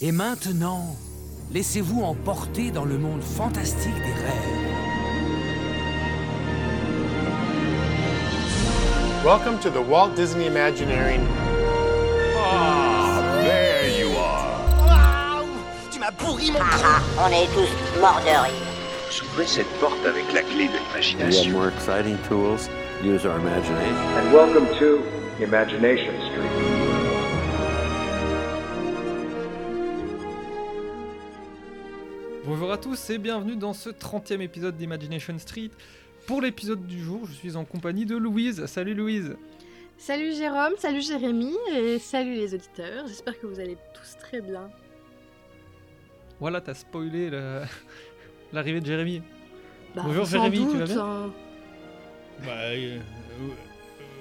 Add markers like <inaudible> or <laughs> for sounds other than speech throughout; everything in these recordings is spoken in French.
Et maintenant, laissez-vous emporter dans le monde fantastique des rêves. Welcome to the Walt Disney Imagineering. There you are. Tu m'as pourri mon On est tous morts de rire. Cette porte avec la clé de We have l'imagination. more exciting tools. Use our imagination. and welcome to Imagination Street. Bonjour à tous et bienvenue dans ce 30e épisode d'Imagination Street. Pour l'épisode du jour, je suis en compagnie de Louise. Salut Louise. Salut Jérôme, salut Jérémy et salut les auditeurs. J'espère que vous allez tous très bien. Voilà, t'as spoilé le- <laughs> l'arrivée de Jérémy. Bah, Bonjour, sans Jérémy, tu vas doute, bien? hein. Bah, euh, euh,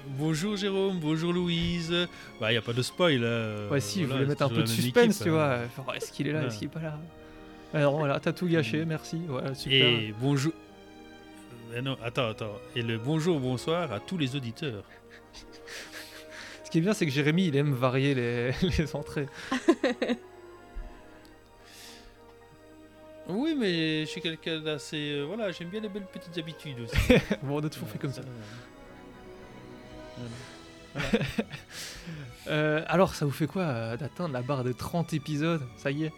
bonjour Jérôme, bonjour Louise. Bah, y a pas de spoil là. ouais, si, je voulais mettre un peu de suspense, équipe, tu vois. hein. Genre, est-ce qu'il est là, est-ce qu'il est pas là? Alors voilà, t'as tout gâché, merci. Voilà, super. Et bonjour. Euh, non, attends, attends. Et le bonjour, bonsoir à tous les auditeurs. Ce qui est bien, c'est que Jérémy, il aime varier les, <laughs> les entrées. Oui, mais je suis quelqu'un d'assez. euh, voilà, j'aime bien les belles petites habitudes aussi. <laughs> bon, notre fou fait comme ça. <laughs> Euh, alors, ça vous fait quoi euh, d'atteindre la barre des 30 épisodes? Ça y est.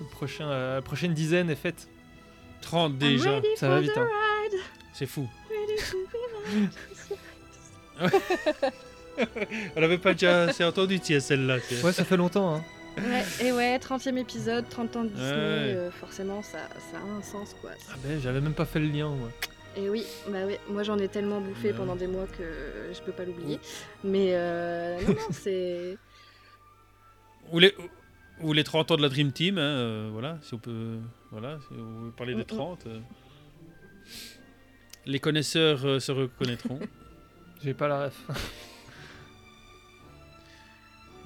Le prochain, euh, prochaine dizaine est faite. 30 I'm déjà, ça va the vite, hein. c'est fou. <laughs> <laughs> On avait pas déjà assez entendu, tiens, celle-là. tiens. Ouais, ça fait longtemps. Hein. Ouais, et ouais, 30e épisode, 30 ans de Disney, Ouais. euh, forcément ça, ça a un sens quoi. Ah ben, j'avais même pas fait le lien, moi. Et oui, bah oui, moi j'en ai tellement bouffé Ouais. pendant des mois que je peux pas l'oublier. Mais euh, non, non, <laughs> c'est. Ou les, ou les 30 ans de la Dream Team, hein, euh, voilà, si on peut, voilà, si on veut parler des mm. 30. euh. Les connaisseurs euh, se reconnaîtront. <laughs> J'ai pas la ref. <laughs>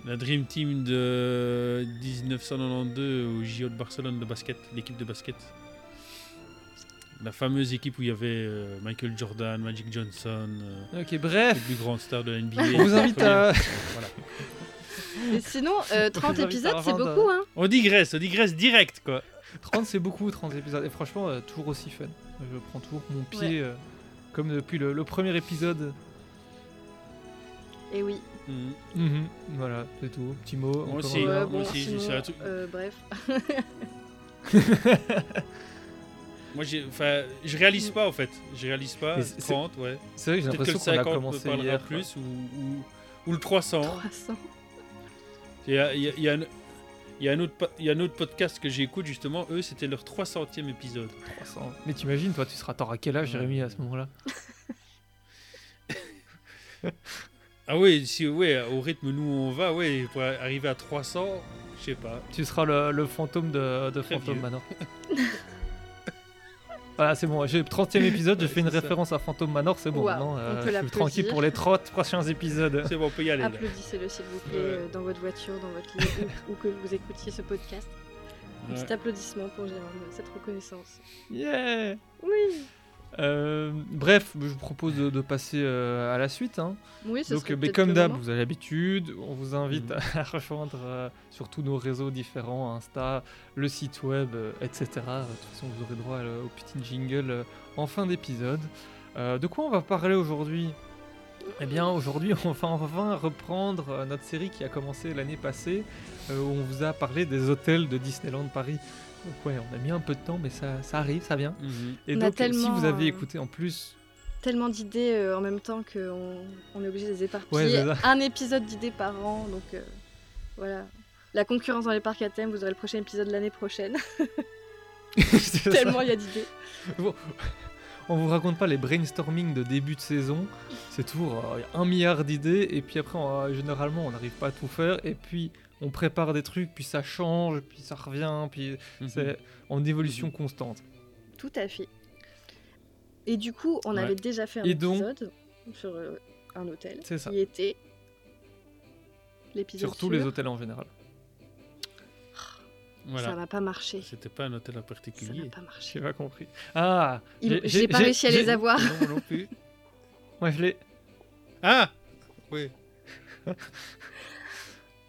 la Dream Team de 1992 au JO de Barcelone de basket, l'équipe de basket. La fameuse équipe où il y avait euh, Michael Jordan, Magic Johnson, euh, ok, les bref. plus grandes stars de la NBA. On vous invite à. <laughs> Voilà. Et sinon, euh, 30 invite à épisodes c'est beaucoup hein. On digresse, on digresse direct, quoi. 30, c'est beaucoup, 30 épisodes. Et franchement, euh, toujours aussi fun. Je prends toujours mon pied, euh, comme depuis le, le premier épisode. Et oui. Mhm. Mhm, Voilà, c'est tout. Petit mot. Moi encore aussi. Ouais, moi aussi, sinon, c'est un truc- euh, bref. <laughs> Moi, j'ai, enfin, je réalise pas en fait. Je réalise pas. Mais c'est- 30, ouais. C'est vrai que j'ai Peut-être que l'impression le qu'on a 50 commencé parlera hier. plus ou, ou, ou le 300. 300. Il y a, il y a- il y a un, il y a un autre, po- il y a un autre podcast que j'écoute justement. Eux, c'était leur 300e épisode. 300. Mais t'imagines, toi, tu seras. T'auras quel âge. Jérémy, à ce moment-là? <laughs> Ah oui, si, ouais, au rythme où nous on va, ouais, pour arriver à 300, je sais pas. Tu seras le, le fantôme de, de Phantom vieux. Manor. <laughs> voilà, c'est bon. J'ai le 30 e épisode, j'ai <laughs> fait une référence à Phantom Manor, c'est bon. Waouh, maintenant, on euh, je suis tranquille pour les 30 prochains épisodes. C'est bon, on peut y aller. Applaudissez-le s'il vous plaît Ouais. euh, dans votre voiture, dans votre lit, où que vous écoutiez ce podcast. Un Ouais. petit applaudissement pour Jérôme, cette reconnaissance. Yeah Oui, Euh, Bref, je vous propose de, de passer euh, à la suite. hein. oui, Donc, mais comme d'hab, vous avez l'habitude, on vous invite Mhm. <laughs> à rejoindre euh, sur tous nos réseaux différents, Insta, le site web, euh, etc. De toute façon, vous aurez droit euh, au petit jingle euh, en fin d'épisode. Euh, de quoi on va parler aujourd'hui? Eh bien, aujourd'hui, on va enfin reprendre notre série qui a commencé l'année passée, euh, où on vous a parlé des hôtels de Disneyland Paris. Donc ouais, on a mis un peu de temps, mais ça, ça arrive, ça vient. Mhm. Et On donc, si vous avez euh, écouté en plus Tellement d'idées euh, en même temps qu'on on est obligé de les éparpiller. Un épisode d'idées par an, donc euh, voilà. La concurrence dans les parcs à thème, vous aurez le prochain épisode l'année prochaine. <laughs> Tellement il y a d'idées. Bon, on vous raconte pas les brainstorming de début de saison. C'est toujours euh, un milliard d'idées et puis après on- euh, généralement on n'arrive pas à tout faire et puis on prépare des trucs puis ça change puis ça revient puis Mhm. c'est en évolution constante. Tout à fait. Et du coup, on Ouais. avait déjà fait un Et donc- épisode sur euh, un hôtel C'est ça. qui était l'épisode Sur tous les hôtels en général. Ça Voilà. m'a pas marché. C'était pas un hôtel en Ça particulier. n'a pas marché. J'ai pas compris. Ah, Il- J'ai pas réussi à les avoir. Non, non plus. Moi je l'ai. Ah Oui. <laughs>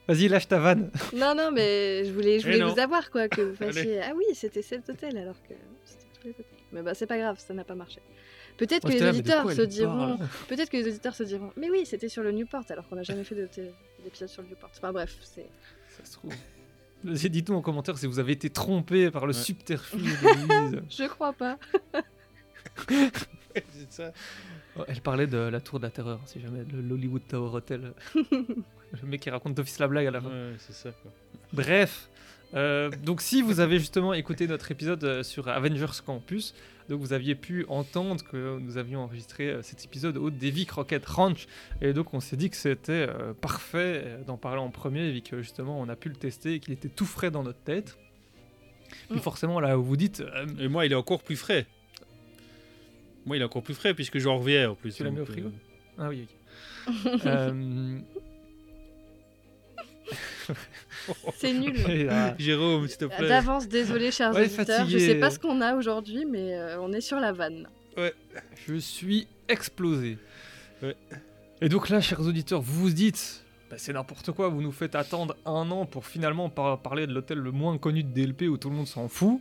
Vas-y, lâche ta vanne. Non, non, mais je voulais, je Eh voulais vous avoir, quoi, que vous <laughs> fassiez. Ah oui, c'était cet hôtel, alors que c'était tous les hôtels. Mais bah, c'est pas grave, ça n'a pas marché. Peut-être que les auditeurs se diront. Peut-être que les auditeurs se diront. Mais oui, c'était sur le Newport, alors qu'on n'a jamais fait de- d'épisode sur le Newport. Enfin bref, c'est. Ça se trouve. Dites-nous en commentaire si vous avez été trompé par le Ouais. subterfuge de <laughs> Louise. Je crois pas. <laughs> C'est ça. Elle parlait de la tour de la terreur, si jamais, le l'Hollywood Tower Hotel. <laughs> le mec qui raconte d'office la blague à la fin. Ouais, c'est ça quoi. Bref, euh, donc si vous avez justement écouté notre épisode euh, sur Avengers Campus, donc vous aviez pu entendre que nous avions enregistré euh, cet épisode au Davy Crockett Ranch, et donc on s'est dit que c'était parfait d'en parler en premier, vu que justement on a pu le tester et qu'il était tout frais dans notre tête. Puis Mm. forcément là, vous dites, euh, Et moi, il est encore plus frais. Moi, il est encore plus frais puisque j'en reviens en plus. Tu l'as mis au frigo euh, ah oui, ok. <laughs> Euh, C'est nul. <laughs> Jérôme, s'il te plaît. D'avance, désolé, chers Ouais, auditeurs. fatigué. Je sais pas ce qu'on a aujourd'hui, mais euh, on est sur la vanne. je suis explosé. Ouais. Et donc là, chers auditeurs, vous vous dites, bah, c'est n'importe quoi, vous nous faites attendre un an pour finalement par- parler de l'hôtel le moins connu de DLP où tout le monde s'en fout.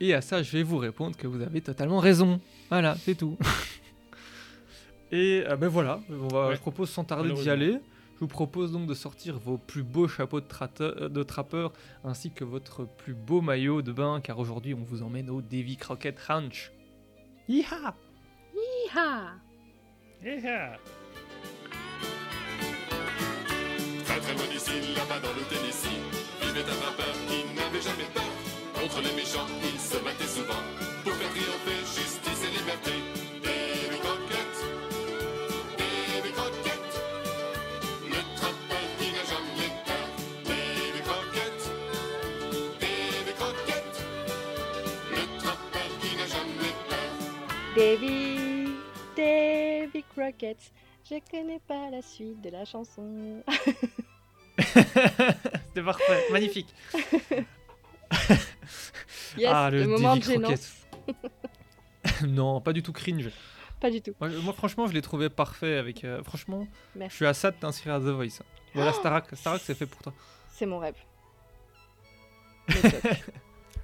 Et à ça, je vais vous répondre que vous avez totalement raison. Voilà, c'est tout. <laughs> Et euh, ben voilà, on va, Ouais. je propose sans tarder d'y aller. Je vous propose donc de sortir vos plus beaux chapeaux de, euh, de trappeur ainsi que votre plus beau maillot de bain car aujourd'hui on vous emmène au Davy Crockett Ranch. Yeeha Hi-ha Yeah. Très très loin d'ici, là-bas dans le Tennessee, vivait un rappeur qui n'avait jamais peur. Contre les méchants, il se battait souvent pour faire triompher justice et liberté. Davy Crockett, Davy Crockett, le trappeur qui n'a jamais peur. Davy Crockett, Davy Crockett, le trappeur qui n'a jamais peur. Davy, Davy Crockett. Je connais pas la suite de la chanson. <laughs> C'était parfait, magnifique. <laughs> Yes, Ah, le, le moment <laughs> non, pas du tout cringe. Pas du tout. Moi, moi, franchement, je l'ai trouvé parfait avec. euh, franchement, Merci. je suis à ça de t'inscrire à The Voice. Voilà, Starak, Starak, c'est fait pour toi. C'est mon rêve. <laughs>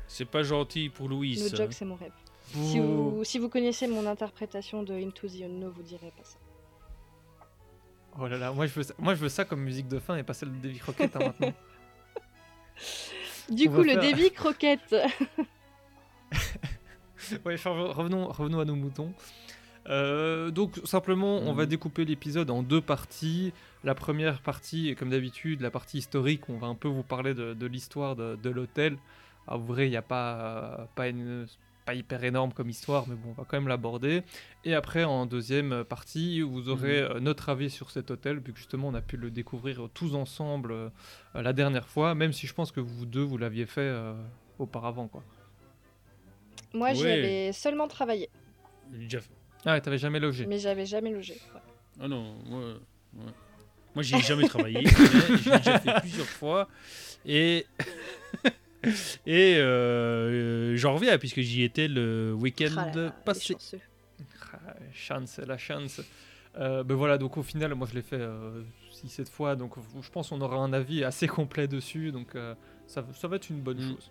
C'est pas gentil pour Louis. No ça. joke, c'est mon rêve. Si vous, si vous connaissez mon interprétation de Into the Unknown, vous direz pas ça. Oh là là, moi je veux ça, moi, je veux ça comme musique de fin et pas celle de Davy Crockett hein, maintenant. <laughs> Du On coup, le faire- Davy Crockett. <laughs> <laughs> Ouais, revenons, revenons à nos moutons. Euh, donc simplement, on va Mhm. découper l'épisode en deux parties. La première partie, comme d'habitude, la partie historique, on va un peu vous parler de, de l'histoire de, de l'hôtel. En vrai, il n'y a pas, pas, une, pas hyper énorme comme histoire, mais bon, on va quand même l'aborder. Et après, en deuxième partie, vous aurez euh, notre avis sur cet hôtel, vu que justement, on a pu le découvrir tous ensemble euh, la dernière fois, même si je pense que vous deux, vous l'aviez fait euh, auparavant. quoi. Moi, j'y Ouais. avais seulement travaillé, J'ai déjà fait- Ah, ouais, t'avais jamais logé. mais j'avais jamais logé. Ouais. Ah non, moi, ouais. moi j'y ai jamais travaillé. <laughs> l'ai déjà fait plusieurs fois. Et, <laughs> <laughs> et euh, j'en reviens puisque j'y étais le week-end Ah là passé. Ah, Chance, la chance. Euh, ben voilà, donc au final, moi je l'ai fait 6-7 fois, donc je pense qu'on aura un avis assez complet dessus, donc euh, ça, ça va être une bonne Mm. chose.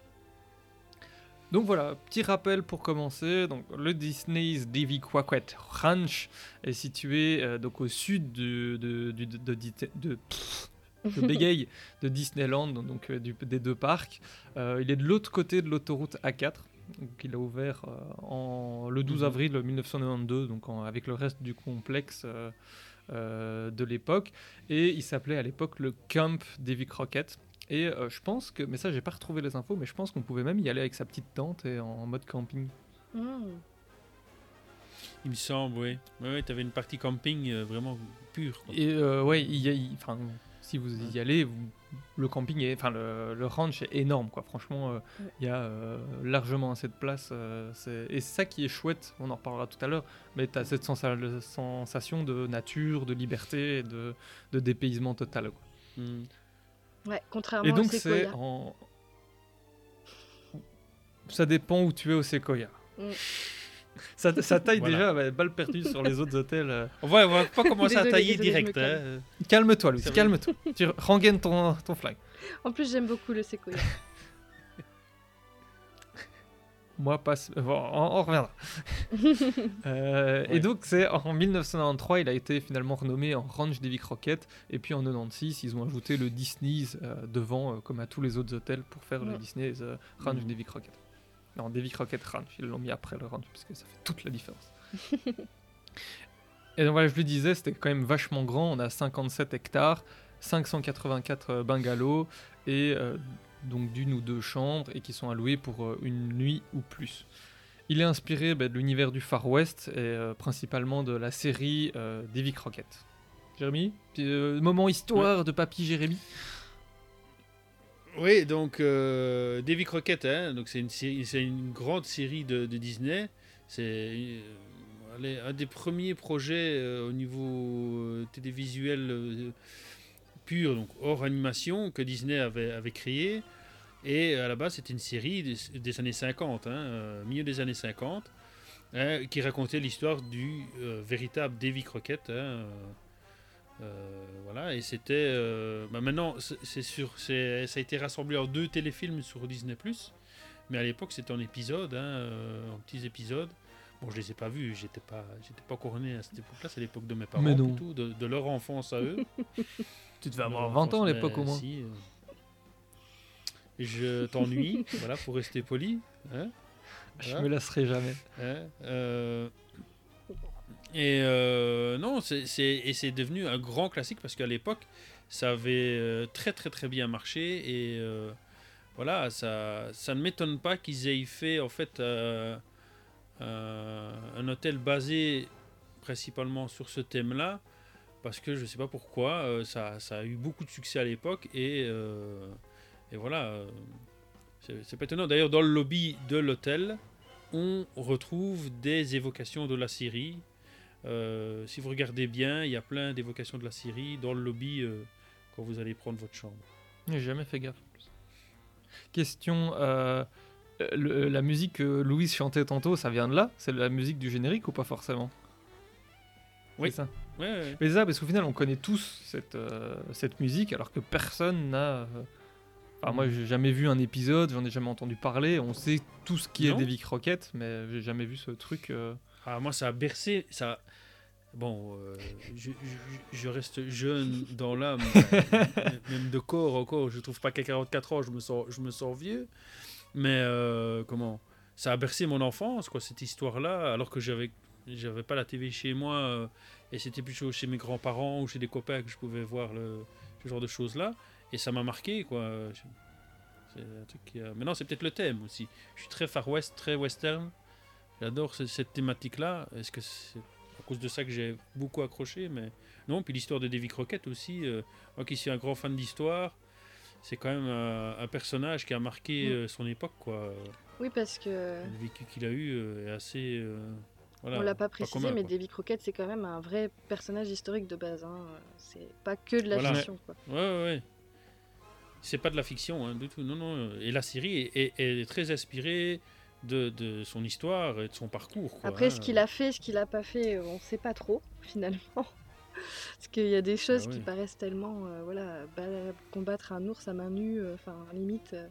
Donc voilà, petit rappel pour commencer. Donc le Disney's Davy Crockett Ranch est situé euh, donc au sud de, de, de, de, de- de- pff, je bégaye, de Disneyland, donc euh, du- des deux parcs. Euh, il est de l'autre côté de l'autoroute A4. Donc, il a ouvert euh, en, le 12 Mhm. avril 1992, donc en- avec le reste du complexe euh, euh, de l'époque. Et il s'appelait à l'époque le Camp Davy Crockett. Et euh, je pense que, mais ça j'ai pas retrouvé les infos, mais je pense qu'on pouvait même y aller avec sa petite tente et en mode camping. Hmm. Il me semble, oui. Ouais, ouais, t'avais une partie camping euh, vraiment pure. quoi. Et euh, ouais, il y a- si vous y allez, vous- le camping, est, enfin le, le ranch est énorme, quoi. Franchement, euh, Ouais. il y a euh, largement assez de place. euh, c'est- et c'est ça qui est chouette. On en reparlera tout à l'heure. Mais tu as cette sensa- sensation de nature, de liberté, et de, de dépaysement total. quoi. Hmm. Ouais, contrairement Et donc au c'est en. Ça dépend où tu es au Sequoia. Mm. Ça, ça taille Voilà. déjà, balle perdue sur les autres hôtels. On va, on va pas commencer à tailler désolé, direct. calme. hein. Calme-toi, Louis, calme-toi. tu rengaines ton, ton flag. En plus, j'aime beaucoup le séquoia. <laughs> Moi, pas. bon, on, on reviendra. <laughs> Euh, Et donc, c'est en 1993, il a été finalement renommé en Ranch Davy Crockett. Et puis en 96, ils ont ajouté le Disney's euh, devant, euh, comme à tous les autres hôtels, pour faire le. Disney's euh, Ranch Mhm. Davy Crockett. Non, Davy Crockett Ranch, ils l'ont mis après le Ranch, parce que ça fait toute la différence. <laughs> Et donc voilà, je le disais, c'était quand même vachement grand. On a 57 hectares, 584 euh, bungalows et euh, donc d'une ou deux chambres et qui sont alloués pour euh, une nuit ou plus. Il est inspiré bah, de l'univers du Far West et euh, principalement de la série euh, Davy Crockett. Jérémy euh, Moment histoire de Papy Jérémy? Oui, donc euh, Davy Crockett, hein, donc c'est une, grande série de, Disney. C'est euh, un des premiers projets euh, au niveau télévisuel pur, donc hors animation, que Disney avait, créé. Et à la base, c'était une série des, années 50, hein, milieu des années 50, hein, qui racontait l'histoire du véritable Davy Crockett. Euh, voilà, et c'était. euh, bah maintenant, c'est c'est- ça a été rassemblé en deux téléfilms sur Disney mais à l'époque c'était en épisodes, hein, euh, en petits épisodes. Bon, je les ai pas vus, j'étais pas, j'étais pas encore né à cette époque-là, c'est l'époque de mes parents, Mais non. plutôt, de, de leur enfance à eux. <laughs> Tu devais avoir 20 ans à l'époque au moins. si, euh, je t'ennuie, <laughs> voilà, pour rester poli. hein, Je voilà. me lasserai jamais. Hein, et euh, non, c'est devenu un grand classique parce qu'à l'époque, ça avait euh, très très très bien marché et euh, voilà, ça, ça ne m'étonne pas qu'ils aient fait en fait un hôtel basé principalement sur ce thème-là parce que je sais pas pourquoi, ça, ça a eu beaucoup de succès à l'époque et, et voilà, c'est pas étonnant. D'ailleurs, dans le lobby de l'hôtel, on retrouve des évocations de la Syrie. Euh, si vous regardez bien, il y a plein d'évocations de la Syrie dans le lobby euh, quand vous allez prendre votre chambre. J'ai jamais fait gaffe. Question euh, le- la musique que Louise chantait tantôt, ça vient de là? C'est la musique du générique ou pas forcément? Oui. C'est ça. Ouais, ouais. Mais ça, parce qu'au final, on connaît tous cette, cette musique, alors que personne n'a. Enfin, moi, j'ai jamais vu un épisode, j'en ai jamais entendu parler. On sait tout ce qui Non. est Davy Crockett, mais j'ai jamais vu ce truc. Ah, moi, ça a bercé. Ça... Bon, euh, je, je- je reste jeune dans l'âme, <laughs> même de corps encore. Je trouve pas qu'à 44 ans, je me sens, je me sens vieux. Mais euh, comment? Ça a bercé mon enfance, quoi, cette histoire-là, alors que j'avais, j'avais pas la TV chez moi euh, et c'était plutôt chez mes grands-parents ou chez des copains que je pouvais voir le, ce genre de choses-là. Et ça m'a marqué, quoi. C'est un truc qui a- Maintenant, c'est peut-être le thème aussi. Je suis très Far West, très western. J'adore ce- cette thématique-là. Est-ce que c'est à cause de ça que j'ai beaucoup accroché Mais non, puis l'histoire de Davy Crockett aussi. euh, moi qui suis un grand fan d'histoire, c'est quand même un, un personnage qui a marqué Mm. euh, son époque. quoi. Oui, parce que Le vécu qu'il a eu euh, est assez. voilà, on l'a pas précisé, commun, mais quoi. Davy Crockett, c'est quand même un vrai personnage historique de base. hein. C'est pas que de la Voilà. fiction. Quoi. Ouais, ouais, ouais. C'est pas de la fiction, hein, du tout. Non, non. Et la série est, est- est très inspirée de, de son histoire et de son parcours. quoi, Après, hein. ce qu'il a fait, ce qu'il a pas fait, on sait pas trop, <laughs> finalement. Parce qu'il y a des choses Bah qui paraissent tellement. euh, voilà, ba- combattre un ours à main nue, euh, enfin, limite. euh,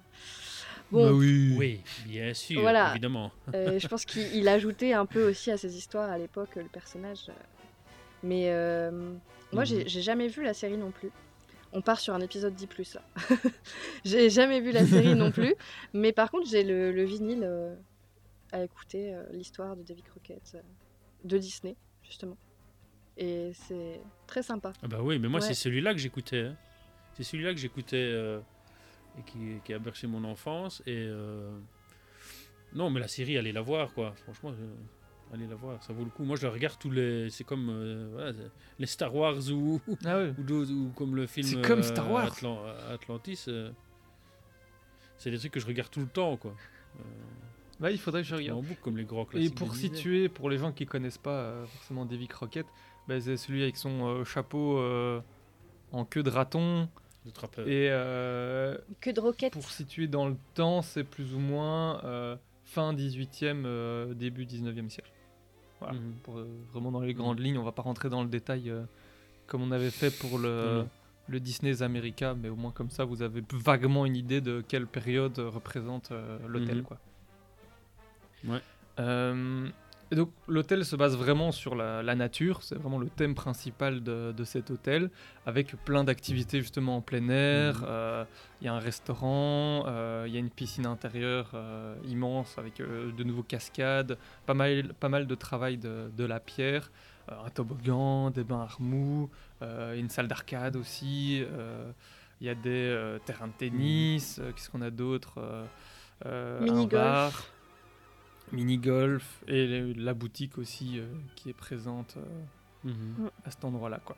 Bon, Bah oui. Oui, bien sûr, Voilà. évidemment. Euh, je pense qu'il il ajoutait un peu aussi à ses histoires à l'époque le personnage. Mais euh, moi, Mhm. j'ai jamais vu la série non plus. On part sur un épisode 10 plus là. <laughs> j'ai jamais vu la série non plus. <laughs> Mais par contre, j'ai le, le vinyle euh, à écouter euh, l'histoire de Davy Crockett euh, de Disney, justement. Et c'est très sympa. Ah bah oui, mais moi Ouais. c'est celui-là que j'écoutais. hein. C'est celui-là que j'écoutais et qui, qui a bercé mon enfance. Et non, mais la série, allez la voir, quoi. Franchement, allez la voir, ça vaut le coup. Moi, je la regarde tous les. C'est comme euh, voilà, les Star Wars ou Ah ou, comme le film. C'est comme euh, Star Wars. Atlan- Atlantis. euh, c'est des trucs que je regarde tout le temps, quoi. Euh, Bah, il faudrait que je regarde. en boucle, comme les grands Et classiques. pour de Disney. situer, pour les gens qui connaissent pas euh, forcément Davy Crockett, bah, c'est celui avec son euh, chapeau euh, en queue de raton. Le trappeur. Et euh, Que de roquettes. pour situer dans le temps, c'est plus ou moins euh, fin 18e, euh, début 19e siècle. Voilà, Mhm. pour, euh, vraiment dans les grandes lignes, on va pas rentrer dans le détail euh, comme on avait fait pour le, le Disney's America, mais au moins comme ça, vous avez vaguement une idée de quelle période euh, représente l'hôtel. Mhm. quoi. Ouais. Et donc l'hôtel se base vraiment sur la, la nature, c'est vraiment le thème principal de, de cet hôtel, avec plein d'activités justement en plein air. Mhm. euh, Il y a un restaurant, euh, il y a une piscine intérieure euh, immense avec de nouveaux cascades, pas mal, pas mal de travail de, de la pierre, un toboggan, des bains à remous, une salle d'arcade aussi. Il y a des terrains de tennis, euh, qu'est-ce qu'on a d'autre Un Mini-golf. Mini-golf et le- la boutique aussi euh, qui est présente euh, Mhm. à cet endroit-là. quoi.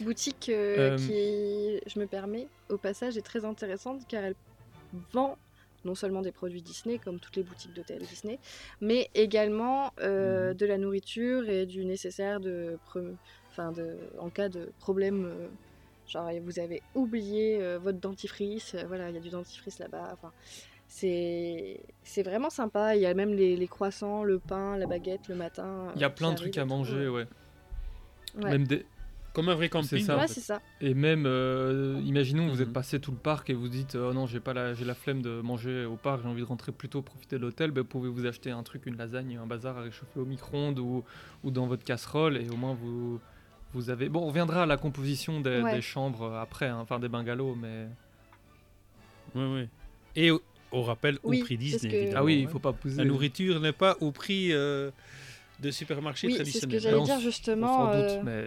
Boutique euh, Euh, qui, je me permets, au passage est très intéressante car elle vend non seulement des produits Disney comme toutes les boutiques d'hôtels Disney, mais également euh, Mhm. de la nourriture et du nécessaire de, pre- enfin de, en cas de problème. euh, genre vous avez oublié euh, votre dentifrice, euh, voilà il y a du dentifrice là-bas. Enfin c'est c'est vraiment sympa. Il y a même les, les croissants, le pain, la baguette le matin. Il y a euh, plein de trucs à manger, ouais. Ouais. Même des... Comme un vrai camping. ça. en Ouais, fait. ça. Et même, euh, imaginons, vous êtes Mhm. passé tout le parc et vous dites Oh non, j'ai pas la, j'ai la flemme de manger au parc, j'ai envie de rentrer plus tôt, profiter de l'hôtel. Ben, vous pouvez vous acheter un truc, une lasagne, un bazar à réchauffer au micro-ondes ou, ou dans votre casserole et au moins vous, vous avez. Bon, on reviendra à la composition des, Ouais. des chambres après, hein, enfin des bungalows, mais. Ouais, ouais. Et au, au rappel, Oui, au prix c'est ce Disney. que- évidemment, Ah oui, il ouais. faut pas pousser. La nourriture n'est pas au prix euh, de supermarché Oui, c'est ce que traditionnel. j'allais on dire justement. On doute, euh, mais.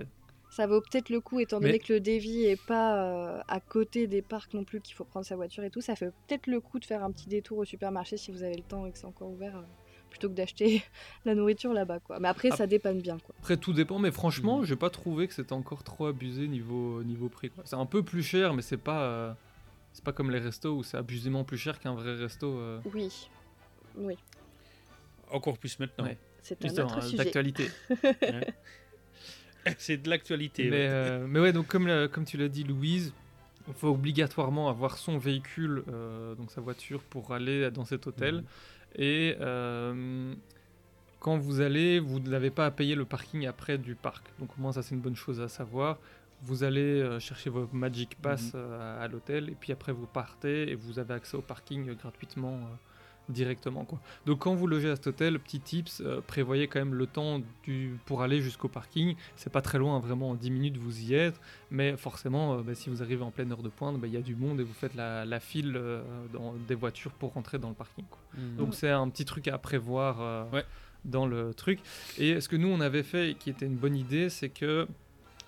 Ça vaut peut-être le coup, étant donné Mais- que le Davy est pas euh, à côté des parcs non plus, qu'il faut prendre sa voiture et tout. Ça fait peut-être le coup de faire un petit détour au supermarché si vous avez le temps et que c'est encore ouvert, euh, plutôt que d'acheter <laughs> la nourriture là-bas, quoi. Mais après, ça dépanne bien, quoi. Après, tout dépend, mais franchement, Mhm. j'ai pas trouvé que c'était encore trop abusé niveau, niveau prix. quoi. C'est un peu plus cher, mais c'est pas. euh, C'est pas comme les restos où c'est abusément plus cher qu'un vrai resto. euh. Oui, oui, Encore plus maintenant. Ouais. c'est un autre sujet. d'actualité. <laughs> C'est de l'actualité. Mais, ouais. euh, mais ouais, donc comme, la- comme tu l'as dit, Louise, il faut obligatoirement avoir son véhicule, euh, donc sa voiture, pour aller dans cet hôtel. Mhm. Et euh, quand vous allez, vous n'avez pas à payer le parking après du parc. Donc au moins ça c'est une bonne chose à savoir. Vous allez euh, chercher vos Magic Pass Mhm. euh, à l'hôtel et puis après vous partez et vous avez accès au parking euh, gratuitement directement quoi. Donc quand vous logez à cet hôtel, petit tips, euh, prévoyez quand même le temps du, pour aller jusqu'au parking. C'est pas très loin, vraiment en 10 minutes vous y êtes, mais forcément euh, bah, si vous arrivez en pleine heure de pointe, bah, il y a du monde et vous faites la, la file euh, dans des voitures pour rentrer dans le parking. quoi. Mhm. Donc c'est un petit truc à prévoir Ouais. dans le truc. Et ce que nous on avait fait et qui était une bonne idée, c'est que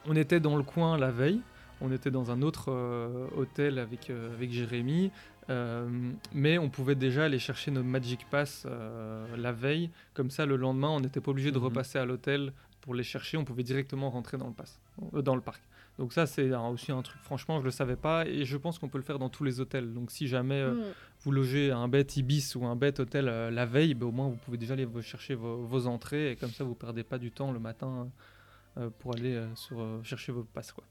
on était dans le coin la veille. On était dans un autre euh, hôtel avec, euh, avec Jérémy, euh, mais on pouvait déjà aller chercher nos Magic Pass euh, la veille. Comme ça, le lendemain, on n'était pas obligé de Mhm. repasser à l'hôtel pour les chercher. On pouvait directement rentrer dans le, pass, euh, dans le parc. Donc ça, c'est aussi un truc, franchement, je le savais pas. Et je pense qu'on peut le faire dans tous les hôtels. Donc si jamais euh, Mm. vous logez à un bête Ibis ou un bête hôtel euh, la veille, ben, au moins vous pouvez déjà aller vous chercher vos, vos entrées et comme ça vous perdez pas du temps le matin euh, pour aller euh, sur, euh, chercher vos passes. Quoi.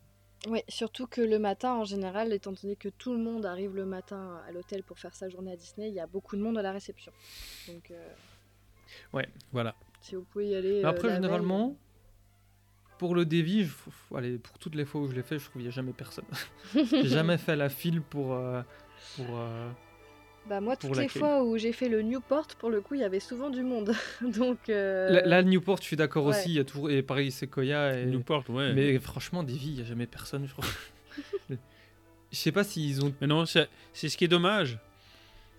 Oui, surtout que le matin, en général, étant donné que tout le monde arrive le matin à l'hôtel pour faire sa journée à Disney, il y a beaucoup de monde à la réception. Donc, euh, Voilà. si vous pouvez y aller. Après, veille, généralement, pour le dévi, je- allez, pour toutes les fois où je l'ai fait, je trouve qu'il n'y a jamais personne. <laughs> J'ai jamais fait la file pour. pour Bah moi, toutes les fois où j'ai fait le Newport, pour le coup, il y avait souvent du monde. <laughs> Donc, euh, Là, là, le Newport, je suis d'accord ouais. aussi. Il y a toujours. Et pareil, Sequoia. Et... Newport, ouais. Mais franchement, Davy, il n'y a jamais personne, je crois. <laughs> Je sais pas s'ils ont. Mais non, c'est c'est ce qui est dommage.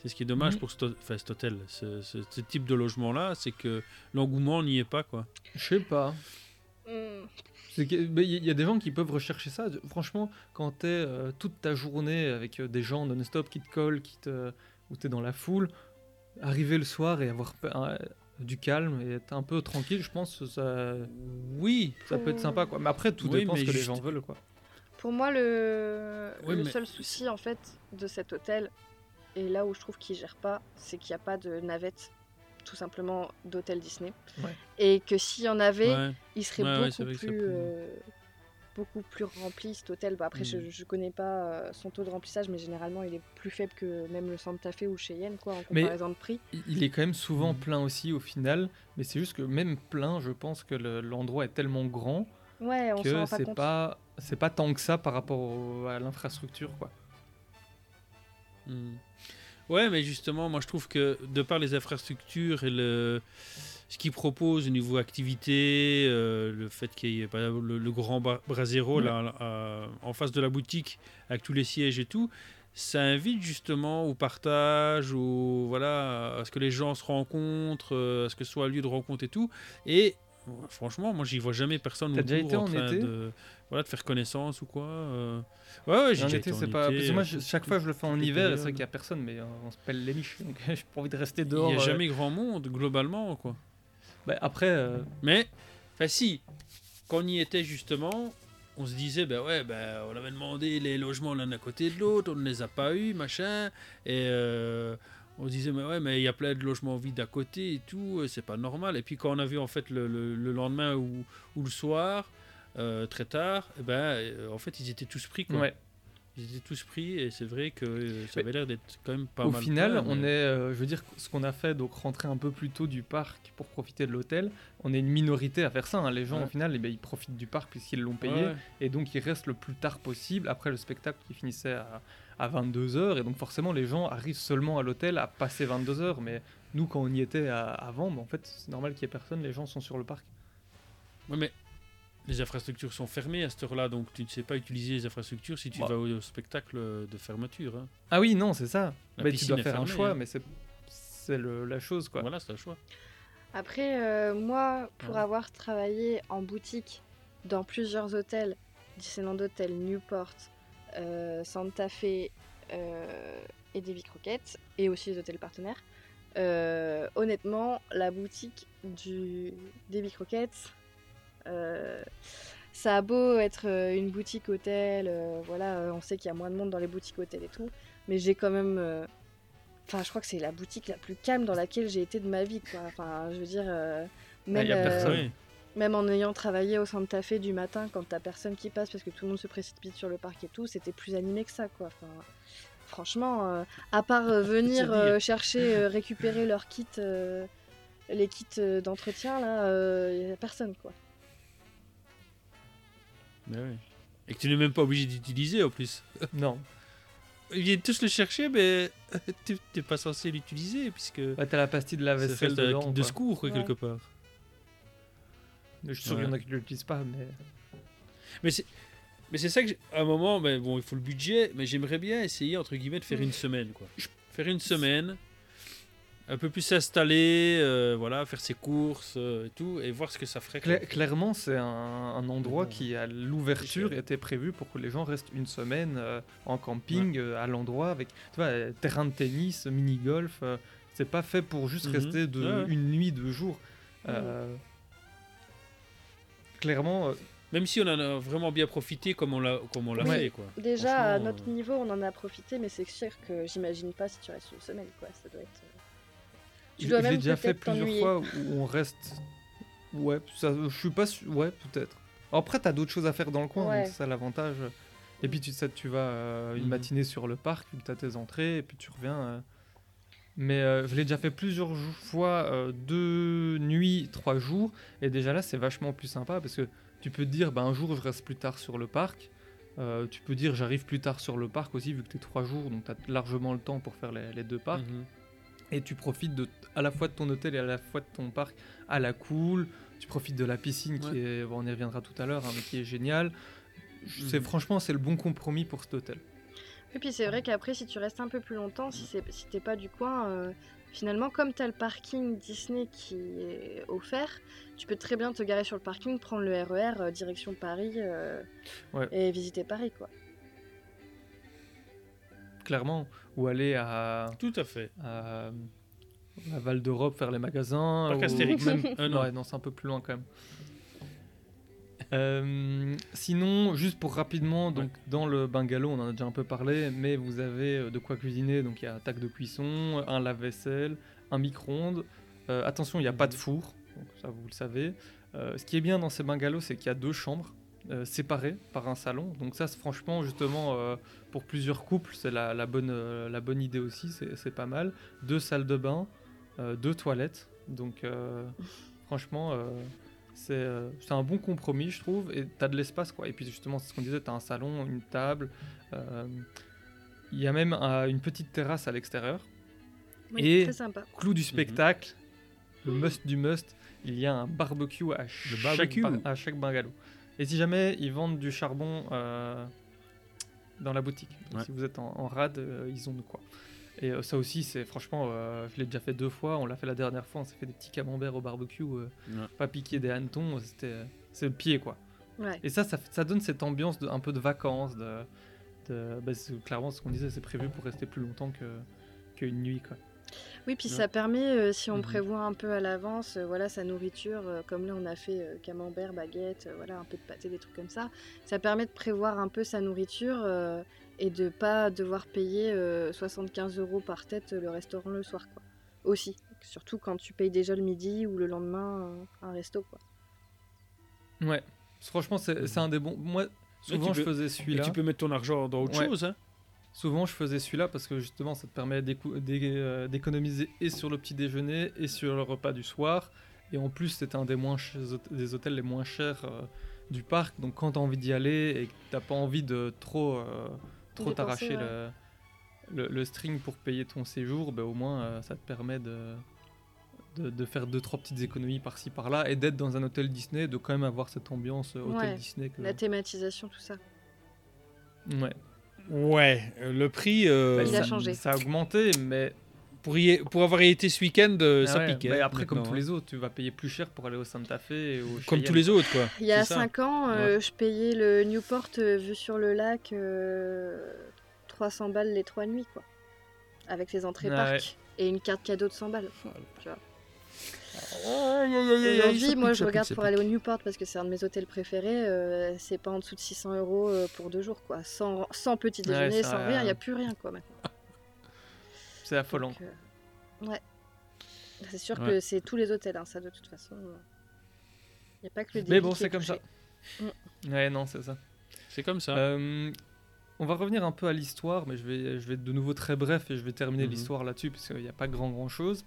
C'est ce qui est dommage Mhm. pour cet, hô- enfin, cet hôtel, ce, ce- ce type de logement-là, c'est que l'engouement n'y est pas, quoi. Je sais pas. mais Il y a des gens qui peuvent rechercher ça. Franchement, quand t'es euh, toute ta journée avec euh, des gens non-stop qui te collent, qui te, où t'es dans la foule, arriver le soir et avoir du calme et être un peu tranquille, je pense que ça, Oui, ça peut être sympa. Quoi. Mais après, tout Oui, dépend ce que les gens veulent. Quoi. Pour moi, le, Oui, le mais- seul souci en fait de cet hôtel, et là où je trouve qu'il gère pas, c'est qu'il n'y a pas de navette, tout simplement d'hôtel Disney. Ouais. Et que s'il y en avait, ouais. il serait Ouais, beaucoup plus, euh, beaucoup plus rempli cet hôtel. Bah, après, je, Mm. je connais pas euh, son taux de remplissage, mais généralement, il est plus faible que même le Santa Fe ou Cheyenne, quoi, en Mais- comparaison de prix. Il- est quand même souvent Mhm. plein aussi au final, mais c'est juste que même plein, je pense que le- l'endroit est tellement grand Ouais, on que pas c'est pas c'est pas tant que ça par rapport au- à l'infrastructure quoi. Hmm. Ouais, mais justement, moi je trouve que de par les infrastructures et le ce qu'ils proposent au niveau activité, euh, le fait qu'il y ait par exemple, le, le grand Brasero Ouais. là, à- en face de la boutique avec tous les sièges et tout, ça invite justement au partage, au voilà, à ce que les gens se rencontrent, euh, à ce que ce soit un lieu de rencontre et tout. Et euh, franchement, moi j'y vois jamais personne T'as déjà été en train été? de voilà de faire connaissance ou quoi. euh. Ouais, ouais, j'ai En déjà été, été en c'est pas. Parce que moi, euh, je- chaque fois, je le fais en hiver, c'est vrai qu'il y a personne, mais euh, on se pèle les miches, <laughs> donc j'ai pas envie de rester Il dehors. n'y a euh. jamais grand monde, globalement, quoi. Bah, après, euh, Mais, enfin si, quand on y était justement, on se disait, ben ouais, ben, on avait demandé les logements l'un à côté de l'autre, on ne les a pas eu, machin, et euh, on se disait, mais ouais, mais il y a plein de logements vides à côté et tout, euh, c'est pas normal. Et puis quand on a vu en fait le, le- le lendemain ou, ou le soir, euh, très tard, eh ben, en fait, ils étaient tous pris, quoi. ouais. Ils étaient tous pris, et c'est vrai que euh, ça avait l'air d'être quand même pas Au mal. final, plein, on est, euh, je veux dire, ce qu'on a fait, donc rentrer un peu plus tôt du parc pour profiter de l'hôtel, on est une minorité à faire ça. hein. Les gens, Ouais. au final, eh ben, ils profitent du parc puisqu'ils l'ont payé. Ouais. Et donc, ils restent le plus tard possible après le spectacle qui finissait à, à 22h. Et donc, forcément, les gens arrivent seulement à l'hôtel à passer 22h. Mais nous, quand on y était à- avant, bah, en fait, c'est normal qu'il n'y ait personne. Les gens sont sur le parc. Ouais, mais les infrastructures sont fermées à cette heure-là, donc tu ne sais pas utiliser les infrastructures si tu Bah. vas au, au spectacle de fermeture. hein. Ah oui, non, c'est ça. La Mais tu dois faire un choix, hein. mais c'est c'est le- la chose, quoi. Voilà, c'est un choix. Après, euh, moi, pour Ouais. avoir travaillé en boutique dans plusieurs hôtels, Disneyland Hotel, Newport, euh, Santa Fe euh, et Davy Crockett, et aussi les hôtels partenaires, euh, honnêtement, la boutique du Davy Crockett, euh, ça a beau être euh, une boutique hôtel, euh, voilà, euh, on sait qu'il y a moins de monde dans les boutiques hôtels et tout, mais j'ai quand même euh, Enfin, je crois que c'est la boutique la plus calme dans laquelle j'ai été de ma vie, quoi. Enfin, je veux dire, euh, même, y a euh, personne. Oui. même en ayant travaillé au Santa Fe du matin, quand t'as personne qui passe parce que tout le monde se précipite sur le parc et tout, c'était plus animé que ça, quoi. Enfin, franchement, euh, à part euh, venir euh, chercher, euh, récupérer leurs kits, euh, les kits euh, d'entretien, là, il y a personne, quoi. Mais oui. Et que tu n'es même pas obligé d'utiliser en plus. <laughs> Non. Ils viennent tous le chercher, mais <laughs> tu n'es pas censé l'utiliser puisque Bah, t'as la pastille de la vaisselle dedans. de quoi. secours quoi, Ouais. quelque part. Je suis sûr qu'il y en a qui ne l'utilisent pas, mais. Mais c'est, mais c'est ça que, à un moment, ben, bon, il faut le budget, mais j'aimerais bien essayer entre guillemets de faire une semaine, quoi. Faire une semaine, un peu plus s'installer, euh, voilà, faire ses courses euh, et tout, et voir ce que ça ferait. Cla- clairement, c'est un, un endroit bon. qui, à l'ouverture, était prévu pour que les gens restent une semaine euh, en camping euh, à l'endroit avec, tu vois, terrain de tennis, mini-golf. euh, c'est pas fait pour juste Mhm. rester de, Ouais, ouais. une nuit, deux jours. Euh, Clairement, euh, Même si on en a vraiment bien profité comme on l'a, comme on l'a Oui. fait, quoi. Déjà, à notre euh, niveau, on en a profité, mais c'est sûr que j'imagine pas si tu restes une semaine, quoi. Ça doit être. Tu je dois je l'ai même déjà fait plusieurs fois où on reste. Ouais, ça, je suis pas sûr. Ouais, peut-être. Après, t'as d'autres choses à faire dans le coin, Ouais. donc c'est ça l'avantage. Et puis tu sais, tu vas euh, une Mhm. matinée sur le parc, que t'as tes entrées, et puis tu reviens. euh. Mais euh, je l'ai déjà fait plusieurs fois, euh, deux nuits, trois jours, et déjà là, c'est vachement plus sympa parce que tu peux te dire, bah, un jour, je reste plus tard sur le parc. Euh, tu peux dire, j'arrive plus tard sur le parc aussi, vu que t'es trois jours, donc t'as largement le temps pour faire les, les deux parcs mhm. Et tu profites de, à la fois de ton hôtel et à la fois de ton parc à la cool. Tu profites de la piscine qui est, bon, on y reviendra tout à l'heure, hein, mais qui est géniale. C'est Mhm. franchement c'est le bon compromis pour cet hôtel. Et puis c'est vrai qu'après, si tu restes un peu plus longtemps, si c'est si t'es pas du coin, euh, finalement, comme t'as le parking Disney qui est offert, tu peux très bien te garer sur le parking, prendre le RER euh, direction Paris euh, Ouais. et visiter Paris, quoi. Clairement, ou aller à, Tout à fait. à, à Val d'Europe faire les magasins. Parc Astérix. même- Euh, <laughs> non. Ouais, non, c'est un peu plus loin quand même. Euh, sinon, juste pour rapidement, donc dans le bungalow, on en a déjà un peu parlé, mais vous avez euh, de quoi cuisiner. Donc il y a un tac de cuisson, un lave-vaisselle, un micro-ondes. Euh, attention, il n'y a pas de four, donc ça vous le savez. Euh, ce qui est bien dans ces bungalows, c'est qu'il y a deux chambres. Euh, séparés par un salon. Donc ça, c'est franchement, justement, euh, pour plusieurs couples, c'est la, la bonne, euh, la bonne idée aussi, c'est c'est pas mal. Deux salles de bain, euh, deux toilettes. Donc euh, <laughs> franchement, euh, c'est euh, c'est un bon compromis, je trouve. Et tu as de l'espace, quoi. Et puis justement, c'est ce qu'on disait, tu as un salon, une table. euh, Il y a même une petite terrasse à l'extérieur. Oui, Et très sympa. clou du spectacle, le must du must, il y a un barbecue à chaque, barbecue. ba- à chaque bungalow. Et si jamais ils vendent du charbon euh, dans la boutique, donc Ouais. si vous êtes en, en rade, euh, ils ont de quoi. Et euh, ça aussi, c'est franchement, euh, je l'ai déjà fait deux fois. On l'a fait la dernière fois, on s'est fait des petits camemberts au barbecue, euh, Ouais. pas piquer des hannetons, c'était, c'est le pied quoi. Ouais. Et ça, ça, ça donne cette ambiance de, un peu de vacances. De, de- bah, c'est clairement ce qu'on disait, c'est prévu pour rester plus longtemps que qu'une nuit quoi. Oui, puis Ouais. ça permet, euh, si on Mhm. prévoit un peu à l'avance, euh, voilà, sa nourriture, euh, comme là on a fait euh, camembert, baguette, euh, voilà, un peu de pâté, des trucs comme ça. Ça permet de prévoir un peu sa nourriture euh, et de pas devoir payer euh, 75 euros par tête euh, le restaurant le soir, quoi. Aussi, surtout quand tu payes déjà le midi ou le lendemain euh, un resto, quoi. Ouais, franchement, c'est c'est un des bons. Moi, souvent, je peux- faisais Et celui-là. tu peux mettre ton argent dans autre Ouais. chose. Hein. Souvent, je faisais celui-là parce que justement, ça te permet euh, d'économiser et sur le petit déjeuner et sur le repas du soir. Et en plus, c'était un des, moins des hôtels les moins chers euh, du parc. Donc, quand tu as envie d'y aller et que tu pas envie de trop, euh, trop t'arracher ouais. le, le, le string pour payer ton séjour, ben, au moins, euh, ça te permet de, de, de faire deux, trois petites économies par-ci, par-là et d'être dans un hôtel Disney, de quand même avoir cette ambiance hôtel Ouais, Disney. Que... La thématisation, tout ça. Ouais. Ouais, euh, le prix. euh, Il a ça, changé. Ça a augmenté, mais Pour, y- pour avoir été ce week-end, euh, Ah ça ouais, pique. mais après, comme maintenant, tous hein. les autres, tu vas payer plus cher pour aller au Santa Fe et au Comme Cheyenne. tous les autres, quoi. Il y a C'est ça. 5 ans, euh, je payais le Newport euh, vue sur le lac euh, 300 balles les 3 nuits, quoi. Avec les entrées Ouais. parc. Et une carte cadeau de 100 balles. tu vois. Aujourd'hui, moi, je regarde pour aller au Newport parce que c'est un de mes hôtels préférés. euh, c'est pas en dessous de 600 euros euh, pour deux jours, quoi. Sans, sans petit déjeuner, sans rien, il n'y a plus rien, quoi, maintenant. <laughs> C'est affolant. Donc, euh, ouais. C'est sûr Ouais. que c'est tous les hôtels, hein, ça, de toute façon. Il n'y a pas que le Mais bon, c'est est comme ça. Mm. Ouais, non, c'est ça. C'est comme ça. Euh, on va revenir un peu à l'histoire, mais je vais, je vais être de nouveau très bref et je vais terminer Mhm. l'histoire là-dessus, parce qu'il n'y a pas grand grand chose.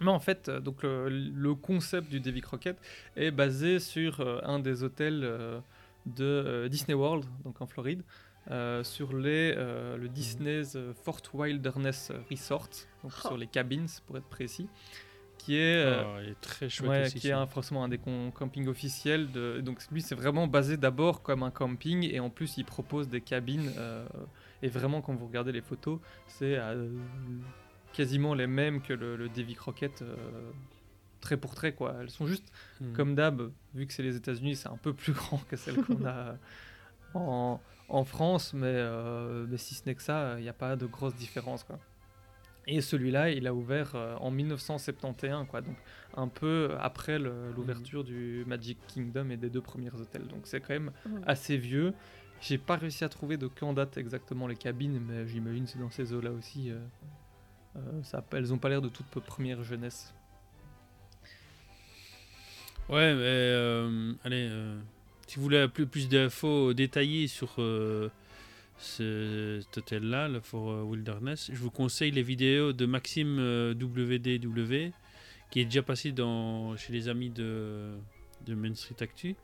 Mais en fait, euh, donc, le, le concept du Davy Crockett est basé sur euh, un des hôtels euh, de euh, Disney World, donc en Floride, euh, sur les, euh, le Disney's euh, Fort Wilderness Resort, donc Oh. sur les cabins pour être précis, qui est euh, Ah, est très chouette Ouais, aussi, qui est un, forcément un des campings officiels. De... Donc lui, c'est vraiment basé d'abord comme un camping et en plus, il propose des cabines. euh, Et vraiment, quand vous regardez les photos, c'est euh, quasiment les mêmes que le, le Davy Crockett, euh, trait pour trait. Quoi. Elles sont juste, Mhm. comme d'hab, vu que c'est les États-Unis, c'est un peu plus <laughs> grand que celles qu'on a <laughs> en, en France, mais, euh, mais si ce n'est que ça, il n'y a pas de grosse différence. Quoi. Et celui-là, il a ouvert euh, en 1971, quoi, donc un peu après l'ouverture du Magic Kingdom et des deux premiers hôtels. Donc c'est quand même Mhm. assez vieux. J'ai pas réussi à trouver de quand date exactement les cabines, mais j'imagine que c'est dans ces eaux-là aussi. Euh, elles ont pas l'air de toute première jeunesse. Ouais, mais euh, allez, euh, si vous voulez plus, d'infos détaillées sur ce- cet hôtel-là, le Fort Wilderness, je vous conseille les vidéos de Maxime WDW, qui est déjà passé chez les amis de, de Main Street Actu,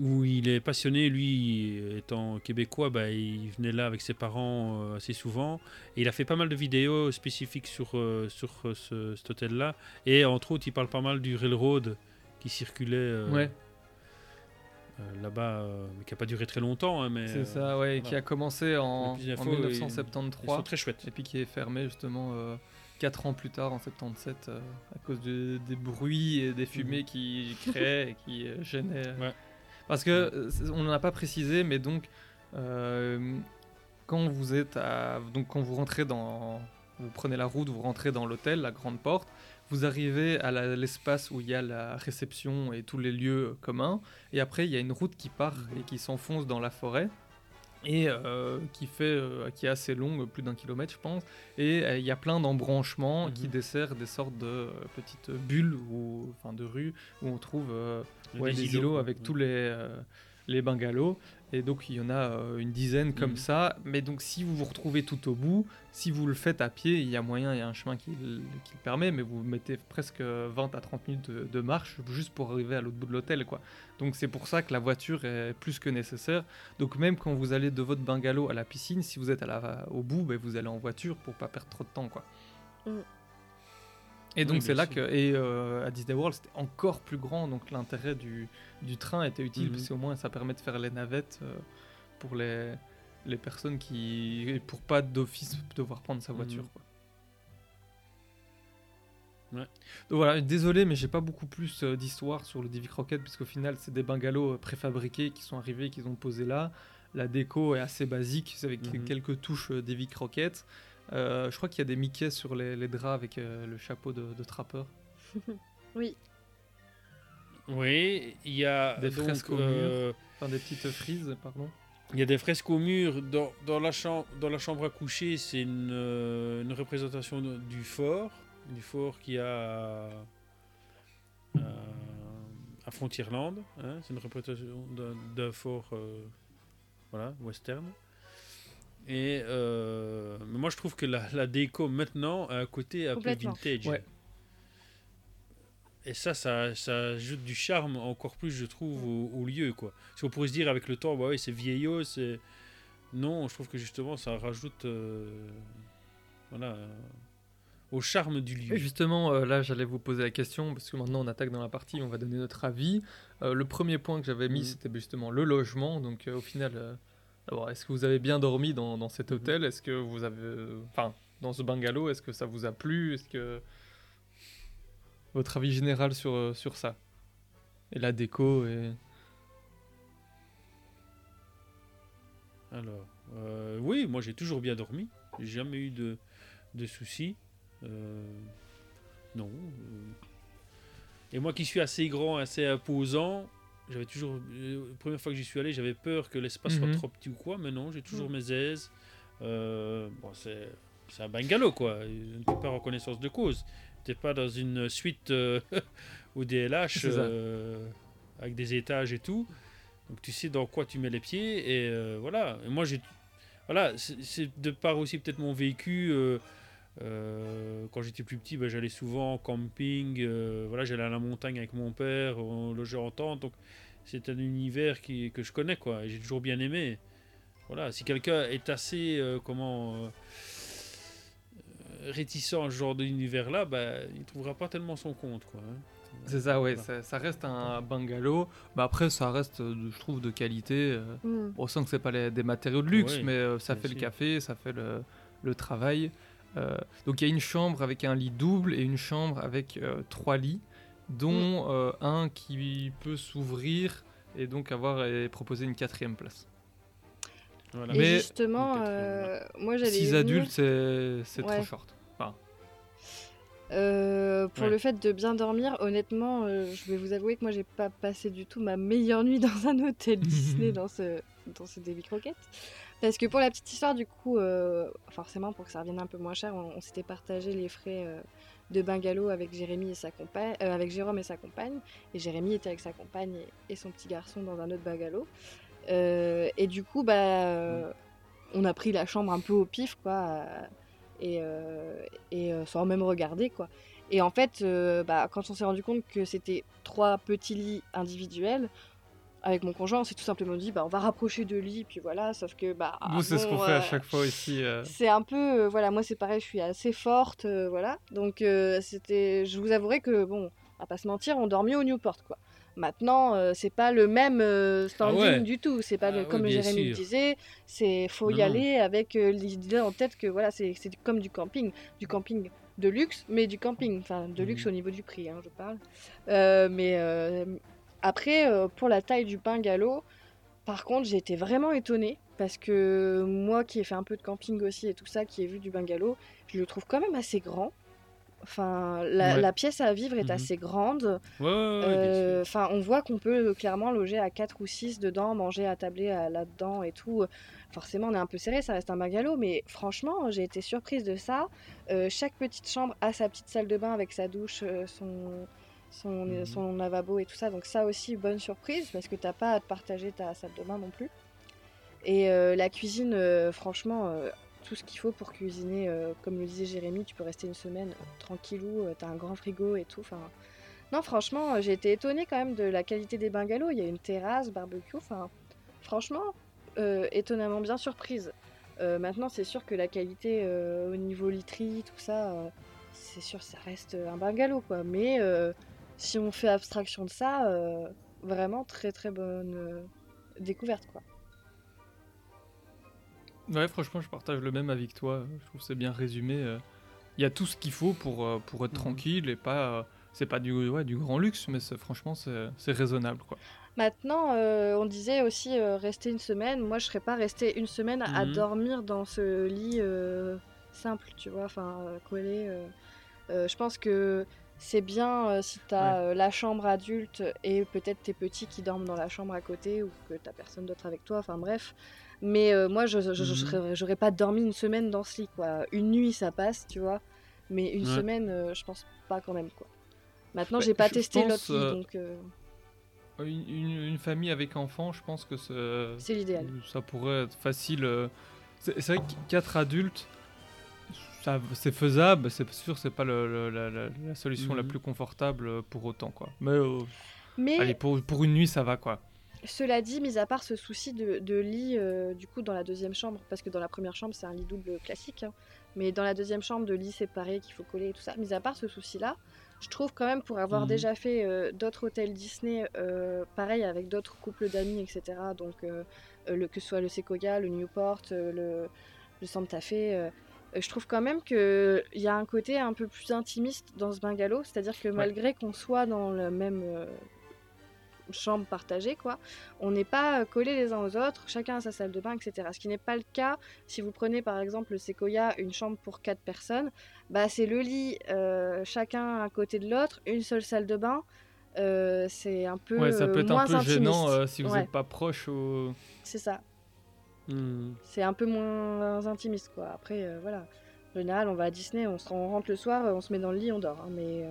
où il est passionné, lui étant québécois, bah, il venait là avec ses parents euh, assez souvent, et il a fait pas mal de vidéos spécifiques sur, euh, sur euh, ce, cet hôtel-là, et entre autres, il parle pas mal du railroad qui circulait Ouais. là-bas, mais qui n'a pas duré très longtemps. hein, mais, C'est ça, ouais, qui a commencé en, en ils- 1973. ils sont très chouettes. Et puis qui est fermé justement 4 ans plus tard, en 77, euh, à cause de- des bruits et des fumées qui créaient et qui euh, gênaient. Ouais. Parce que euh, on n'en a pas précisé, mais donc euh, quand vous êtes à, donc quand vous rentrez dans, vous prenez la route, vous rentrez dans l'hôtel, la grande porte, vous arrivez à l'espace où il y a la réception et tous les lieux communs, et après il y a une route qui part et qui s'enfonce dans la forêt et euh, qui fait euh, qui est assez longue, plus d'un kilomètre je pense, et euh, il y a plein d'embranchements qui desserrent des sortes de petites bulles ou enfin de rues où on trouve Des ouais, des, îlots, avec tous les euh, les bungalows. Et donc il y en a euh, une dizaine comme Mhm. ça. Mais donc si vous vous retrouvez tout au bout, si vous le faites à pied, il y a moyen, il y a un chemin qui, le- qui le permet, mais vous mettez presque 20 à 30 minutes de, de marche juste pour arriver à l'autre bout de l'hôtel. quoi. Donc c'est pour ça que la voiture est plus que nécessaire. Donc même quand vous allez de votre bungalow à la piscine, si vous êtes à la, au bout, ben, vous allez en voiture pour pas perdre trop de temps. quoi. Mm. Et donc Oui, c'est là sûr. que et euh, à Disney World c'était encore plus grand donc l'intérêt du, du train était utile Mhm. parce qu'au moins ça permet de faire les navettes euh, pour les, les personnes qui pour pas d'office devoir prendre sa voiture Mhm. quoi. Ouais. Donc voilà, désolé mais j'ai pas beaucoup plus euh, d'histoire sur le Davy Crockett puisqu'au final c'est des bungalows euh, préfabriqués qui sont arrivés qu'ils ont posés là. La déco est assez basique, avec Mhm. quelques touches euh, Davy Crockett. Euh, je crois qu'il y a des Mickey sur les, les draps avec euh, le chapeau de, de trappeur. <laughs> Oui. Oui, il y a Des donc, fresques au euh, Enfin, des petites frises, pardon. Il y a des fresques au mur. Dans, dans, la, chambre, dans la chambre à coucher, c'est une, une représentation de- du fort. Du fort qui a à, à Frontierland. hein. C'est une représentation d'un- d'un fort euh, voilà, western. Et euh, mais moi, je trouve que la, la déco maintenant a un côté un peu vintage. Ouais. Et ça, ça, ça ajoute du charme encore plus, je trouve, au, au lieu. Quoi. Parce qu'on pourrait se dire avec le temps, bah ouais, c'est vieillot, c'est. Non, je trouve que justement, ça rajoute. euh, voilà. euh, au charme du lieu. Et justement, euh, là, j'allais vous poser la question, parce que maintenant on attaque dans la partie, on va donner notre avis. Euh, le premier point que j'avais mis, Mhm. c'était justement le logement. Donc, euh, au final, euh, d'abord, est-ce que vous avez bien dormi dans, dans cet Mhm. hôtel? Est-ce que vous avez. Enfin, dans ce bungalow, est-ce que ça vous a plu? Est-ce que. Votre avis général sur, euh, sur ça? Et la déco et. Alors, euh, oui, moi j'ai toujours bien dormi. J'ai jamais eu de, de soucis. Euh, non. Et moi qui suis assez grand, assez imposant, j'avais toujours. euh, la première fois que j'y suis allé, j'avais peur que l'espace Mhm. soit trop petit ou quoi, mais non, j'ai toujours Mhm. mes aises. Euh, bon, c'est. C'est un bungalow quoi, peux pas reconnaissance de cause. T'es pas dans une suite euh, <laughs> au DLH C'est ça. euh, avec des étages et tout. Donc tu sais dans quoi tu mets les pieds et euh, voilà. Et moi j'ai voilà, c'est de par aussi peut-être mon vécu. Euh, quand j'étais plus petit, ben, j'allais souvent en camping. euh, voilà, j'allais à la montagne avec mon père, on logeait en tente. Donc c'est un univers qui, que je connais quoi. Et j'ai toujours bien aimé. Voilà, si quelqu'un est assez euh, comment réticent à ce genre d'univers-là, bah, il trouvera pas tellement son compte quoi. hein. C'est ça, ouais, Voilà. ça, ça reste un bungalow. Bah après, ça reste, je trouve, de qualité. Mm. On sent que c'est pas les- des matériaux de luxe, Ouais, mais ça fait le café, ça fait le, le travail. Euh, donc il y a une chambre avec un lit double et une chambre avec euh, trois lits, dont Mm. euh, un qui peut s'ouvrir et donc avoir et proposer une quatrième place. Voilà. Et Mais- justement, euh, moi j'allais. y Six venir. adultes, c'est c'est Ouais. trop short. Enfin, Euh, pour Ouais. le fait de bien dormir, honnêtement, euh, je vais vous avouer que moi j'ai pas passé du tout ma meilleure nuit <laughs> dans un hôtel Disney <laughs> dans ce dans ce Davy Crockett. Parce que pour la petite histoire, du coup, euh, forcément pour que ça revienne un peu moins cher, on, s'était partagé les frais euh, de bungalow avec Jérémy et sa compagne, euh, avec Jérôme et sa compagne. Et Jérémy était avec sa compagne et, son petit garçon dans un autre bungalow. Et du coup, bah, on a pris la chambre un peu au pif, quoi. et, et sans même regarder quoi. Et en fait, bah, quand on s'est rendu compte que c'était trois petits lits individuels, avec mon conjoint, on s'est tout simplement dit bah, on va rapprocher deux lits, puis voilà, sauf que bah. nous, c'est ce qu'on fait à euh, chaque fois ici. euh. C'est un peu, euh, voilà, moi c'est pareil, je suis assez forte, voilà. Donc c'était, je vous avouerai que bon, on va pas se mentir, on dort mieux au Newport quoi. Maintenant, c'est pas le même standing ouais. du tout. C'est pas Ah le, ouais, comme bien Jérémy le disait, c'est faut y Non, aller avec l'idée en tête que voilà, c'est c'est comme du camping, du camping de luxe, mais du camping, enfin de luxe Mhm. au niveau du prix, hein, je parle. Mais après, euh, pour la taille du bungalow, par contre, j'ai été vraiment étonnée parce que moi qui ai fait un peu de camping aussi et tout ça, qui ai vu du bungalow, je le trouve quand même assez grand. Enfin, la, Ouais. la pièce à vivre est Mhm. assez grande. Ouais, Euh, on voit qu'on peut clairement loger à 4 ou 6 dedans, manger à tabler là-dedans et tout. Forcément, on est un peu serré, ça reste un bungalow, mais franchement, j'ai été surprise de ça. Euh, chaque petite chambre a sa petite salle de bain avec sa douche, euh, son, son, Mhm. son lavabo et tout ça. Donc ça aussi, bonne surprise, parce que t'as pas à te partager ta salle de bain non plus. Et euh, la cuisine, euh, franchement, euh, tout ce qu'il faut pour cuisiner, comme le disait Jérémy, tu peux rester une semaine tranquillou, t'as un grand frigo et tout. Enfin, non, franchement, j'ai été étonnée quand même de la qualité des bungalows. Il y a une terrasse, barbecue, enfin, franchement, étonnamment bien surprise. Maintenant, c'est sûr que la qualité au niveau literie, tout ça, c'est sûr, ça reste un bungalow, quoi. Mais si on fait abstraction de ça, euh, vraiment très très bonne euh, découverte, quoi. Ouais, franchement, je partage le même avec toi. Je trouve que c'est bien résumé. euh. Il y a tout ce qu'il faut pour, euh, pour être Mhm. tranquille et pas. euh, c'est pas du, ouais, du grand luxe, mais franchement, c'est c'est raisonnable. Quoi. Maintenant, euh, on disait aussi euh, rester une semaine. Moi, je serais pas restée une semaine à Mhm. dormir dans ce lit euh, simple, tu vois, enfin collé. euh. Euh, je pense que c'est bien euh, si tu as la chambre adulte et peut-être tes petits qui dorment dans la chambre à côté ou que t'as personne d'autre avec toi. Enfin bref. Mais euh, moi, je Mhm. j'aurais pas dormi une semaine dans ce lit, quoi. Une nuit, ça passe, tu vois. Mais une Ouais. semaine, euh, je pense pas quand même, quoi. Maintenant, Bah, j'ai pas testé l'autre lit, euh, donc euh, Une, une- une famille avec enfants, je pense que c'est. l'idéal. Ça pourrait être facile. euh. C'est vrai que 4 adultes, c'est faisable. C'est sûr, c'est pas le- le- la, solution la Mhm. plus confortable pour autant. quoi. Mais euh, Mais allez, pour, pour une nuit, ça va. quoi. Cela dit, mis à part ce souci de, de lit, euh, du coup, dans la deuxième chambre, parce que dans la première chambre, c'est un lit double classique, hein, mais dans la deuxième chambre, de lit séparé qu'il faut coller et tout ça, mis à part ce souci-là, je trouve quand même, pour avoir Mhm. déjà fait euh, d'autres hôtels Disney, euh, pareil, avec d'autres couples d'amis, etc., donc le, que ce soit le Sequoia, le Newport, euh, le, le Santa Fe, je trouve quand même qu'il y a un côté un peu plus intimiste dans ce bungalow, c'est-à-dire que malgré qu'on soit dans le même euh, chambre partagée, quoi, on n'est pas euh, collés les uns aux autres, chacun a sa salle de bain, etc. Ce qui n'est pas le cas si vous prenez par exemple le Sequoia, une chambre pour quatre personnes, bah c'est le lit, euh, chacun à côté de l'autre, une seule salle de bain. euh, c'est un peu Ouais, ça peut euh, être un moins peu gênant intimiste. euh, si vous Ouais, n'êtes pas proche. Au... c'est ça. Hmm. C'est un peu moins intimiste, quoi. Après, euh, voilà. En général, on va à Disney, on, se, on rentre le soir, on se met dans le lit, on dort. hein, mais euh,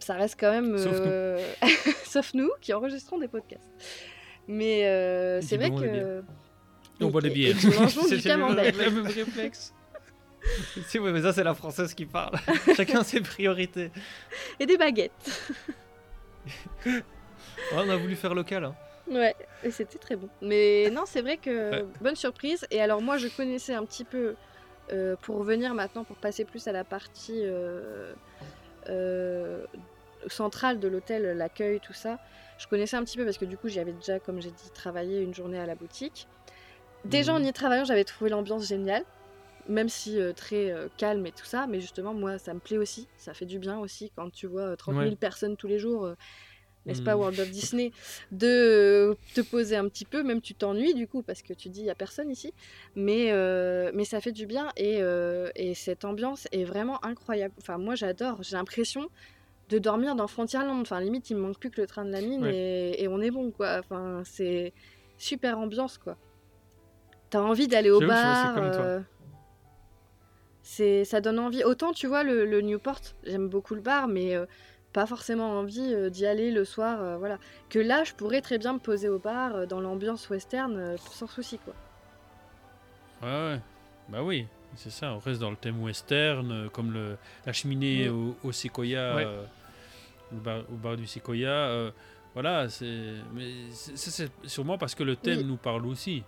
ça reste quand même. Sauf nous. euh, <laughs> Sauf nous qui enregistrons des podcasts. Mais euh, c'est vrai que. Et on boit des bières. C'était le même- réflexe. <laughs> si, ouais, mais ça, c'est la française qui parle. <laughs> Chacun ses priorités. Et des baguettes. Ouais, on a voulu faire local. Hein. Ouais, et c'était très bon. Mais non, c'est vrai que Ouais. bonne surprise. Et alors moi, je connaissais un petit peu, euh, pour revenir maintenant, pour passer plus à la partie euh, euh, centrale de l'hôtel, l'accueil, tout ça. Je connaissais un petit peu parce que du coup, j'y avais déjà, comme j'ai dit, travaillé une journée à la boutique. Déjà en y travaillant, j'avais trouvé l'ambiance géniale. Même si très calme et tout ça, mais justement, moi, ça me plaît aussi. Ça fait du bien aussi quand tu vois euh, 30 000 Ouais. personnes tous les jours. N'est-ce pas, World of Disney, de euh, te poser un petit peu, même tu t'ennuies du coup, parce que tu dis il n'y a personne ici, mais, euh, mais ça fait du bien et, euh, et cette ambiance est vraiment incroyable. Enfin, moi j'adore, j'ai l'impression de dormir dans Frontierland. Enfin, limite, il me manque plus que le train de la mine Ouais. et, et on est bon, quoi. Enfin, c'est super ambiance, quoi. T'as envie d'aller au bar. comme toi. c'est, ça donne envie. Autant, tu vois, le, le Newport, j'aime beaucoup le bar, mais euh, pas forcément envie euh, d'y aller le soir, euh, voilà. Que là, je pourrais très bien me poser au bar, euh, dans l'ambiance western, euh, sans souci, quoi. Ouais, ouais. Bah oui, c'est ça. On reste dans le thème western, euh, comme le, la cheminée Mm. au, au Sequoia, Ouais. euh, au, bar, au bar du Sequoia. euh, voilà, c'est. Mais c'est- ça, c'est sûrement parce que le thème Oui. nous parle aussi.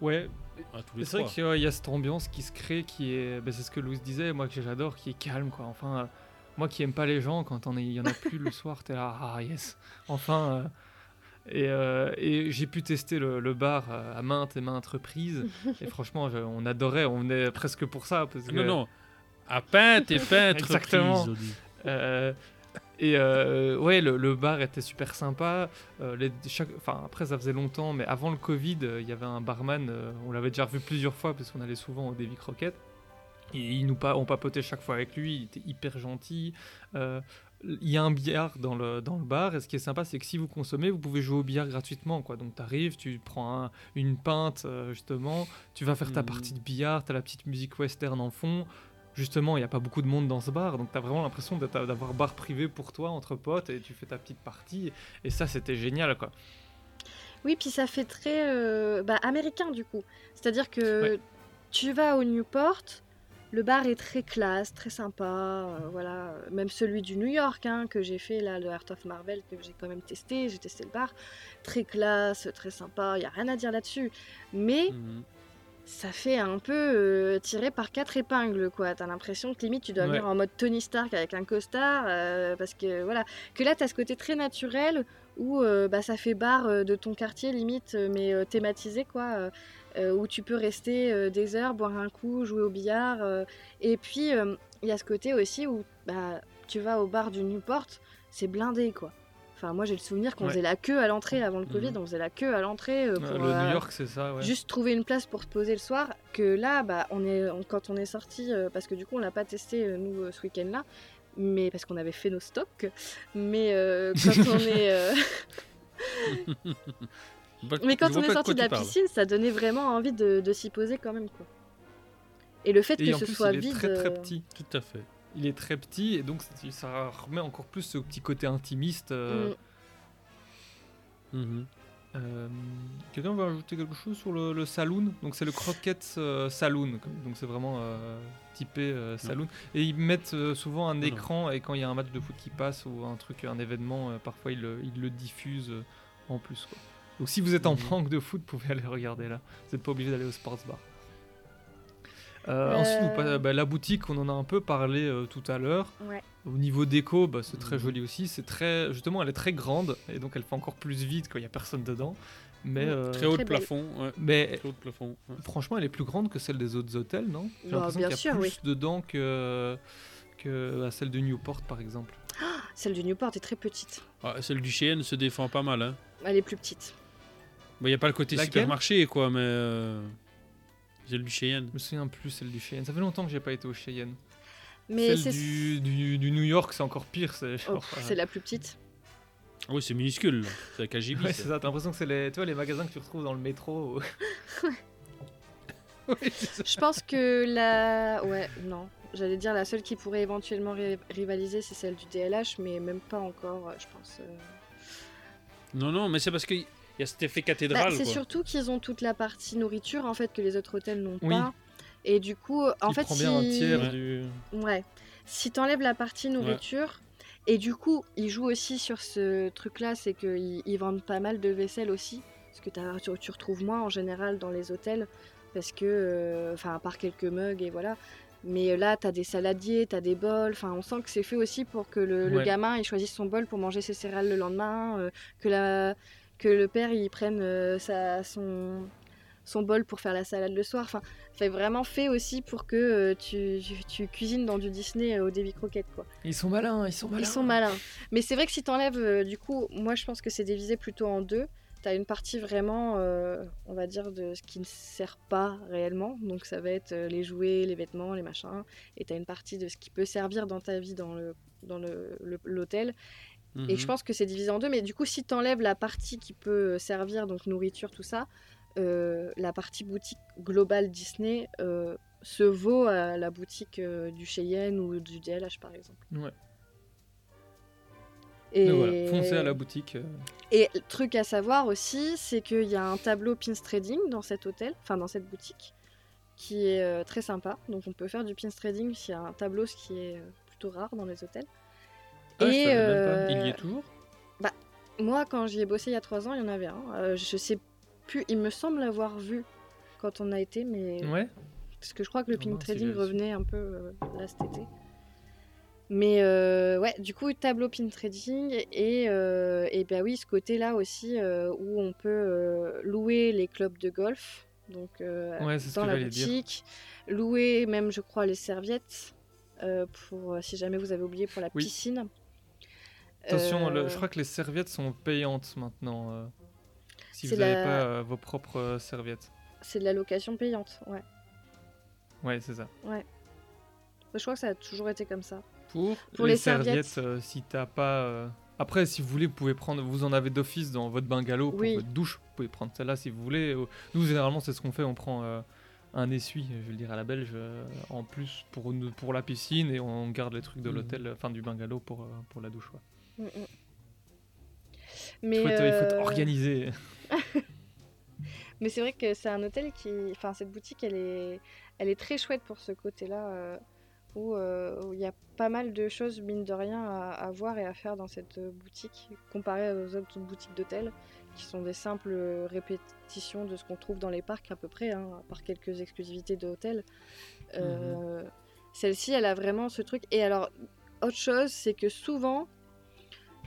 Ouais, À tous les c'est vrai qu'il y a- il y a cette ambiance qui se crée, qui est. ben, c'est ce que Louis disait, moi que j'adore, qui est calme, quoi. Enfin, euh, moi qui aime pas les gens, quand on est- il y en a plus le soir, t'es là, ah yes, enfin. euh, et euh, et j'ai pu tester le, le bar euh, à maintes et maintes reprises. <laughs> et franchement, je- on adorait, on est presque pour ça. Parce que, Non, non. À peinte et peinte <laughs> Exactement. Euh, et euh, ouais, le, le bar était super sympa. Euh, les- chaque, enfin, après, ça faisait longtemps, mais avant le Covid, euh, il y avait un barman, euh, on l'avait déjà revu plusieurs fois parce qu'on allait souvent au Davy Croquette. Et il nous pa on papotait chaque fois avec lui, il était hyper gentil. Euh, il y a un billard dans le, dans le bar, et ce qui est sympa, c'est que si vous consommez, vous pouvez jouer au billard gratuitement. Quoi. Donc tu arrives, tu prends un- une pinte, euh, justement, tu vas faire ta Mhm. partie de billard, tu as la petite musique western en fond. justement, il n'y a pas beaucoup de monde dans ce bar, donc tu as vraiment l'impression d'être- d'avoir bar privé pour toi, entre potes, et tu fais ta petite partie. Et ça, c'était génial, quoi. Oui, puis ça fait très euh, bah, américain du coup. C'est-à-dire que Ouais. tu vas au Newport, le bar est très classe, très sympa. euh, voilà, même celui du New York hein, que j'ai fait là, le Art of Marvel que j'ai quand même testé. J'ai testé le bar, très classe, très sympa. Il y a rien à dire là-dessus. Mais Mhm. ça fait un peu euh, tiré par quatre épingles quoi. T'as l'impression que limite tu dois Ouais. venir en mode Tony Stark avec un costard euh, parce que voilà que là t'as ce côté très naturel où euh, bah, ça fait bar euh, de ton quartier limite euh, mais euh, thématisé quoi euh, où tu peux rester euh, des heures boire un coup jouer au billard euh, et puis euh, il y a ce côté aussi où bah, tu vas au bar du Newport c'est blindé quoi. Enfin, moi j'ai le souvenir qu'on Ouais. faisait la queue à l'entrée avant le Covid, Mhm. on faisait la queue à l'entrée euh, Euh, pour le euh, New York, c'est ça, ouais. juste trouver une place pour se poser le soir. Que là, bah, on est, on- quand on est sorti, euh, parce que du coup, on l'a pas testé euh, nous euh, ce week-end-là, mais parce qu'on avait fait nos stocks. Mais euh, quand on est, euh, <laughs> mais quand on est sorti de la parles. piscine, ça donnait vraiment envie de, de s'y poser quand même quoi. Et le fait Et que en ce plus, soit il est vide, très très euh, petit. Tout à fait. Il est très petit, et donc ça- remet encore plus ce petit côté intimiste. euh, mm. Mhm. Euh, Quelqu'un va ajouter quelque chose sur le, le saloon? Donc c'est le Croquette euh, Saloon, donc c'est vraiment euh, typé euh, saloon. Et ils mettent euh, souvent un non. écran et quand il y a un match de foot qui passe ou un truc, un événement, euh, parfois ils le, ils le diffusent euh, en plus. Quoi. Donc si vous êtes en manque de foot, vous pouvez aller regarder là. Vous n'êtes pas obligé d'aller au sports bar. Euh, Ensuite, Euh. pa- bah, la boutique, on en a un peu parlé euh, tout à l'heure. Ouais. Au niveau déco, bah, c'est très Mhm. joli aussi. C'est très, justement, elle est très grande et donc elle fait encore plus vide quand il y a personne dedans. Mais, Mm. euh, Très haut de plafond. Ouais. mais Très haut de plafond. ouais. franchement, elle est plus grande que celle des autres hôtels, non? J'ai Bah, l'impression bien qu'il y a sûr, plus oui. dedans que que celle de Newport, par exemple. celle du Newport est très petite. Ah, celle du Cheyenne se défend pas mal. Hein. Elle est plus petite. Il n'y a pas le côté Laquelle supermarché, quoi, mais. euh, Celle du Cheyenne. Je me souviens plus celle du Cheyenne. Ça fait longtemps que j'ai pas été au Cheyenne. Mais celle c'est du, du, du New York, c'est encore pire. C'est oh, euh, c'est la plus petite. Ah oui, c'est minuscule. C'est la KGB. Ouais, c'est ça. T'as l'impression que c'est les, tu vois, les magasins que tu retrouves dans le métro. <laughs> Oui, c'est ça. Je pense que la. Ouais, non. J'allais dire la seule qui pourrait éventuellement ri- rivaliser, c'est celle du DLH, mais même pas encore, je pense. euh. Non, non, mais c'est parce qu'il y a cet effet Bah, cathédrale. c'est surtout qu'ils ont toute la partie nourriture en fait que les autres hôtels n'ont Oui. pas. Et du coup, en fait, prend si... bien un tiers Ouais. du. Ouais. Si t'enlèves la partie nourriture, et du coup, ils jouent aussi sur ce truc-là, c'est qu'ils ils vendent pas mal de vaisselle aussi. Parce que tu, tu retrouves moins en général dans les hôtels. Parce que, euh, enfin, à part quelques mugs et voilà. Mais là, t'as des saladiers, t'as des bols. Enfin, on sent que c'est fait aussi pour que le, gamin il choisisse son bol pour manger ses céréales le lendemain. euh, que, la, que le père il prenne euh, sa, son, son bol pour faire la salade le soir. Enfin, c'est vraiment fait aussi pour que euh, tu, tu- tu cuisines dans du Disney euh, au Davy Croquette, quoi. Ils sont malins, ils sont malins. Ils sont malins. Mais c'est vrai que si t'enlèves, euh, du coup, moi je pense que c'est divisé plutôt en deux. T'as une partie vraiment, on va dire, de ce qui ne sert pas réellement. Donc ça va être les jouets, les vêtements, les machins. Et t'as une partie de ce qui peut servir dans ta vie dans le dans le- le- Et je Mhm. pense que c'est divisé en deux. Mais du coup, si t'enlèves la partie qui peut servir, donc nourriture, tout ça, euh, la partie boutique globale Disney euh, se vaut à la boutique euh, du Cheyenne ou du DLH par exemple. Ouais. Et, Mais voilà, foncez à la boutique. euh. et le truc à savoir aussi, c'est qu'il y a un tableau pins trading dans cet hôtel, enfin dans cette boutique, qui est euh, très sympa. Donc on peut faire du pins trading s'il y a un tableau, ce qui est euh, plutôt rare dans les hôtels. Ah, je savais même pas. euh, Il y est toujours Moi, quand j'y ai bossé il y a trois ans, il y en avait un. Euh, je sais plus, il me semble l'avoir vu quand on a été, mais Ouais. parce que je crois que le Ah pin mince, trading revenait un peu euh, là cet été. Mais euh, ouais, du coup, tableau pin trading et, euh, et ben oui, ce côté-là aussi euh, où on peut euh, louer les clubs de golf, donc euh, Ouais, dans la boutique, louer même, je crois, les serviettes euh, pour euh, si jamais vous avez oublié pour la Oui. piscine. Attention, le- Euh, je crois que les serviettes sont payantes maintenant. euh, si vous n'avez la- pas euh, vos propres serviettes. c'est de la location payante, ouais. Ouais, c'est ça. Je crois que ça a toujours été comme ça. Pour, Pour les serviettes. si t'as pas. Après, si vous voulez, vous pouvez prendre. Vous en avez d'office dans votre bungalow pour Oui. votre douche. Vous pouvez prendre celle-là si vous voulez. Nous, généralement, c'est ce qu'on fait. On prend. euh, un essuie, je vais le dire à la belge, euh, en plus pour, pour la piscine et on garde les trucs de Mhm. l'hôtel, enfin du bungalow pour, pour la douche. quoi. Mm, mm. Il Mais, faut être- il faut euh, organisé. <laughs> Mais c'est vrai que c'est un hôtel qui. Enfin, cette boutique, elle est, elle est très chouette pour ce côté-là, euh, où euh, où il y a pas mal de choses, mine de rien, à, à voir et à faire dans cette euh, boutique, comparé aux autres boutiques d'hôtels, qui sont des simples euh, répétitions de ce qu'on trouve dans les parcs à peu près, hein, à part quelques exclusivités de hôtels. Euh, Celle-ci, elle a vraiment ce truc. Et alors, autre chose, c'est que souvent,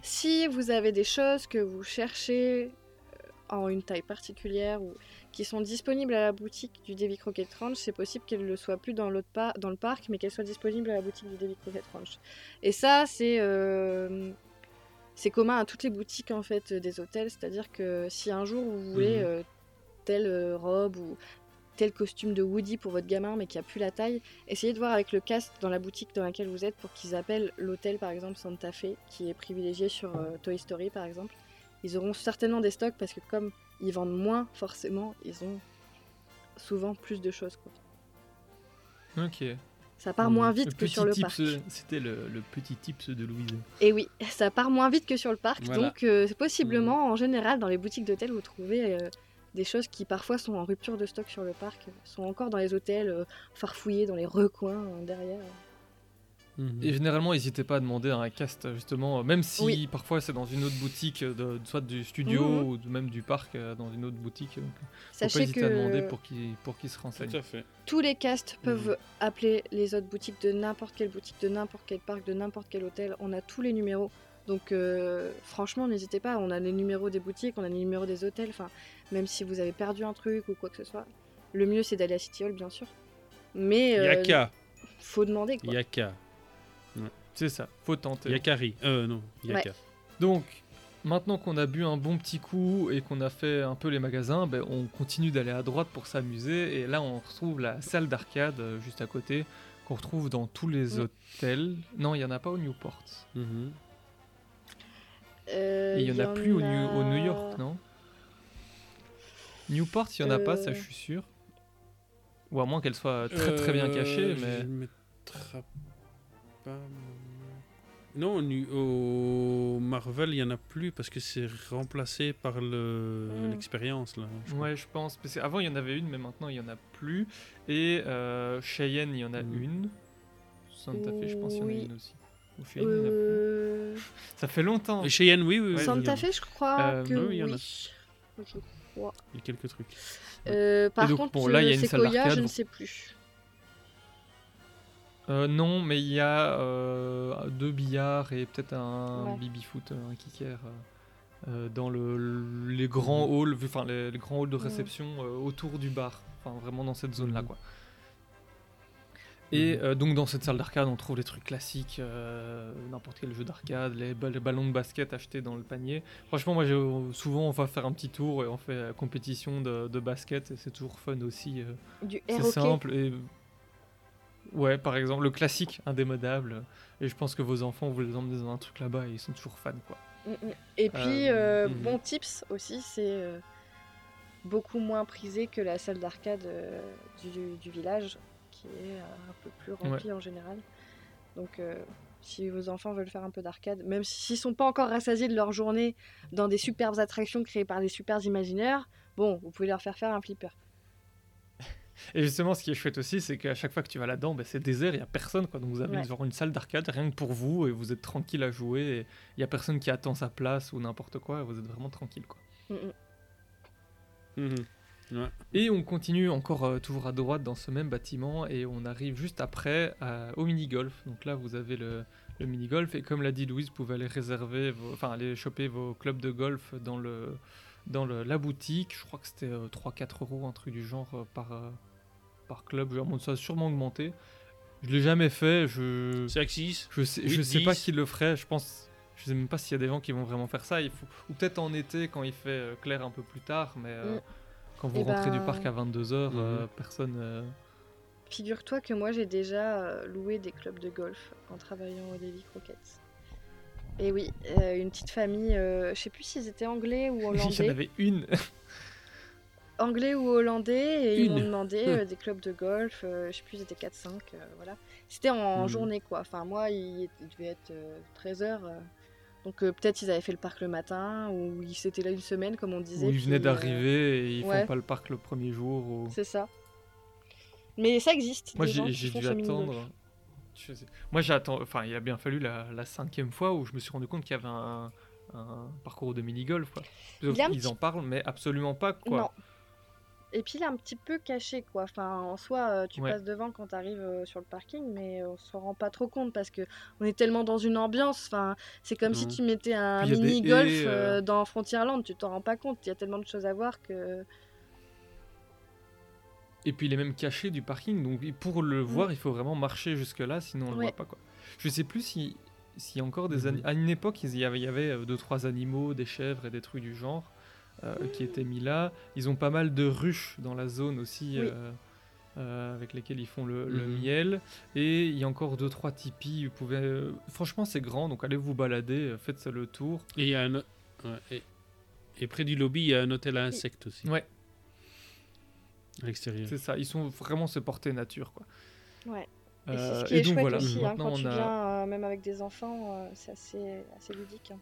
si vous avez des choses que vous cherchez euh, en une taille particulière ou qui sont disponibles à la boutique du Davy Crockett Ranch, c'est possible qu'elles ne soient plus dans, l'autre pa- dans le parc, mais qu'elles soient disponibles à la boutique du Davy Crockett Ranch. Et ça, c'est euh, c'est commun à toutes les boutiques en fait euh, des hôtels, c'est-à-dire que si un jour vous voulez Mhm. euh, telle robe ou tel costume de Woody pour votre gamin mais qui a plus la taille, essayez de voir avec le cast dans la boutique dans laquelle vous êtes pour qu'ils appellent l'hôtel par exemple Santa Fe qui est privilégié sur euh, Toy Story par exemple. Ils auront certainement des stocks parce que comme ils vendent moins forcément, ils ont souvent plus de choses quoi. Ok. Ça part moins Le vite que sur le parc. euh, C'était le, le petit tips de Louise. Et oui, ça part moins vite que sur le parc, Voilà. donc euh, possiblement en général dans les boutiques d'hôtels vous trouvez euh, des choses qui parfois sont en rupture de stock sur le parc, sont encore dans les hôtels euh, farfouillés dans les recoins euh, derrière. Mhm. Et généralement, n'hésitez pas à demander à un cast, justement, euh, même si Oui. parfois c'est dans une autre boutique, de, soit du studio Mhm. ou de- même du parc, dans une autre boutique. Donc, faut pas Sachez hésiter à demander que pour qu'ils pour qu'ils se renseignent. Tout à fait. tous les castes peuvent appeler les autres boutiques de n'importe quelle boutique, de n'importe quel parc, de n'importe quel hôtel. On a tous les numéros. Donc euh, franchement, n'hésitez pas. On a les numéros des boutiques, on a les numéros des hôtels. Enfin, même si vous avez perdu un truc ou quoi que ce soit, le mieux c'est d'aller à City Hall, bien sûr. Mais euh, Yaka. faut demander quoi. Yaka. C'est ça, faut tenter. Yakari. Euh, non. Yaka. Donc, maintenant qu'on a bu un bon petit coup et qu'on a fait un peu les magasins, ben, on continue d'aller à droite pour s'amuser. Et là, on retrouve la salle d'arcade euh, juste à côté, qu'on retrouve dans tous les Mm. hôtels. Non, il n'y en a pas au Newport. Mhm. Euh, Et il n'y en a plus au, New, a- au New York, non? Newport, il n'y en a pas, ça je suis sûr. Ou à moins qu'elle soit très très bien cachée, Euh, mais... Je pas. Non, au Marvel, il y en a plus parce que c'est remplacé par le Mm. l'expérience crois. Ouais, je pense. Parce qu'avant, il y en avait une, mais maintenant, il n'y en a plus. Et euh, Cheyenne, il y en a Mhm. une. Santa Fe, je pense qu'il y en a Oui. une aussi. Ou Cheyenne, il y en a plus. Euh, Ça fait longtemps. Et Cheyenne, oui, oui. oui, Santa a. Fe, je crois Euh, que oui, oui. il y en a. Je crois. Il y a quelques trucs. Euh, par donc, contre, bon, là, il y a une salle Sequoia, d'arcade. je ne sais plus. Euh, non, mais il y a euh, deux billards et peut-être un Ouais. bibi-foot, un kicker. euh, euh, dans le, les grands halls, enfin les, les grands halls de réception euh, autour du bar, enfin vraiment dans cette zone-là Mhm. quoi. Et Mhm. euh, donc dans cette salle d'arcade, on trouve les trucs classiques, euh, n'importe quel jeu d'arcade, les, ba- les ballons de basket achetés dans le panier. Franchement, moi, j'ai- souvent, on va faire un petit tour et on fait la compétition de, de basket et c'est toujours fun aussi. euh, Du c'est simple et ouais, par exemple, le classique indémodable. Et je pense que vos enfants, vous les emmenez dans un truc là-bas et ils sont toujours fans quoi. Mm, mm. Et puis, Euh, euh, mhm. bon tips aussi, c'est euh, beaucoup moins prisé que la salle d'arcade euh, du, du village, qui est euh, un peu plus remplie en général. Donc, euh, si vos enfants veulent faire un peu d'arcade, même s'ils sont pas encore rassasiés de leur journée dans des superbes attractions créées par des super imaginaires, bon, vous pouvez leur faire faire un flipper. Et justement, ce qui est chouette aussi, c'est qu'à chaque fois que tu vas là-dedans, bah, c'est désert, il n'y a personne. Quoi. Donc vous avez Ouais. genre une salle d'arcade rien que pour vous et vous êtes tranquille à jouer. et Il n'y a personne qui attend sa place ou n'importe quoi. et vous êtes vraiment tranquille. Quoi. Mm, mm. Mhm. Ouais. Et on continue encore euh, toujours à droite dans ce même bâtiment et on arrive juste après à- au mini-golf. Donc là, vous avez le, le mini-golf et comme l'a dit Louise, vous pouvez aller réserver, vos- enfin aller choper vos clubs de golf dans, le, dans le- la boutique. Je crois que c'était euh, 3-4 euros, un truc du genre euh, par, euh, par club. Je remonte, ça a sûrement augmenté. Je l'ai jamais fait. Je, C'est Axis. je sais, je sais pas 10. qui le ferait. Je pense, je sais même pas s'il y a des gens qui vont vraiment faire ça. Il faut, ou peut-être en été quand il fait euh, clair un peu plus tard, mais euh, Mm. Quand vous Eh rentrez du ben- parc à 22h, Mhm. personne. euh, Figure-toi que moi j'ai déjà euh, loué des clubs de golf en travaillant au Davy Crockett. Et oui, euh, une petite famille, euh, je sais plus s'ils étaient anglais ou <laughs> Il y en hollandais. avait une. <laughs> anglais ou hollandais et ils m'ont demandé <laughs> euh, des clubs de golf, euh, je sais plus, c'était 4-5, euh, voilà. C'était en Mhm. journée quoi, enfin moi il, il devait être 13h, donc euh, peut-être ils avaient fait le parc le matin ou ils étaient là une semaine comme on disait. Où ils venaient euh, d'arriver et ils ouais. font pas le parc le premier jour. ou- C'est ça. Mais ça existe. Moi j'ai dû attendre. je sais- Moi j'ai attendu. Enfin, il a bien fallu la, la cinquième fois où je me suis rendu compte qu'il y avait un, un parcours de quoi. Est un Ils en parlent, mais absolument pas quoi. Non. Et puis il est un petit peu caché quoi. Enfin, en soi, euh, tu Ouais. passes devant quand tu arrives sur le parking, mais on s'en rend pas trop compte parce que on est tellement dans une ambiance. Enfin, c'est comme si Mhm. tu mettais un mini golf haies, euh. euh, dans Frontierland. Tu t'en rends pas compte. Il y a tellement de choses à voir que. Et puis il est même caché du parking, donc pour le voir, il faut vraiment marcher jusque-là, sinon on le. Ouais. voit pas. Quoi. Je sais plus si s'il y a encore des ani- À une époque, il y avait, il y avait euh, deux trois animaux, des chèvres et des trucs du genre euh, qui étaient mis là. Ils ont pas mal de ruches dans la zone aussi. Oui. euh, euh, avec lesquelles ils font le, le Mhm. miel et il y a encore deux trois tipis vous pouvez euh, franchement c'est grand donc allez vous balader euh, faites le tour Et il y a un. o- ouais, et, et près du lobby, il y a un hôtel à insectes aussi. ouais À l'extérieur. c'est ça ils sont vraiment se porter nature quoi Ouais. Et Euh, c'est ce qui et est donc chouette voilà aussi, hein, maintenant quand tu on a viens, euh, même avec des enfants, euh, c'est assez, assez ludique. hein.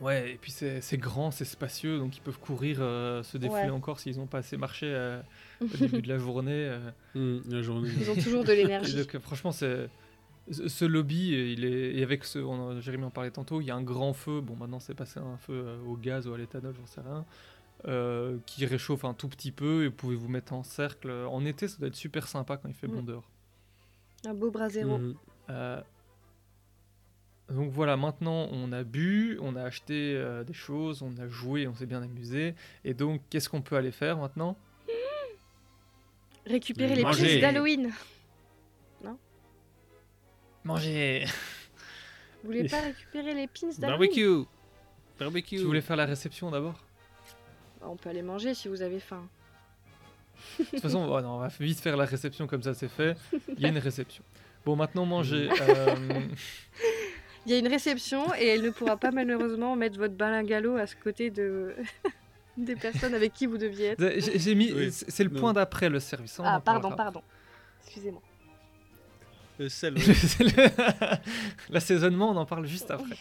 Ouais, et puis c'est c'est grand, c'est spacieux, donc ils peuvent courir, euh, se défouler Ouais. encore s'ils n'ont pas assez marché euh, <laughs> au début de la journée. euh. La journée. Ils ont <laughs> toujours de l'énergie. donc, franchement, c'est ce lobby, il est et avec ce, on Jérémy en parlait tantôt, il y a un grand feu. Bon, maintenant c'est passé un feu au gaz ou à l'éthanol, j'en sais rien, euh, qui réchauffe un tout petit peu et vous pouvez vous mettre en cercle. En été, ça doit être super sympa quand il fait bon Mm. dehors. Un beau brasero. Mhm. Euh, donc voilà, maintenant on a bu, on a acheté euh, des choses, on a joué, on s'est bien amusé. Et donc, qu'est-ce qu'on peut aller faire maintenant? Récupérer les Manger. pièces d'Halloween. Manger Vous voulez pas récupérer les pins d'Halloween? Barbecue Barbecue Tu voulais faire la réception d'abord? On peut aller manger si vous avez faim. De toute façon, oh non, on va vite faire la réception comme ça c'est fait. Il y a une réception. Bon, maintenant manger. <laughs> euh, Il y a une réception et elle ne pourra pas malheureusement mettre votre balingalo à ce côté de <laughs> des personnes avec qui vous deviez être. J'ai mis. Oui. C'est le point d'après le service. on Ah pardon, pardon. Excusez-moi. <laughs> Le sel, ouais. <laughs> L'assaisonnement, on en parle juste après.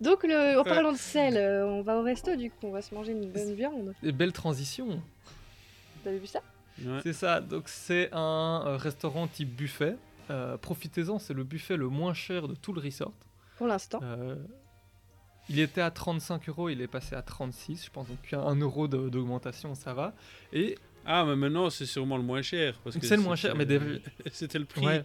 Donc le, en parlant de sel, euh, on va au resto du coup, on va se manger une bonne viande. Et belle transition. Vous avez vu ça? Ouais. C'est ça, donc c'est un euh, restaurant type buffet. Euh, Profitez-en, c'est le buffet le moins cher de tout le resort. Pour l'instant. Euh, il était à 35 euros, il est passé à 36, je pense, donc il y a un euro de- d'augmentation, ça va. Et Ah, mais maintenant, c'est sûrement le moins cher. parce que C'est le moins cher, mais des- <laughs> C'était le prix. ouais,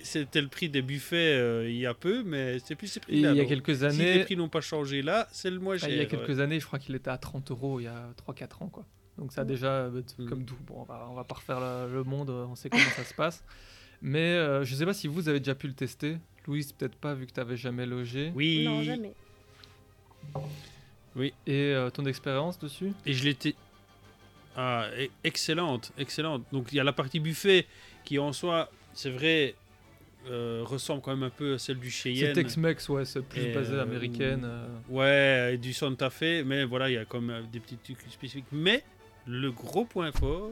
C'était le prix des buffets euh, il y a peu, mais c'est plus ces prix-là. il y a donc. quelques Si les années, prix n'ont pas changé là, c'est le moins ah, cher. il y a ouais. quelques années, je crois qu'il était à 30 euros il y a 3-4 ans, quoi. Donc ça a déjà, euh, Mm. comme tout, bon, on va, on va pas refaire le, le monde, on sait comment ça se passe. Mais euh, je sais pas si vous avez déjà pu le tester. Louise, peut-être pas, vu que tu n'avais jamais logé. Oui. Non, jamais. Et euh, ton expérience dessus? Et je l'étais. Ah, e- excellente, excellente. Donc il y a la partie buffet qui en soi, c'est vrai, euh, ressemble quand même un peu à celle du C'est Cheyenne. Tex-Mex, ouais, c'est plus basé euh, américaine. euh. Ouais, et du Santa Fe, mais voilà, il y a comme des petits trucs spécifiques. Mais le gros point fort,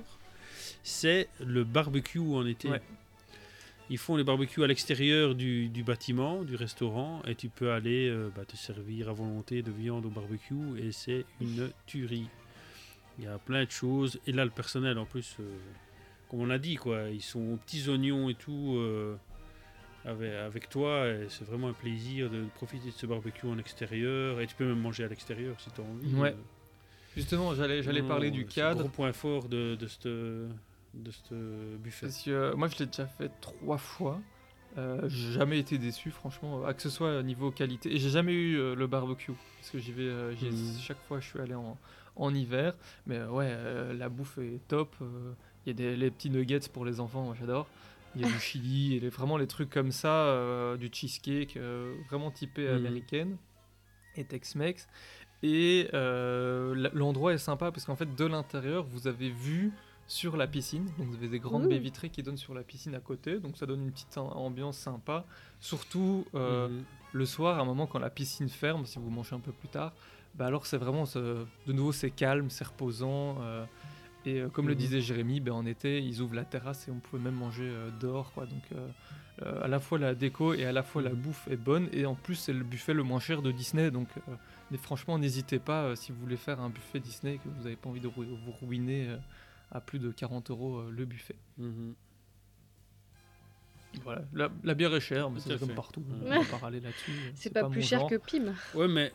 c'est le barbecue en été. Ouais. Ils font les barbecues à l'extérieur du, du bâtiment, du restaurant, et tu peux aller euh, bah, te servir à volonté de viande au barbecue, et c'est une tuerie. Il y a plein de choses, et là le personnel en plus, euh, comme on a dit, quoi, ils sont aux petits oignons et tout euh, avec, avec toi, et c'est vraiment un plaisir de profiter de ce barbecue en extérieur, et tu peux même manger à l'extérieur si tu as envie. Ouais. Justement, j'allais parler du cadre. gros point fort de, de ce de cette buffet. Parce que euh, moi, je l'ai déjà fait trois fois. Euh, j'ai jamais été déçu, franchement, euh, que ce soit au niveau qualité. Et j'ai jamais eu euh, le barbecue, parce que j'y vais, euh, Mhm. chaque fois je suis allé en, en hiver. Mais ouais, la bouffe est top. Il y a des, les petits nuggets pour les enfants, moi j'adore. Il y a du <laughs> chili, et les- vraiment les trucs comme ça, du cheesecake, vraiment typé Mhm. américaine et Tex-Mex. Et l'endroit est sympa parce qu'en fait, de l'intérieur, vous avez vu sur la piscine. Donc, vous avez des grandes baies vitrées qui donnent sur la piscine à côté. Donc, ça donne une petite am- ambiance sympa. Surtout euh, Mhm. le soir, à un moment quand la piscine ferme, si vous mangez un peu plus tard, bah alors c'est vraiment, ce- de nouveau, c'est calme, c'est reposant. euh, et euh, comme le Mhm. disait Jérémy, ben, en été, ils ouvrent la terrasse et on pouvait même manger euh, dehors. Quoi. Donc euh, euh, à la fois la déco et à la fois la Mhm. bouffe est bonne. Et en plus, c'est le buffet le moins cher de Disney. Donc euh, mais franchement, n'hésitez pas euh, si vous voulez faire un buffet Disney et que vous n'avez pas envie de rou- vous ruiner euh, à plus de 40 euros euh, le buffet. Mhm. Voilà. La, la bière est chère, mais c'est comme partout. On va pas râler là-dessus. <laughs> euh, C'est pas, plus cher genre. que Pim. Ouais, mais.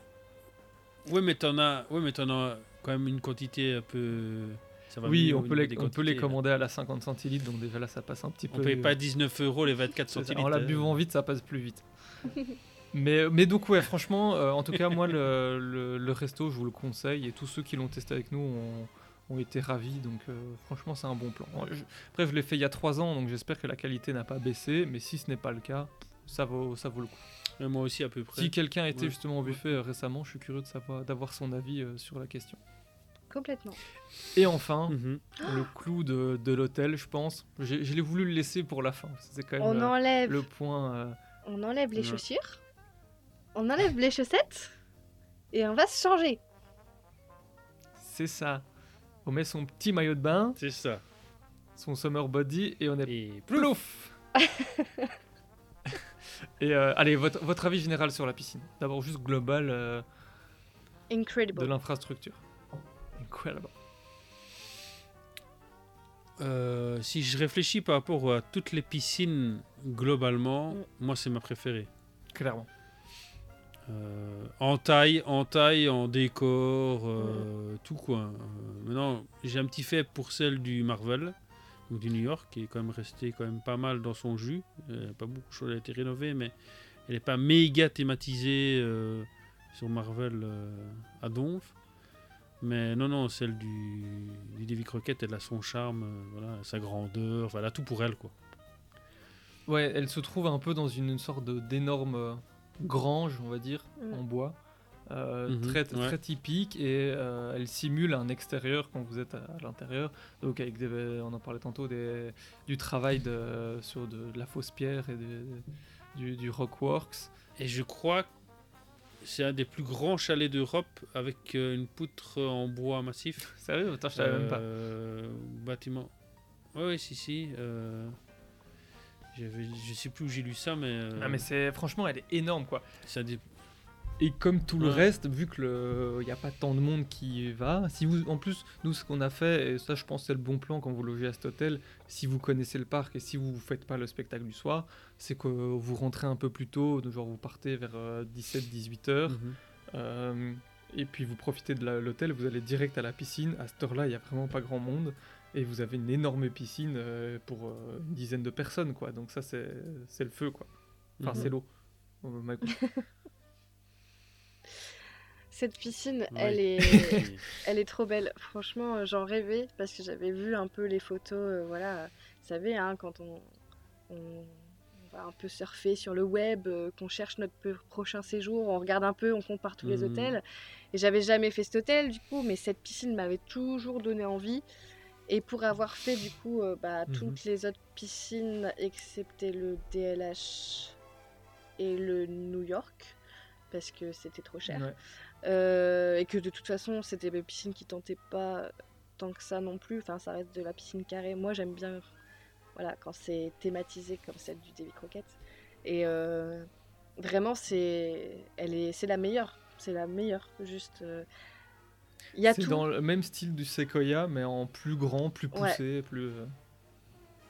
Ouais, mais t'en as. Ouais, mais t'en as quand même une quantité un peu. Ça va Oui, on peut, les, on peut commander à la 50 centilitres, donc déjà là ça passe un petit On peu. paye pas 19 euros les 24 C'est ça. centilitres. En la hein. buvant vite, ça passe plus vite. <laughs> mais, mais donc, ouais, franchement, euh, en tout cas, moi, le, le- le resto, je vous le conseille. Et tous ceux qui l'ont testé avec nous ont, ont été ravis. Donc, euh, franchement, c'est un bon plan. Je- après, je l'ai fait il y a 3 ans, donc j'espère que la qualité n'a pas baissé. Mais si ce n'est pas le cas, ça vaut, ça vaut le coup. Et moi aussi, à peu près. Si quelqu'un était Ouais. justement au buffet euh, récemment, je suis curieux de savoir, d'avoir son avis euh, sur la question. Complètement. Et enfin, Mhm. le clou de, de l'hôtel, je pense. Je l'ai voulu le laisser pour la fin. C'est quand même On euh, enlève, le point. euh, on enlève les Ouais. chaussures, on enlève les chaussettes et on va se changer. C'est ça. On met son petit maillot de bain, C'est ça. son summer body et on est Et plouf <laughs> Et euh, allez, votre, votre avis général sur la piscine D'abord, juste global euh, Incredible. de l'infrastructure. Incredible. Euh, si je réfléchis par rapport à toutes les piscines globalement, Mm. moi c'est ma préférée. Clairement. Euh, en taille, en taille, en décor, euh, tout quoi. Euh, maintenant, j'ai un petit fait pour celle du Marvel, donc du New York, qui est quand même restée quand même pas mal dans son jus. Euh, pas beaucoup de choses ont été rénovées, mais elle n'est pas méga thématisée sur Marvel à Donf. Mais non, non, celle du, du Davy Crockett, elle a son charme, voilà, sa grandeur, enfin, elle a tout pour elle, quoi. Ouais, elle se trouve un peu dans une, sorte d'énorme grange, on va dire, Mm. en bois. euh, Mhm, très, ouais. très typique et euh, elle simule un extérieur quand vous êtes à, à l'intérieur. Donc avec des, on en parlait tantôt, des, du travail de, sur de, de la fausse pierre et de- du, du rockworks. Et je crois que c'est un des plus grands chalets d'Europe avec euh, une poutre en bois massif. <laughs> Sérieux, Attends, je savais même pas. Bâtiment. Oui, oui, si, si. Euh, Je sais plus où j'ai lu ça, mais. euh, Ah, mais c'est franchement, elle est énorme quoi. un des- Et comme tout le reste, vu que il n'y a pas tant de monde qui va, si vous, en plus, nous, ce qu'on a fait, et ça, je pense, c'est le bon plan quand vous logez à cet hôtel, si vous connaissez le parc et si vous ne faites pas le spectacle du soir, c'est que vous rentrez un peu plus tôt, genre vous partez vers 17-18 heures, Mhm. euh, et puis vous profitez de l'hôtel, vous allez direct à la piscine. À cette heure-là, il n'y a vraiment pas grand monde. Et vous avez une énorme piscine euh, pour euh, une dizaine de personnes, quoi. Donc ça, c'est c'est le feu, quoi. Enfin, Mhm. c'est l'eau. <laughs> Cette piscine, Oui. elle est, <laughs> elle est trop belle. Franchement, euh, j'en rêvais parce que j'avais vu un peu les photos. euh, voilà, vous savez, hein, quand on, on, on va un peu surfer sur le web, euh, qu'on cherche notre peu- prochain séjour, on regarde un peu, on compare tous les Mhm. hôtels. Et j'avais jamais fait cet hôtel du coup, mais cette piscine m'avait toujours donné envie. Et pour avoir fait du coup euh, bah, Mhm. toutes les autres piscines, excepté le DLH et le New York, parce que c'était trop cher. Ouais. Euh, et que de toute façon, c'était des piscines qui tentaient pas tant que ça non plus. Enfin, ça reste de la piscine carrée. Moi, j'aime bien voilà, quand c'est thématisé comme celle du Davy Crockett. Et euh, vraiment, c'est elle est, c'est la meilleure. C'est la meilleure. Juste, il y a C'est tout. dans le même style du Sequoia, mais en plus grand, plus poussé, plus. euh,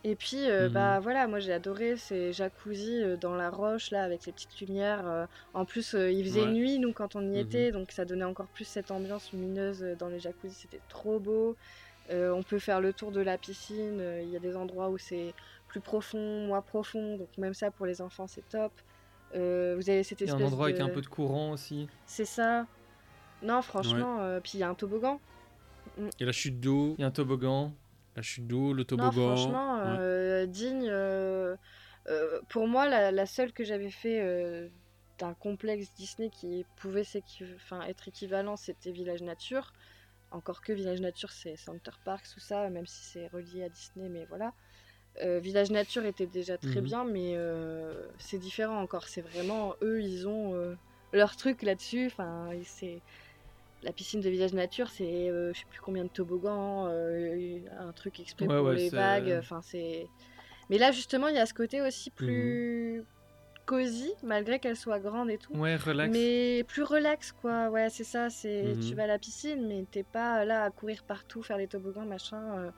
Et puis, euh, Mhm. bah voilà, moi j'ai adoré ces jacuzzi euh, dans la roche là avec les petites lumières. euh. En plus, il faisait Ouais. nuit nous quand on y Mhm. était, donc ça donnait encore plus cette ambiance lumineuse dans les jacuzzis. C'était trop beau. On peut faire le tour de la piscine. Il y a des endroits où c'est plus profond, moins profond, donc même ça pour les enfants c'est top. Vous avez cette Il y a espèce un endroit de... avec un peu de courant aussi. C'est ça. Non, franchement. euh, puis il y a un toboggan. Il y a la chute d'eau, Il y a un toboggan. la chute d'eau, le Non, toboggan. franchement, ouais. euh, digne. euh, euh, pour moi, la, la seule que j'avais fait euh, d'un complexe Disney qui pouvait enfin, être équivalent, c'était Village Nature. Encore que Village Nature, c'est Center Parks, tout ça, même si c'est relié à Disney, mais voilà. Euh, Village Nature était déjà très Mhm. bien, mais euh, c'est différent encore. C'est vraiment, eux, ils ont euh, leur truc là-dessus. Enfin, c'est la piscine de visage nature, c'est euh, je sais plus combien de toboggans, euh, un truc exprès Ouais, pour ouais, les vagues. Enfin, c'est. Mais là, justement, il y a ce côté aussi plus cosy, malgré qu'elle soit grande et tout. Ouais, relax. Mais plus relax, quoi. Ouais, c'est ça. C'est Mhm. tu vas à la piscine, mais t'es pas là à courir partout, faire les toboggans, machin. euh,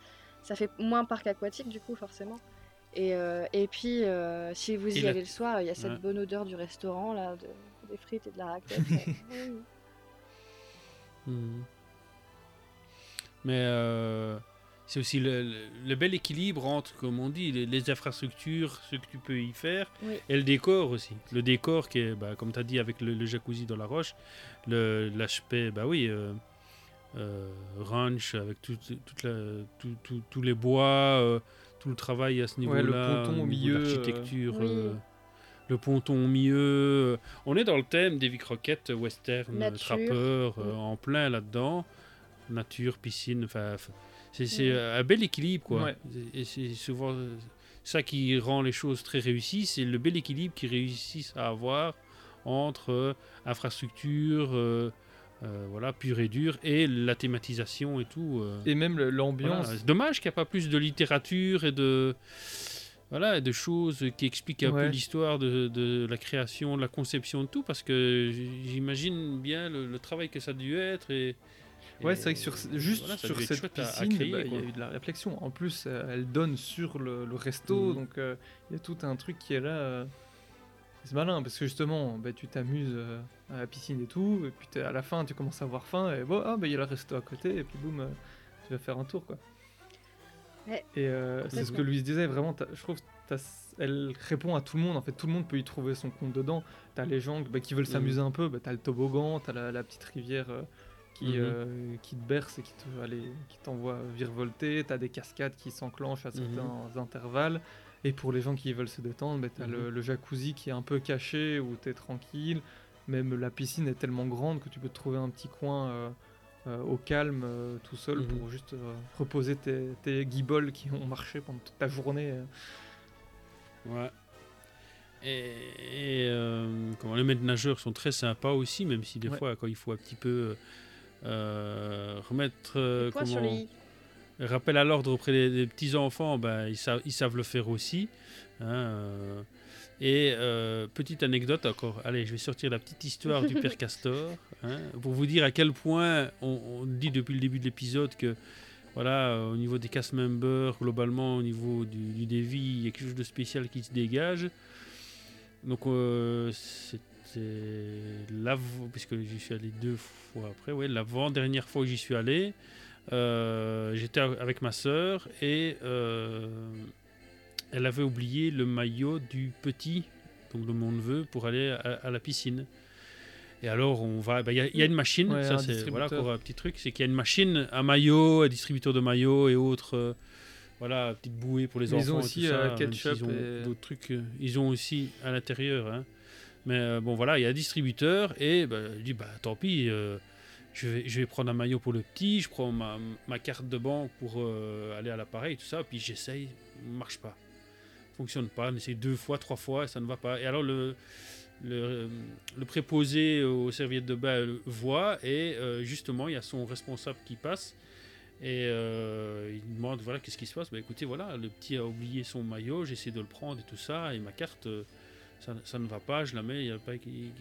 ça fait moins parc aquatique, du coup, forcément. Et, euh, et puis, euh, si vous y allez le soir, il y a cette Ouais. bonne odeur du restaurant, là, de- des frites et de la raclette. <laughs> Mhm. Mais euh, c'est aussi le, le- le bel équilibre entre, comme on dit, les, les infrastructures, ce que tu peux y faire, Oui. et le décor aussi. Le décor qui est, bah, comme tu as dit, avec le, le jacuzzi dans la roche, le- l'aspect, bah oui, euh, euh, ranch, avec tout, toute la- tout- tout- tous les bois, euh, tout le travail à ce Ouais, niveau-là. le ponton au milieu, euh, L'architecture. Oui. Euh, le ponton au milieu. euh, On est dans le thème des Croquettes, western, Nature. trappeur, euh, Mm. en plein là-dedans. Nature, piscine, enfin, c'est c'est Mm. un bel équilibre, quoi. Ouais. Et c'est souvent euh, ça qui rend les choses très réussies, c'est le bel équilibre qu'ils réussissent à avoir entre euh, infrastructure, euh, euh, voilà, pure et dure, et la thématisation et tout. euh. Et même l'ambiance. Voilà, C'est dommage qu'il n'y a pas plus de littérature et de voilà et de choses qui expliquent un Ouais. peu l'histoire de, de la création, de la conception de tout, parce que j'imagine bien le, le travail que ça a dû être et Ouais, c'est vrai que sur, juste voilà, sur cette piscine, créer, bah, il y a eu de la réflexion. En plus, euh, elle donne sur le, le resto, Mhm. donc euh, il y a tout un truc qui est là. euh, C'est malin parce que justement, bah, tu t'amuses euh, à la piscine et tout, et puis à la fin, tu commences à avoir faim, et bon, ah, bah, il y a le resto à côté, et puis boum, tu vas faire un tour, quoi. Ouais. Et euh, c'est ce que Louise disait, vraiment, je trouve, elle répond à tout le monde, en fait, tout le monde peut y trouver son compte dedans. T'as les gens bah, qui veulent Mhm. s'amuser un peu, bah, t'as le toboggan, t'as la, la petite rivière euh, qui, Mhm. euh, qui te berce et qui te- allez, qui t'envoie virevolter, t'as des cascades qui s'enclenchent à certains intervalles. Et pour les gens qui veulent se détendre, bah, t'as le, Mhm. le jacuzzi qui est un peu caché, où t'es tranquille. Même la piscine est tellement grande que tu peux te trouver un petit coin euh, au calme, euh, tout seul, Mhm. pour juste euh, reposer tes, tes guibolles qui ont marché pendant toute ta journée. euh. Ouais. Et, et, euh, comment, les maîtres nageurs sont très sympas aussi, même si des Ouais. fois, quand il faut un petit peu euh, remettre. euh, sur comment- les rappel à l'ordre auprès des, des petits-enfants, ben, ils, savent, ils savent le faire aussi. hein, euh. Et euh, petite anecdote encore, allez, je vais sortir la petite histoire du père <laughs> Castor, hein, pour vous dire à quel point on, on dit depuis le début de l'épisode que, voilà, euh, au niveau des cast members, globalement, au niveau du, du Davy, il y a quelque chose de spécial qui se dégage. Donc, euh, c'était l'avant, puisque j'y suis allé deux fois après, ouais, l'avant-dernière fois où j'y suis allé. J'étais avec ma sœur et elle avait oublié le maillot du petit, donc de mon neveu, pour aller à, à la piscine. Et alors on va, bah, il y a- il y, a une machine, Ouais, ça un c'est voilà distributeur. encore un petit truc, c'est qu'il y a une machine à maillot, distributeur de maillots et autres, euh, voilà, petite bouée pour les Mais ils enfants. ont aussi, ça, euh, s'ils ont et- d'autres trucs, euh, ils ont aussi à l'intérieur. hein. Mais euh, bon voilà, il y a un distributeur et bah, je dis bah tant pis. je vais, je vais prendre un maillot pour le petit, je prends ma, ma carte de banque pour aller à l'appareil, tout ça, puis j'essaye, marche pas. Fonctionne pas, on essaye deux fois, trois fois, ça ne va pas. Et alors le, le, le préposé aux serviettes de bain voit, et euh, justement, il y a son responsable qui passe, et euh, il demande, voilà, qu'est-ce qui se passe? Bah écoutez, voilà, le petit a oublié son maillot, j'essaie de le prendre et tout ça, et ma carte, euh, ça, ça ne va pas, je la mets, il y a pas qui, qui-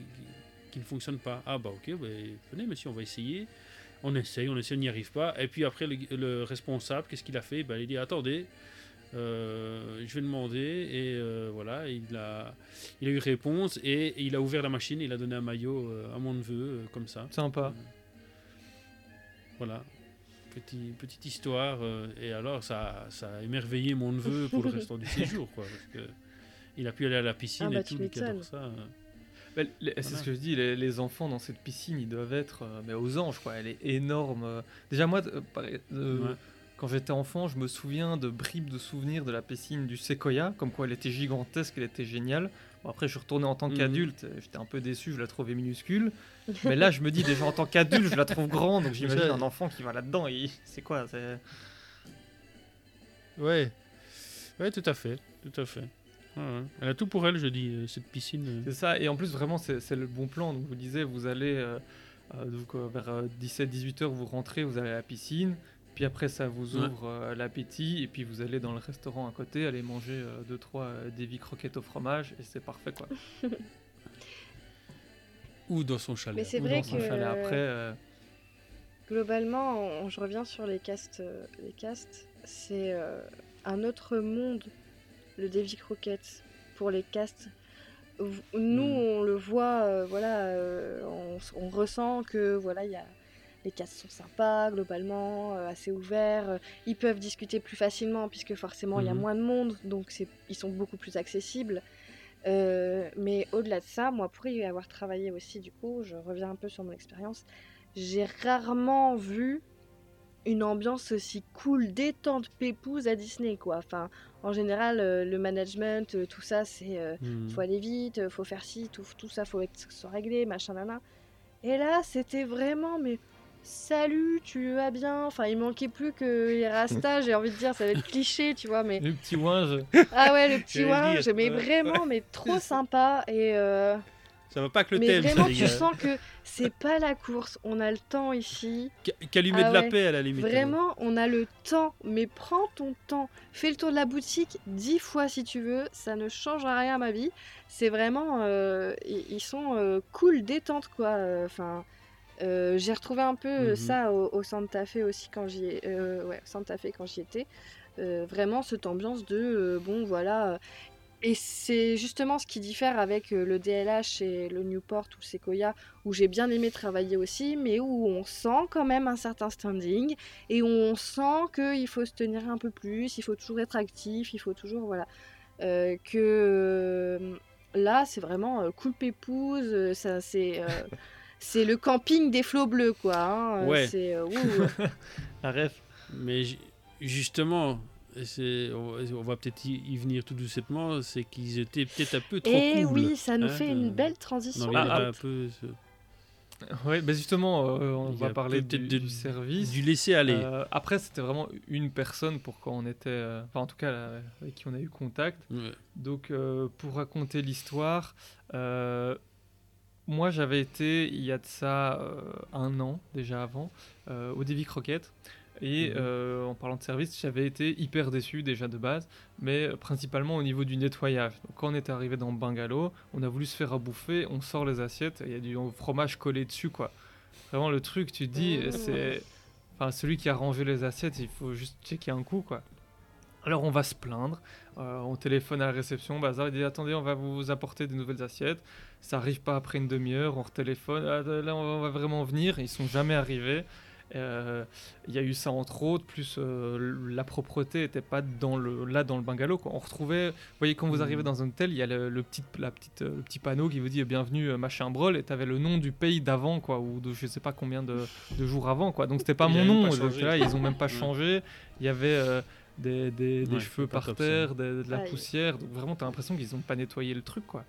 qui ne fonctionne pas. Ah bah ok, bah, venez monsieur, on va essayer. On essaye, on essaye, on n'y arrive pas. Et puis après, le, le responsable, qu'est-ce qu'il a fait? Bah, Il dit attendez, euh, je vais demander. Et euh, voilà, il a, il a eu réponse et, il a ouvert la machine, il a donné un maillot euh, à mon neveu, euh, comme ça. Sympa. Voilà. Petit, petite histoire. euh, et alors, ça, ça a émerveillé mon neveu pour le restant du <laughs> séjour. Quoi, parce que il a pu aller à la piscine Ah bah, et tout, qui adore ça. euh. Bah, c'est Voilà. ce que je dis, les, les enfants dans cette piscine, ils doivent être euh, mais aux anges, quoi. Elle est énorme. Déjà, moi, euh, pareil, euh, Ouais. Quand j'étais enfant, je me souviens de bribes de souvenirs de la piscine du Sequoia, comme quoi elle était gigantesque, elle était géniale. Bon, après, je suis retourné en tant Mhm. qu'adulte, j'étais un peu déçu, je la trouvais minuscule. mais là, je me dis, déjà en tant qu'adulte, je la trouve grande, donc j'imagine un enfant qui va là-dedans, et c'est quoi Ouais. Ouais, tout à fait. Tout à fait. Ouais. Elle a tout pour elle, je dis, euh, cette piscine. euh. C'est ça, et en plus, vraiment, c'est le bon plan. Donc, vous disais, vous allez donc euh, vers 17-18 heures, vous rentrez, vous allez à la piscine. Puis après, ça vous Ouais. ouvre euh, l'appétit. Et puis vous allez dans le restaurant à côté, aller manger 2-3 Davy croquettes au fromage. Et c'est parfait quoi. <laughs> Ou dans son chalet. Mais c'est Ou vrai dans son que chalet après. euh, globalement, on- je reviens sur les castes. euh, les castes, c'est euh, un autre monde, le Davy Crockett, pour les castes. Nous, Mm. on le voit, euh, voilà, euh, on, on ressent que voilà, il y a les castes sont sympas globalement, euh, assez ouverts. euh, ils peuvent discuter plus facilement puisque forcément il y a Mhm. moins de monde, donc ils sont beaucoup plus accessibles. Euh, mais au-delà de ça, moi, pour y avoir travaillé aussi, du coup, je reviens un peu sur mon expérience. J'ai rarement vu une ambiance aussi cool, détente, pépouse à Disney, quoi. Enfin, en général, euh, le management, euh, tout ça, c'est euh, Hmm. faut aller vite, faut faire ci, tout, tout ça, faut être, soit réglé, machin, nana. Et là, c'était vraiment, mais salut, tu vas bien? Enfin, il manquait plus que les Rasta, j'ai envie de dire, ça va être cliché, tu vois, mais Le petit ouinge. ah ouais, le petit ouinge, mais vraiment, mais trop <laughs> sympa. Et euh, Ça va pas que le mais thème. vraiment, tu sens que c'est pas la course. On a le temps ici. Qu- Qu'allumer Ah de la ouais. paix à la limite. Vraiment, on a le temps. Mais prends ton temps. Fais le tour de la boutique dix fois si tu veux. Ça ne changera rien à ma vie. C'est vraiment, euh, ils sont euh, cool, détente quoi. Enfin. euh, j'ai retrouvé un peu euh, Mhm. ça au, au Santa Fe aussi quand j'y euh, ouais, Santa Fe quand j'y étais. Euh, vraiment cette ambiance de euh, bon voilà. euh, et c'est justement ce qui diffère avec euh, le DLH et le Newport ou Sequoia, où j'ai bien aimé travailler aussi, mais où on sent quand même un certain standing, et où on sent qu'il faut se tenir un peu plus, il faut toujours être actif, il faut toujours, voilà. Euh, que euh, là, c'est vraiment euh, cool pépouze, euh, ça, c'est... <laughs> c'est le camping des flots bleus, quoi. hein, euh, Ouais. C'est, euh, ouh, <laughs> La ref. Mais ju- justement, c'est- on va- peut-être y venir tout doucement, c'est qu'ils étaient peut-être un peu trop Et cool. oui, ça nous hein, fait euh, une belle On transition. Ah, ah. un peu ce- Ouais, bah justement, euh, on va a parler peut-être du, de- du service. du laisser aller. Euh, après, c'était vraiment une personne pour quand on était, euh, enfin en tout cas là, avec qui on a eu contact. Ouais. Donc euh, pour raconter l'histoire, euh, moi j'avais été il y a de ça euh, un an déjà avant euh, au Davy Croquette. Et Mhm. euh, en parlant de service, j'avais été hyper déçu déjà de base, mais principalement au niveau du nettoyage. Donc, quand on était arrivé dans le bungalow, on a voulu se faire à bouffer, on sort les assiettes, il y a du fromage collé dessus, quoi. Vraiment le truc, tu te dis, Mmh. c'est. Enfin, celui qui a rangé les assiettes, il faut juste checker un coup, quoi. Alors on va se plaindre, euh, on téléphone à la réception, Bazar il dit attendez on va vous apporter des nouvelles assiettes, ça arrive pas après une demi-heure, on retéléphone, Ah, là on va, vraiment venir, ils sont jamais arrivés. Euh, Il y a eu ça entre autres, plus euh, la propreté était pas dans le, là dans le bungalow. Quoi. On retrouvait, vous voyez quand vous arrivez dans un hôtel, il y a le, le petit, la petite, le petit panneau qui vous dit bienvenue euh, machin brol et t'avais le nom du pays d'avant quoi, ou de je sais pas combien de, de jours avant quoi. Donc c'était pas mon nom, pas donc là ils ont même pas <laughs> changé. Il y avait euh, des, des, des Ouais, cheveux par terre, des- de la Aïe. poussière. Donc vraiment, t'as l'impression qu'ils ont pas nettoyé le truc, quoi.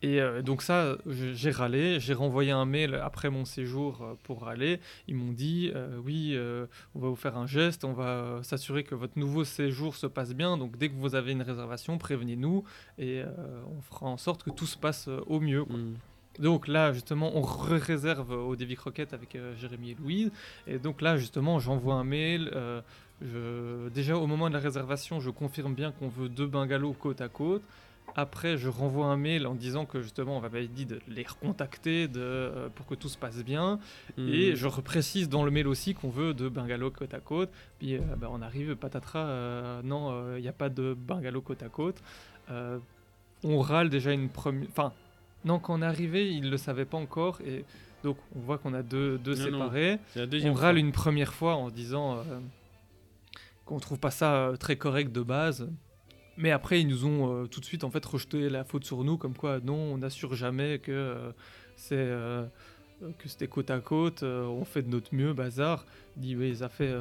Et euh, donc ça, j'ai râlé, j'ai renvoyé un mail après mon séjour euh, pour râler. Ils m'ont dit, euh, oui, euh, on va vous faire un geste, on va s'assurer que votre nouveau séjour se passe bien. Donc dès que vous avez une réservation, prévenez-nous et on fera en sorte que tout se passe au mieux. quoi. Mm. Donc là, justement, on réserve au Davy Croquette avec Jérémy et Louise. Et donc là, justement, j'envoie un mail. je- Déjà, au moment de la réservation, je confirme bien qu'on veut deux bungalows côte à côte. Après, je renvoie un mail en disant que justement, on m'avait dit de les recontacter de, euh, pour que tout se passe bien. Mm. Et je reprécise dans le mail aussi qu'on veut deux bungalows côte à côte. Puis euh, bah, on arrive, patatras, euh, non, il n'y a pas de bungalow côte à côte. On râle déjà une première. Enfin, non, quand on est arrivé, ils ne le savaient pas encore. Et donc, on voit qu'on a deux, deux Non, séparés. On fois. râle une première fois en disant qu'on trouve pas ça très correct de base. Mais après, ils nous ont euh, tout de suite en fait rejeté la faute sur nous, comme quoi non, on n'assure jamais que euh, c'est euh, que c'était côte à côte, on fait de notre mieux, bazar. Il dit oui, ça fait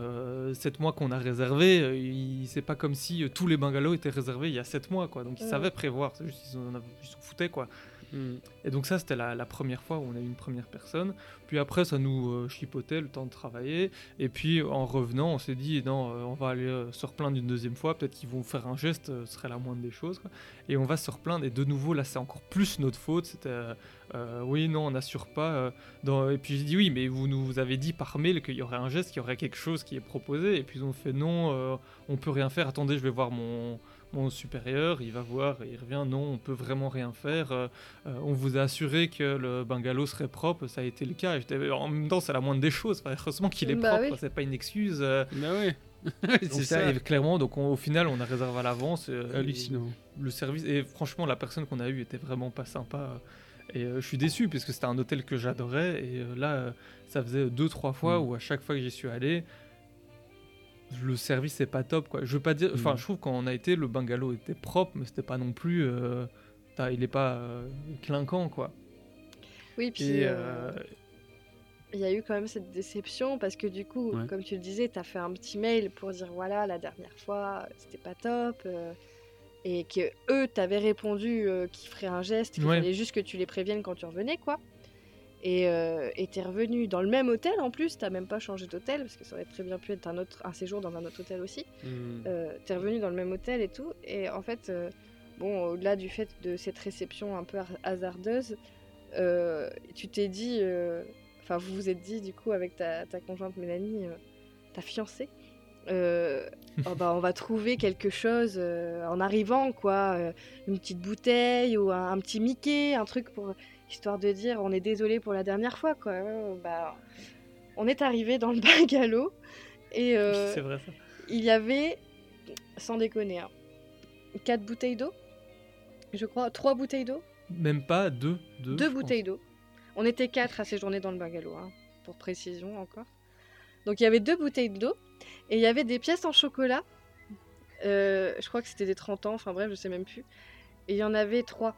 7 mois qu'on a réservé. il- C'est pas comme si tous les bungalows étaient réservés il y a 7 mois, quoi. Donc ils Ouais. savaient prévoir. C'est juste ils en, ils s'en foutaient, quoi. Mm. Et donc ça, c'était la, la première fois où on a eu une première personne. Puis après, ça nous euh, chipotait le temps de travailler. Et puis en revenant, on s'est dit, non, euh, on va aller euh, se replaindre une deuxième fois. Peut-être qu'ils vont faire un geste, ce serait la moindre des choses. Et on va se replaindre. Et de nouveau, là, c'est encore plus notre faute. C'était, oui, non, on n'assure pas. Et puis j'ai dit, oui, mais vous nous avez dit par mail qu'il y aurait un geste, qu'il y aurait quelque chose qui est proposé. Et puis ils ont fait, non, on peut rien faire. Attendez, je vais voir mon mon supérieur, il va voir, et il revient, non, on peut vraiment rien faire. euh, euh, on vous a assuré que le bungalow serait propre, ça a été le cas. Et j'étais- en même temps, c'est la moindre des choses. Enfin, heureusement qu'il est Bah propre, oui. c'est pas une excuse. euh, Bah ouais. <laughs> donc c'est ça, et clairement, donc on- au final, on a réservé à l'avance. euh, Hallucinant. et Le service, et franchement, la personne qu'on a eue était vraiment pas sympa. Et euh, je suis déçu parce que c'était un hôtel que j'adorais. Et euh, là, euh, ça faisait deux, trois fois Mm. où à chaque fois que j'y suis allé, le service est pas top. Quoi. Je veux pas dire, enfin, Mm. je trouve quand on a été, le bungalow était propre, mais c'était pas non plus. euh, t'as- il est pas euh, clinquant, quoi. Oui, puis euh, euh, il y a eu quand même cette déception parce que du coup, Ouais. comme tu le disais, tu as fait un petit mail pour dire voilà, la dernière fois, c'était pas top. euh, et que eux t'avaient répondu euh, qu'ils feraient un geste, qu'il Ouais. fallait juste que tu les préviennes quand tu revenais, quoi. Et euh, t'es revenu dans le même hôtel en plus, t'as même pas changé d'hôtel parce que ça aurait très bien pu être un, autre, un séjour dans un autre hôtel aussi. Mm. Euh, t'es revenu dans le même hôtel et tout. Et en fait, euh, bon, au-delà du fait de cette réception un peu hasardeuse, euh, tu t'es dit, euh, enfin, vous vous êtes dit du coup avec ta, ta conjointe Mélanie, ta fiancée, <laughs> oh, bah, on va trouver quelque chose en arrivant, quoi, une petite bouteille ou un, un petit Mickey, un truc pour histoire de dire on est désolé pour la dernière fois, quoi. Euh, bah, on est arrivé dans le <laughs> bungalow et euh, c'est vrai ça. il y avait, sans déconner, hein, quatre bouteilles d'eau, je crois, trois bouteilles d'eau, Même pas deux. Deux, deux bouteilles d'eau. On était quatre à séjourner dans le bungalow, hein, pour précision encore. Donc il y avait deux bouteilles d'eau et il y avait des pièces en chocolat. Euh, je crois que c'était des 30 ans, enfin bref, je sais même plus. Et il y en avait trois.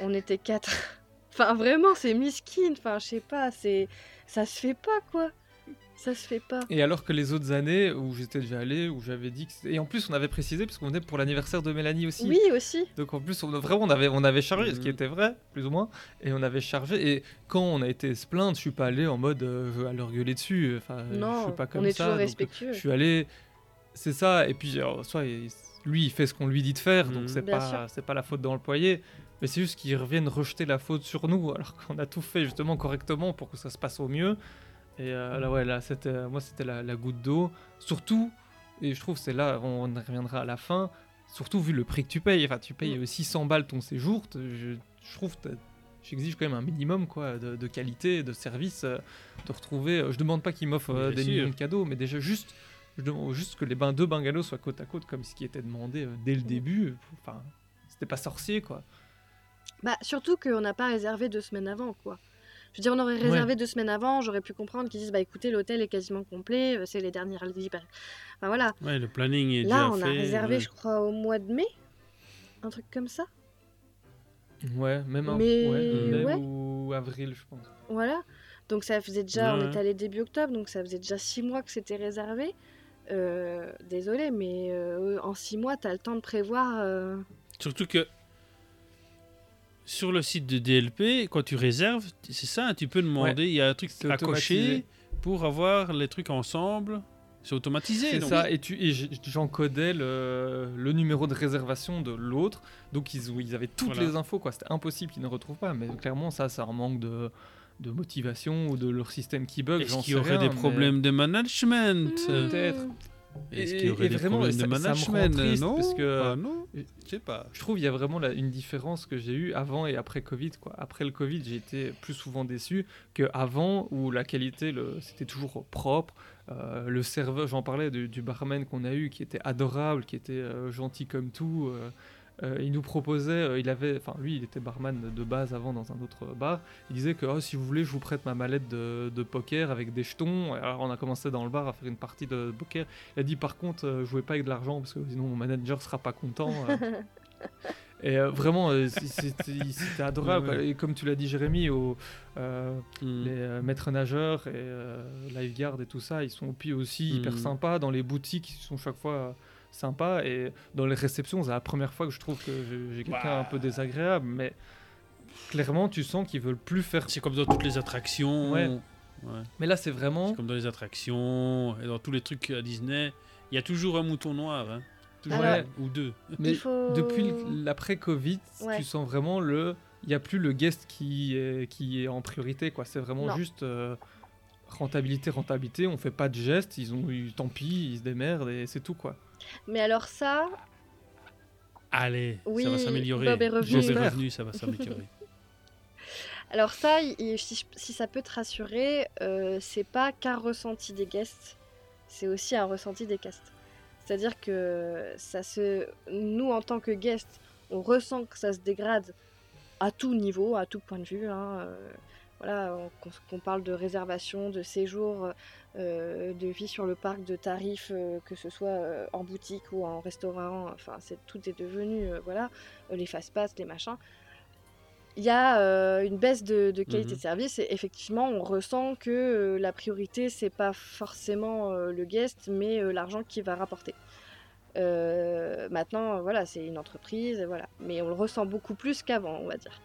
On était quatre. <laughs> Enfin vraiment, c'est miskin. Enfin, je sais pas, c'est ça se fait pas quoi. Ça se fait pas. Et alors que les autres années où j'étais déjà allé, où j'avais dit que et en plus on avait précisé puisqu'on venait pour l'anniversaire de Mélanie aussi. Oui aussi. Donc en plus on vraiment on avait on avait chargé, ce qui Mhm. était vrai plus ou moins, et on avait chargé. Et quand on a été se plaindre, je suis pas allé en mode euh, je vais leur gueuler dessus. Enfin, je Non, suis pas comme on est ça. toujours donc, respectueux. Je suis allé, c'est ça. Et puis alors, soit il- lui il fait ce qu'on lui dit de faire, Mhm. donc c'est Bien pas c'est pas la faute dans le poignet. Mais c'est juste qu'ils reviennent rejeter la faute sur nous, <laughs> alors qu'on a tout fait justement correctement pour que ça se passe au mieux. Et euh, là, ouais, là, c'était, moi, c'était la, la goutte d'eau. Surtout, et je trouve que c'est là, on, reviendra à la fin, surtout vu le prix que tu payes. Enfin, tu payes Mm. euh, 600 balles ton séjour. Je, je trouve j'exige quand même un minimum quoi, de, de qualité, de service, euh, de retrouver. euh, je demande pas qu'ils m'offrent euh, des sûr. millions de cadeaux, mais déjà juste, je demande juste que les bains deux bungalows soient côte à côte, comme ce qui était demandé euh, dès le début. Enfin, c'était pas sorcier quoi. Bah, surtout qu'on n'a pas réservé deux semaines avant, quoi. Je veux dire, on aurait réservé deux semaines avant, j'aurais pu comprendre qu'ils disent, bah écoutez, l'hôtel est quasiment complet, euh, c'est les dernières. Enfin voilà. Ouais, le planning est Là, déjà on fait. a réservé, ouais. je crois, au mois de mai. Un truc comme ça. Ouais, même Mais- ouais, mai ouais. ou avril, je pense. Voilà. Donc ça faisait déjà, on est allé début octobre, donc ça faisait déjà six mois que c'était réservé. Euh, désolé, mais euh, en six mois, t'as le temps de prévoir. euh, Surtout que sur le site de DLP, quand tu réserves, c'est ça, tu peux demander, il y a un truc C'est à cocher pour avoir les trucs ensemble. C'est automatisé. C'est ça, et, tu, j'encodais le, le numéro de réservation de l'autre, donc ils, ils avaient toutes Voilà. les infos, quoi. C'était impossible qu'ils ne retrouvent pas, mais clairement, ça, c'est un manque de, de motivation ou de leur système qui bug. Est-ce qu'il y aurait rien, des mais- problèmes de management? Peut-être. Est-ce qu'il y aurait et des vraiment, problèmes ça- de ça me rend management? triste Non, parce que- Bah non, je sais pas. Je trouve qu'il y a vraiment la- une différence que j'ai eue avant et après Covid. Quoi. Après le Covid, j'ai été plus souvent déçu qu'avant où la qualité, le- c'était toujours propre. Euh, le serveur, j'en parlais du, du barman qu'on a eu qui était adorable, qui était euh, gentil comme tout. euh, euh, il nous proposait, euh, il avait, enfin lui, il était barman de base avant dans un autre bar. Il disait que oh, si vous voulez, je vous prête ma mallette de, de poker avec des jetons. Alors on a commencé dans le bar à faire une partie de poker. Il a dit par contre, euh, jouez pas avec de l'argent parce que sinon mon manager sera pas content. euh. <laughs> Et euh, vraiment, euh, c'était adorable. Ouais. Et comme tu l'as dit, Jérémy, euh, Hmm. les maîtres nageurs et lifeguards et tout ça, ils sont aussi hyper Mhm. sympas. Dans les boutiques, ils sont chaque fois sympas. Et dans les réceptions, c'est la première fois que je trouve que j'ai quelqu'un Bah. un peu désagréable. Mais clairement, tu sens qu'ils veulent plus faire. C'est comme dans toutes les attractions. Ouais. Ouais. Mais là, c'est vraiment. C'est comme dans les attractions et dans tous les trucs à Disney. Il y a toujours un mouton noir. Hein. Toujours Alors- un ou deux. Mais faut- depuis l'après-Covid, Ouais. tu sens vraiment le. Il n'y a plus le guest qui est, qui est en priorité, quoi. C'est vraiment Non. juste euh, rentabilité, rentabilité. On fait pas de gestes. Ils ont eu tant pis, ils se démerdent et c'est tout, quoi. Mais alors ça, Allez, Oui, ça va s'améliorer. Bob est revenu. Bob est revenu, ça va s'améliorer. <laughs> alors ça, il- si, je- si ça peut te rassurer, euh, c'est pas qu'un ressenti des guests, c'est aussi un ressenti des castes. C'est-à-dire que ça se, nous en tant que guests, on ressent que ça se dégrade à tout niveau, à tout point de vue. hein, euh, voilà, on- qu'on parle de réservation, de séjour, euh, de vie sur le parc, de tarifs, euh, que ce soit euh, en boutique ou en restaurant. Enfin, c'est tout est devenu, voilà, les fast-pass, les machins. Il y a une baisse de, de qualité Mhm. de service et effectivement, on ressent que la priorité, c'est pas forcément le guest, mais l'argent qui va rapporter. Maintenant, voilà, c'est une entreprise, voilà. Mais on le ressent beaucoup plus qu'avant, on va dire.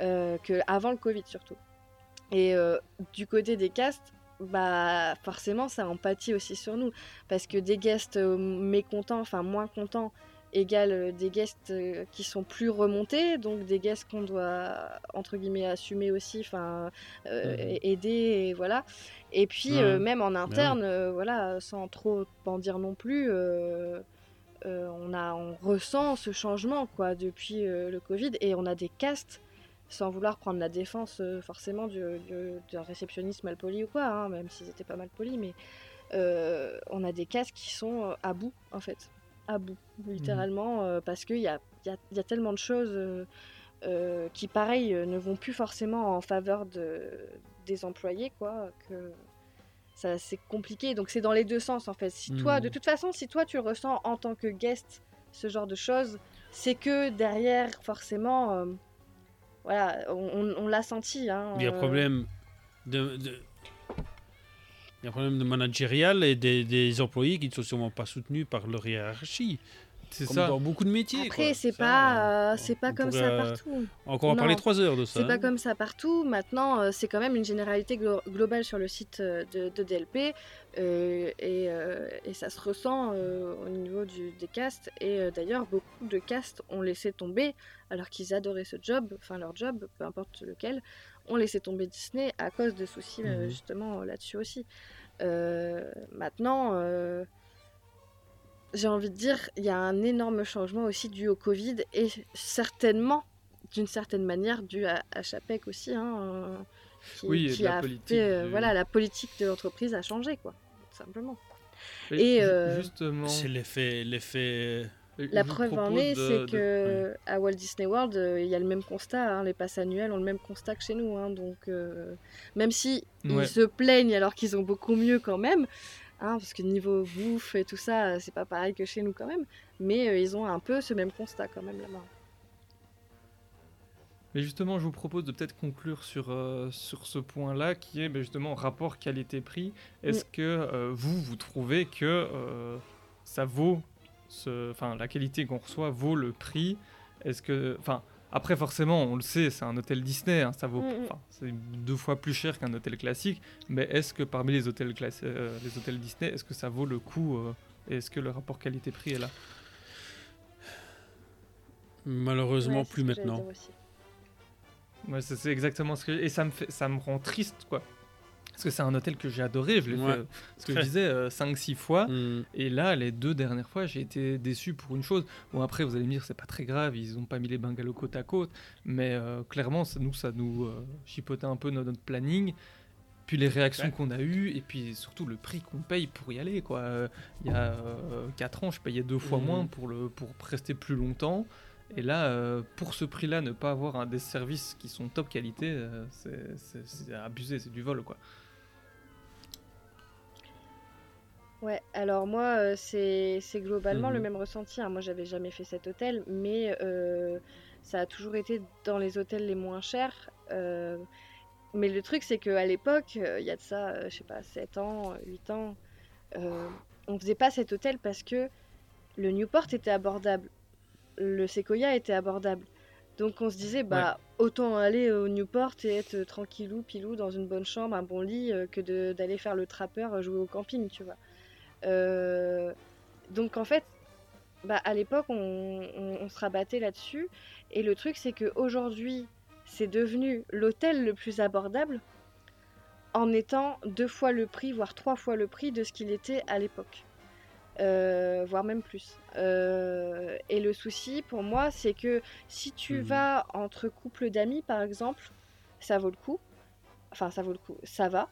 Euh, que avant le Covid surtout. Et euh, du côté des castes, bah forcément, ça empathie aussi sur nous. Parce que des guests euh, mécontents, enfin moins contents, égale euh, des guests qui sont plus remontés, donc des guests qu'on doit, entre guillemets, assumer aussi, enfin, Mhm. aider, et voilà. Et puis, même en interne, euh, voilà, sans trop en dire non plus, on, a, on ressent ce changement, quoi, depuis le Covid, et on a des castes, sans vouloir prendre la défense euh, forcément du, du- d'un réceptionniste mal poli ou quoi, hein, même s'ils étaient pas mal polis, mais euh, on a des castes qui sont euh, à bout, en fait. À bout, littéralement, euh, parce qu'il y a, y, a, y a tellement de choses qui, pareil, ne vont plus forcément en faveur de, des employés, quoi, que ça c'est compliqué. Donc c'est dans les deux sens, en fait. Si toi, Mhm. de toute façon, si toi tu ressens en tant que guest ce genre de choses, c'est que derrière, forcément, voilà, on, l'a senti. Hein, Il y a un euh, problème de, de- il y a un problème de managérial et des, des employés qui ne sont sûrement pas soutenus par leur hiérarchie. C'est Comme ça. dans beaucoup de métiers. Après, quoi. c'est Ça, pas, euh, euh, c'est pas comme pourrait, ça euh, partout. Encore en parler trois heures de ça. C'est pas hein. comme ça partout. Maintenant, euh, c'est quand même une généralité glo- globale sur le site euh, de, de DLP euh, et, euh, et ça se ressent euh, au niveau du- des castes. Et euh, d'ailleurs, beaucoup de castes ont laissé tomber alors qu'ils adoraient ce job, enfin leur job, peu importe lequel, ont laissé tomber Disney à cause de soucis euh, Mhm. justement là-dessus aussi. Euh, maintenant. Euh, j'ai envie de dire, il y a un énorme changement aussi dû au Covid et certainement, d'une certaine manière, dû à, à Chapek aussi, hein, euh, qui, Oui, qui la a politique fait, euh, du- voilà, la politique de l'entreprise a changé, quoi, tout simplement. Et, euh, justement, C'est l'effet. l'effet... La je vous preuve en est, de- c'est de- que à Walt Disney World, euh, il y a le même constat, hein, les passes annuelles ont le même constat que chez nous, hein, donc euh, même si Ouais. ils se plaignent alors qu'ils ont beaucoup mieux quand même, hein, parce que niveau bouffe et tout ça, euh, c'est pas pareil que chez nous quand même, mais euh, ils ont un peu ce même constat quand même là-bas. Mais justement, je vous propose de peut-être conclure sur, euh, sur ce point-là, qui est ben, justement rapport qualité-prix. Est-ce que euh, vous, vous trouvez que ça vaut, ce- enfin, la qualité qu'on reçoit vaut le prix? Est-ce que, enfin, après forcément, on le sait, c'est un hôtel Disney, hein, ça vaut, Mm, mm. c'est deux fois plus cher qu'un hôtel classique. Mais est-ce que parmi les hôtels euh, les hôtels Disney, est-ce que ça vaut le coup euh, et Est-ce que le rapport qualité-prix est là? Malheureusement, Ouais, plus maintenant. Ouais, c'est exactement ce que et ça me fait ça me rend triste quoi. Parce que c'est un hôtel que j'ai adoré, je l'ai Ouais. fait ce que je disais 5 6 fois Hmm. et là les deux dernières fois, j'ai été déçu pour une chose. Bon après vous allez me dire c'est pas très grave, ils ont pas mis les bungalows côte à côte, mais euh, clairement ça, nous ça nous euh, chipotait un peu notre, notre planning. Puis les réactions Ouais. qu'on a eues, et puis surtout le prix qu'on paye pour y aller. Quoi. Euh, Il y a 4 ans, je payais deux fois Mhm. moins pour, le, pour rester plus longtemps. Et là, euh, pour ce prix-là, ne pas avoir un des services qui sont top qualité, euh, c'est abusé, c'est du vol. quoi. Ouais, alors moi, euh, c'est c'est globalement le Mhm. même ressenti. hein. Moi, j'avais jamais fait cet hôtel, mais euh, ça a toujours été dans les hôtels les moins chers. euh, mais le truc, c'est qu'à l'époque, il y a de ça, euh, je sais pas, 7 ans, 8 ans, euh, on faisait pas cet hôtel parce que le Newport était abordable, le Sequoia était abordable. Donc on se disait, bah autant aller au Newport et être tranquillou, pilou, dans une bonne chambre, un bon lit, que de- d'aller faire le trappeur, jouer au camping, tu vois. Euh, donc en fait, bah, à l'époque, on, on- on se rabattait là-dessus. Et le truc, c'est qu'aujourd'hui, c'est devenu l'hôtel le plus abordable en étant deux fois le prix, voire trois fois le prix de ce qu'il était à l'époque. Euh, voire même plus. Euh, et le souci pour moi, c'est que si tu Mhm. vas entre couples d'amis, par exemple, ça vaut le coup. Enfin, ça vaut le coup. Ça va,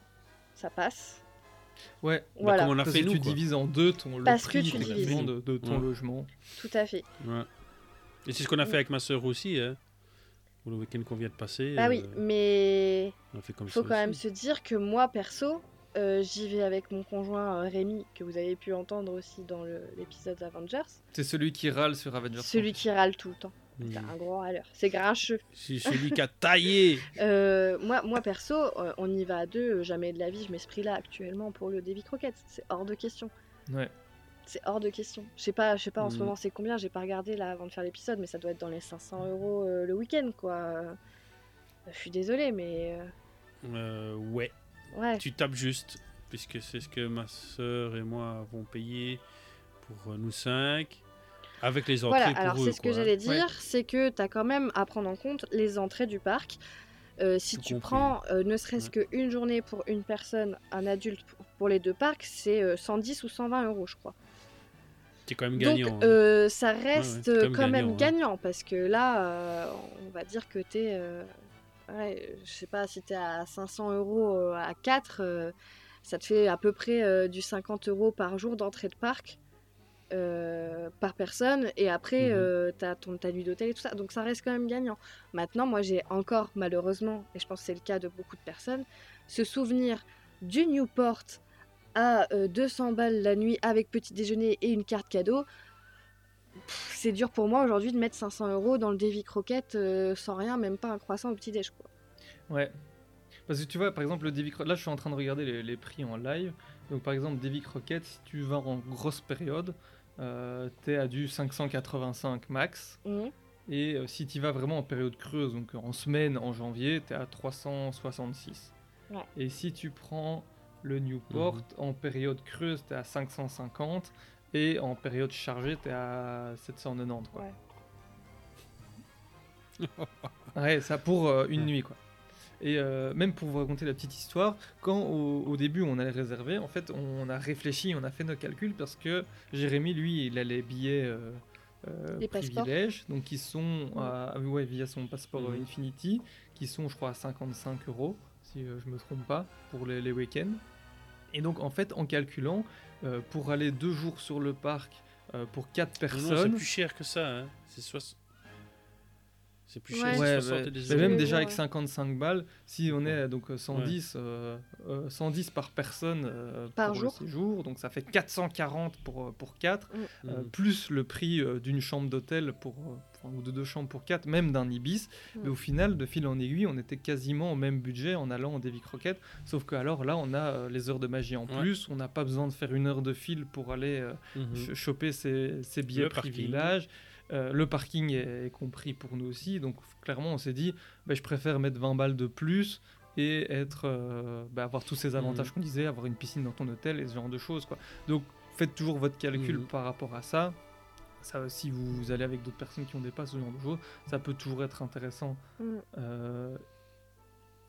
ça passe. Ouais. Voilà. comme on a Parce fait que nous. tu quoi. divises en deux ton, le Parce que tu de, de ton Ouais. logement. Tout à fait. Ouais. Et c'est ce qu'on a fait avec ma soeur aussi. Hein. Pour le week-end qu'on vient de passer. Bah oui, euh, mais a fait comme faut quand même se dire que moi, perso, euh, j'y vais avec mon conjoint euh, Rémi, que vous avez pu entendre aussi dans l'épisode Avengers. C'est celui qui râle sur Avengers. Celui qui râle tout le temps. Mm. un gros râleur. C'est grincheux. C'est celui qui a taillé. <laughs> Euh, moi, moi, perso, euh, on y va à deux. euh, Jamais de la vie, je mets ce prix-là actuellement pour le Davy Croquette. C'est hors de question. Ouais. C'est hors de question. Je sais pas, je sais pas en ce Mhm. moment c'est combien. J'ai pas regardé là avant de faire l'épisode, mais ça doit être dans les 500 euros euh, le week-end, quoi. Je suis désolée, mais ouais. ouais. Tu tapes juste. Puisque c'est ce que ma soeur et moi avons payé pour nous cinq. Avec les entrées Voilà, pour alors c'est ce que quoi. j'allais dire, c'est que tu as quand même à prendre en compte les entrées du parc. Euh, si Tout tu compris. prends euh, ne serait-ce qu'une journée pour une personne, un adulte pour- pour les deux parcs, c'est euh, 110 ou 120 euros, je crois. T'es quand même gagnant. Donc hein. euh, ça reste c'est quand même gagnant, hein. parce que là, on va dire que tu es. ouais, je sais pas si tu es à 500 euros à 4, ça te fait à peu près du 50 euros par jour d'entrée de parc. Euh, par personne et après Mhm. euh, t'as ton ta nuit d'hôtel et tout ça donc ça reste quand même gagnant maintenant moi j'ai encore malheureusement et je pense que c'est le cas de beaucoup de personnes ce souvenir du Newport à euh, 200 balles la nuit avec petit déjeuner et une carte cadeau c'est dur pour moi aujourd'hui de mettre 500 euros dans le Davy Croquette euh, sans rien, même pas un croissant au petit déj quoi. Ouais. Parce que tu vois, par exemple, le Davy Croquette, là je suis en train de regarder les, les prix en live. Donc par exemple, Davy Croquette, si tu vas en grosse période, euh, t'es à du 585 max. Mhm. Et euh, si tu vas vraiment en période creuse, donc en semaine, en janvier, t'es à 366. Ouais. Et si tu prends le Newport, en période creuse, t'es à 550. Et en période chargée, t'es à 790. Quoi. <laughs> Ouais, ça pour euh, une nuit quoi. Et euh, même pour vous raconter la petite histoire, quand au, au début on allait réserver, en fait on a réfléchi, on a fait nos calculs parce que Jérémy lui il a les billets euh, euh, privilèges, donc qui sont à- ouais, via son passeport Mhm. Infinity, qui sont je crois à 55 euros si euh, je me trompe pas pour les, les week-ends. Et donc en fait en calculant euh, pour aller deux jours sur le parc euh, pour quatre Non, non, c'est personnes. plus cher que ça. Hein. C'est soix- C'est plus Ouais. cher. Ouais, 60 mais, des mais euros. même déjà ouais. avec 55 balles, si on est donc euh, 110, euh, euh, 110 par personne euh, Par pour jour. le séjour, donc ça fait 440 pour, pour 4, Mm. euh, Mhm. plus le prix euh, d'une chambre d'hôtel pour, ou de deux chambres pour 4, même d'un Ibis. Mm. Mais au final, de fil en aiguille, on était quasiment au même budget en allant en Davy Croquette, sauf que alors là, on a euh, les heures de magie en Ouais. plus, on n'a pas besoin de faire une heure de fil pour aller ch- choper ses, ses billets Le parking. Euh, le parking est, est compris pour nous aussi, donc clairement on s'est dit, bah, je préfère mettre 20 balles de plus et être, euh, bah, avoir tous ces avantages Mhm. qu'on disait, avoir une piscine dans ton hôtel et ce genre de choses. Quoi. Donc faites toujours votre calcul Mhm. par rapport à ça. ça si vous, vous allez avec d'autres personnes qui ont des passes, ce genre de choses, ça peut toujours être intéressant. Mm. Euh,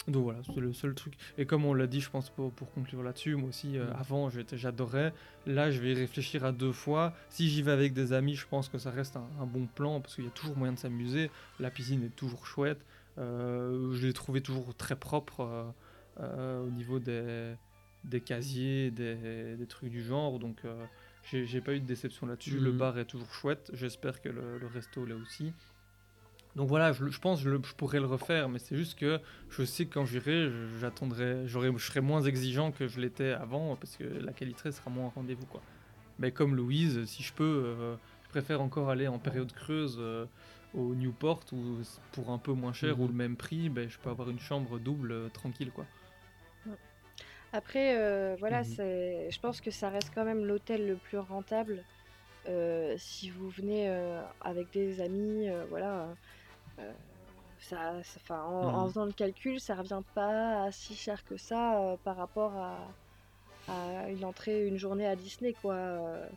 donc voilà, c'est le seul truc. Et comme on l'a dit, je pense pour, pour conclure là-dessus, moi aussi, euh, Mm. avant, j'adorais. Là, je vais y réfléchir à deux fois. Si j'y vais avec des amis, je pense que ça reste un, un bon plan parce qu'il y a toujours moyen de s'amuser. La piscine est toujours chouette. Euh, je l'ai trouvé toujours très propre euh, au niveau des, des casiers, des, des trucs du genre. Donc, j'ai pas eu de déception là-dessus. Le Mhm. bar est toujours chouette. J'espère que le, le resto l'est aussi. Donc voilà, je, je pense que je, pourrais le refaire, mais c'est juste que je sais que quand j'irai, je- j'attendrai, j'aurai, je serai moins exigeant que je l'étais avant parce que la qualité sera moins au rendez-vous quoi. Mais comme Louise, si je peux, euh, je préfère encore aller en période creuse euh, au Newport où pour un peu moins cher Mhm. ou le même prix, ben, je peux avoir une chambre double euh, tranquille quoi. Après, euh, voilà, Mhm. c'est, je pense que ça reste quand même l'hôtel le plus rentable. Euh, si vous venez euh, avec des amis, euh, voilà, euh, ça, ça- 'fin, en, en Mhm. faisant le calcul, ça revient pas à si cher que ça euh, par rapport à, à une entrée, une journée à Disney, quoi. Euh,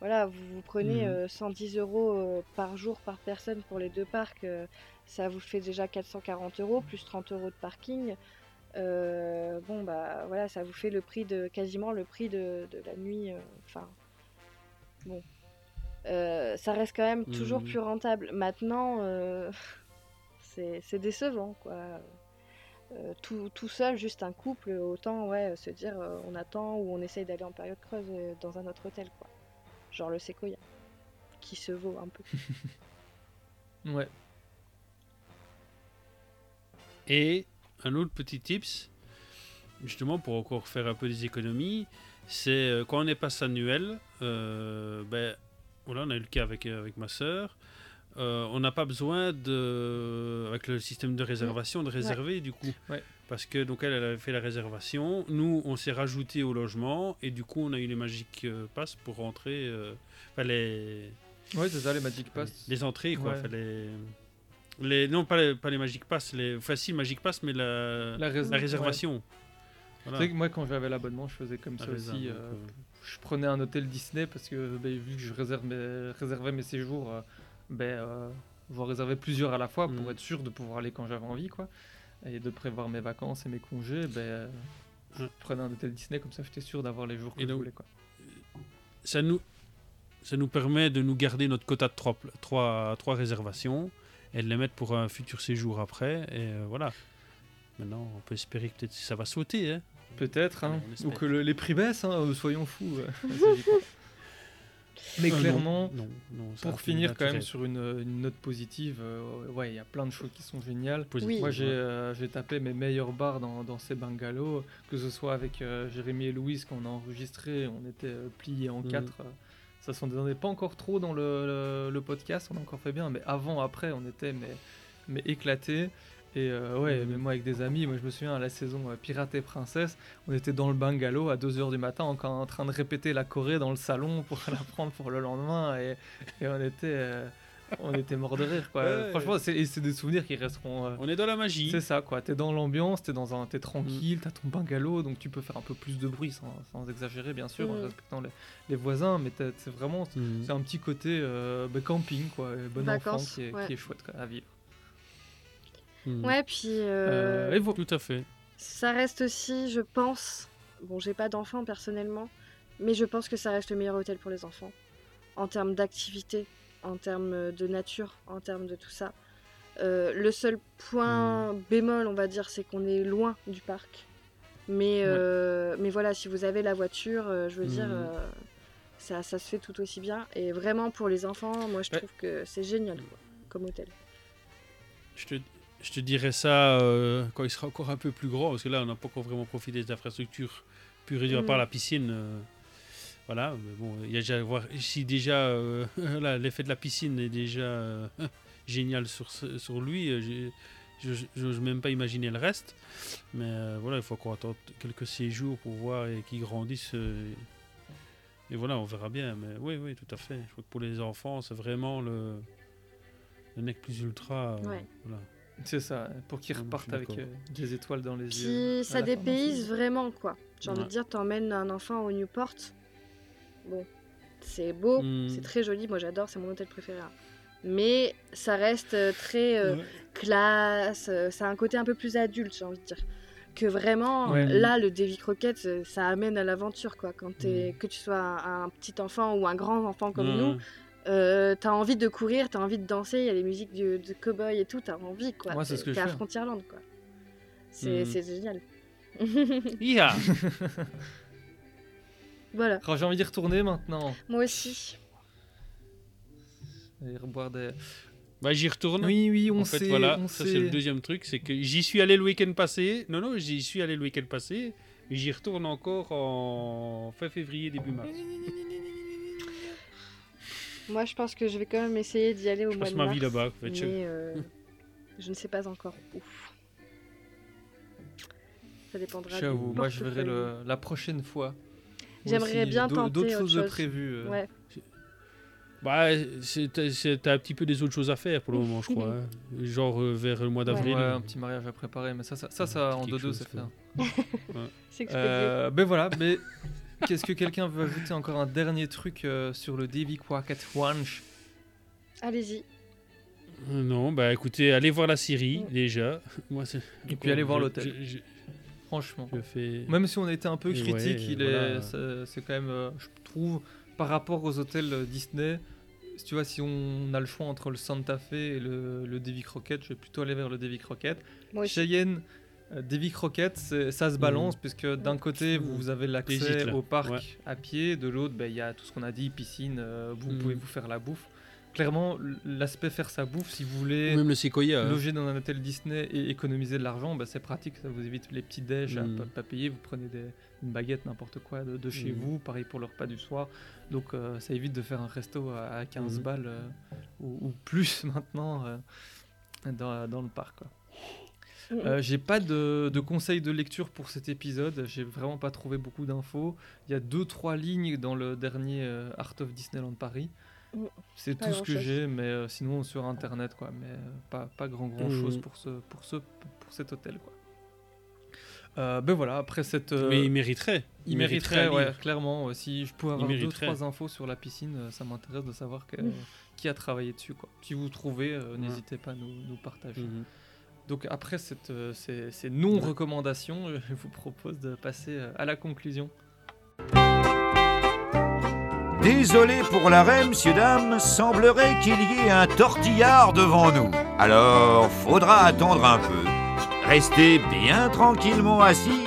voilà, vous, vous prenez Mhm. euh, 110 euros euh, par jour par personne pour les deux parcs, euh, ça vous fait déjà 440 euros plus 30 euros de parking. Euh, bon bah voilà, ça vous fait le prix de quasiment le prix de, de la nuit. euh, Enfin, bon, Euh, ça reste quand même toujours Mhm. plus rentable. Maintenant, euh, <laughs> c'est décevant quoi. Euh, tout, tout seul, juste un couple, autant ouais se dire euh, on attend ou on essaye d'aller en période creuse euh, dans un autre hôtel quoi. Genre le Sequoia, qui se vaut un peu. <laughs> Ouais. Et un autre petit tips, justement pour encore faire un peu des économies, c'est quand on est passe annuel, ben, voilà, on a eu le cas avec, avec ma sœur, euh, on n'a pas besoin de, avec le système de réservation, de réserver du coup. Ouais. Parce que donc elle, elle avait fait la réservation, nous on s'est rajouté au logement et du coup on a eu les Magic euh, Pass pour rentrer, euh, enfin les, Ouais, c'est ça, les Magic Pass. les entrées quoi, Ouais. enfin, les, non pas les, pas les Magic Pass, les, enfin si Magic Pass mais la, La, rés- la réservation. Voilà. C'est que moi, quand j'avais l'abonnement, je faisais comme La ça aussi. euh, je prenais un hôtel Disney parce que ben, vu que je réserve mes- réservais mes séjours, ben, euh, j'en réservais plusieurs à la fois pour Mm. être sûr de pouvoir aller quand j'avais envie, quoi. Et de prévoir mes vacances et mes congés, ben, euh, je Ouais. prenais un hôtel Disney comme ça, j'étais sûr d'avoir les jours que Et je voulais, quoi. ça nous ça nous permet de nous garder notre quota de 3 trois, trois, trois réservations et de les mettre pour un futur séjour après et euh, voilà. Maintenant, on peut espérer que peut-être ça va sauter. Hein. Peut-être, hein, ou que le- les prix baissent, hein, euh, soyons fous. <laughs> Mais Euh, non, clairement, non, non, pour finir quand même sur une, une note positive, euh, ouais, il y a plein de choses qui sont géniales. Moi, j'ai ouais. euh, j'ai tapé mes meilleurs bars dans, dans ces bungalows, que ce soit avec euh, Jérémy et Louise qu'on a enregistré, on était euh, pliés en Mhm. quatre. euh, ça s'en donnait pas encore trop dans le, le- le podcast, on a encore fait bien, mais avant, après, on était mais, mais éclatés. Et euh, ouais, Mhm. mais moi avec des amis, moi je me souviens à la saison euh, Pirate et Princesse, on était dans le bungalow à 2h du matin encore en train de répéter la Corée dans le salon pour <laughs> la prendre pour le lendemain et, et on était euh, on était mort de rire quoi. Ouais. Franchement, c'est des souvenirs qui resteront euh, On est dans la magie. c'est ça quoi, t'es dans l'ambiance, t'es dans un, t'es tranquille, t'as ton bungalow, donc tu peux faire un peu plus de bruit sans, sans exagérer bien sûr, en Mm. respectant les, les voisins, mais c'est vraiment c'est un petit côté euh, bah, camping quoi, bon enfant qui est, ouais. qui est chouette quoi, à vivre. Mhm. Ouais, puis euh, Euh, et vous Tout à fait. ça reste aussi, je pense, bon, j'ai pas d'enfants personnellement, mais je pense que ça reste le meilleur hôtel pour les enfants. En termes d'activité, en termes de nature, en termes de tout ça. Euh, le seul point bémol, on va dire, c'est qu'on est loin du parc. Mais, euh, mais voilà, si vous avez la voiture, euh, je veux dire, euh, ça, ça se fait tout aussi bien. Et vraiment, pour les enfants, moi, je Ouais. trouve que c'est génial quoi, comme hôtel. Je te, je te dirai ça euh, quand il sera encore un peu plus grand, parce que là, on n'a pas encore vraiment profité des infrastructures pure et dure, à Mm. part la piscine. euh, voilà, mais bon, il y a déjà à voir ici déjà euh, <laughs> l'effet de la piscine est déjà <laughs> génial sur, lui. Je n'ose même pas imaginer le reste. Mais voilà, il faut encore attendre quelques séjours pour voir et qu'ils grandissent. euh, et voilà, on verra bien. Mais oui, oui, tout à fait. Je crois que pour les enfants, c'est vraiment le, le nec plus ultra. Ouais. voilà. C'est ça, pour qu'ils repartent avec euh, des étoiles dans les Puis yeux. ça dépayse vraiment quoi. J'ai envie de dire, t'emmènes un enfant au Newport. Bon, c'est beau, Mm. c'est très joli. Moi j'adore, c'est mon hôtel préféré. hein. Mais ça reste euh, très euh, classe. euh, ça a un côté un peu plus adulte, j'ai envie de dire. Que vraiment, Ouais. là, le Davy Crockett, ça amène à l'aventure quoi. Quand t'es, Mm. que tu sois un, un petit enfant ou un grand enfant comme nous. Euh, t'as envie de courir, t'as envie de danser. Il y a les musiques de, de cowboy et tout, t'as envie quoi. Moi, c'est ce que je t'es à. Frontierland quoi. C'est Mm. génial. Ia voilà. Oh, J'ai envie d'y retourner maintenant. Moi aussi. Et reboire des... Bah, j'y retourne. Oui, oui, on en fait, sait. voilà, on ça c'est le deuxième truc, c'est que j'y suis allé le week-end passé. Non, non, j'y suis allé le week-end passé. J'y retourne encore en fin février, début mars. Moi, je pense que je vais quand même essayer d'y aller au Je mois passe de ma mars. vie là-bas. en fait, Mais je- euh, je ne sais pas encore où. Ça dépendra. du J'avoue, moi je verrai le- la prochaine fois. J'aimerais bien tenter D'autres autre choses de chose. prévues. euh. Ouais. Bah, t'as un petit peu des autres choses à faire pour le moment, je crois. hein. <laughs> Genre euh, vers le mois d'avril. Ouais, un petit mariage à préparer, mais ça, ça, ça, ça, en Quelque deux-deux, chose, c'est quoi. fait. Ouais. <laughs> C'est expédié. Euh, ben voilà, mais qu'est-ce que quelqu'un veut ajouter encore un dernier truc euh, sur le Davy Crockett Ranch? Allez-y. Euh, Non, bah écoutez, allez voir la série déjà. <laughs> Moi, c'est- Et puis allez voir l'hôtel. je- je- Franchement. Je fais. Même si on a été un peu Et critique, ouais, il voilà. est, c'est- c'est quand même, euh, je trouve, par rapport aux hôtels Disney, si tu vois, si on a le choix entre le Santa Fe et le, le Davy Crockett, je vais plutôt aller vers le Davy Crockett. Moi. Cheyenne, Davy Crockett, ça se balance, Mhm. puisque d'un côté, vous, avez l'accès au parc Ouais. à pied, de l'autre, ben, il y a tout ce qu'on a dit, piscine, euh, vous Mhm. pouvez vous faire la bouffe. Clairement, l'aspect faire sa bouffe, si vous voulez même le hein. loger dans un hôtel Disney et économiser de l'argent, bah, c'est pratique, ça vous évite les petits déj à Mm. pas, pas payer, vous prenez des, une baguette, n'importe quoi de, de chez Mm. vous, pareil pour le repas du soir. Donc euh, ça évite de faire un resto à, à 15 Mm. balles euh, ou, ou plus <laughs> maintenant euh, dans, dans le parc. quoi. Mhm. Euh, j'ai pas de, de conseils de lecture pour cet épisode, j'ai vraiment pas trouvé beaucoup d'infos. Il y a deux trois lignes dans le dernier euh, Art of Disneyland Paris. Mhm. C'est tout ce que j'ai, mais euh, sinon sur internet quoi. Mais euh, pas, pas grand grand chose Mhm. pour ce pour ce pour cet hôtel quoi. Euh, ben voilà, après cette. euh, Mais il mériterait. il mériterait ouais, clairement. si je pouvais avoir deux trois infos sur la piscine, ça m'intéresse de savoir que- qui a travaillé dessus quoi. Si vous trouvez, euh, Ouais. n'hésitez pas à nous, nous partager. Donc après cette, euh, ces, ces non-recommandations, <laughs> je vous propose de passer euh, à la conclusion. Désolé pour l'arrêt, messieurs, dames, semblerait qu'il y ait un tortillard devant nous. Alors, faudra attendre un peu. Restez bien tranquillement assis,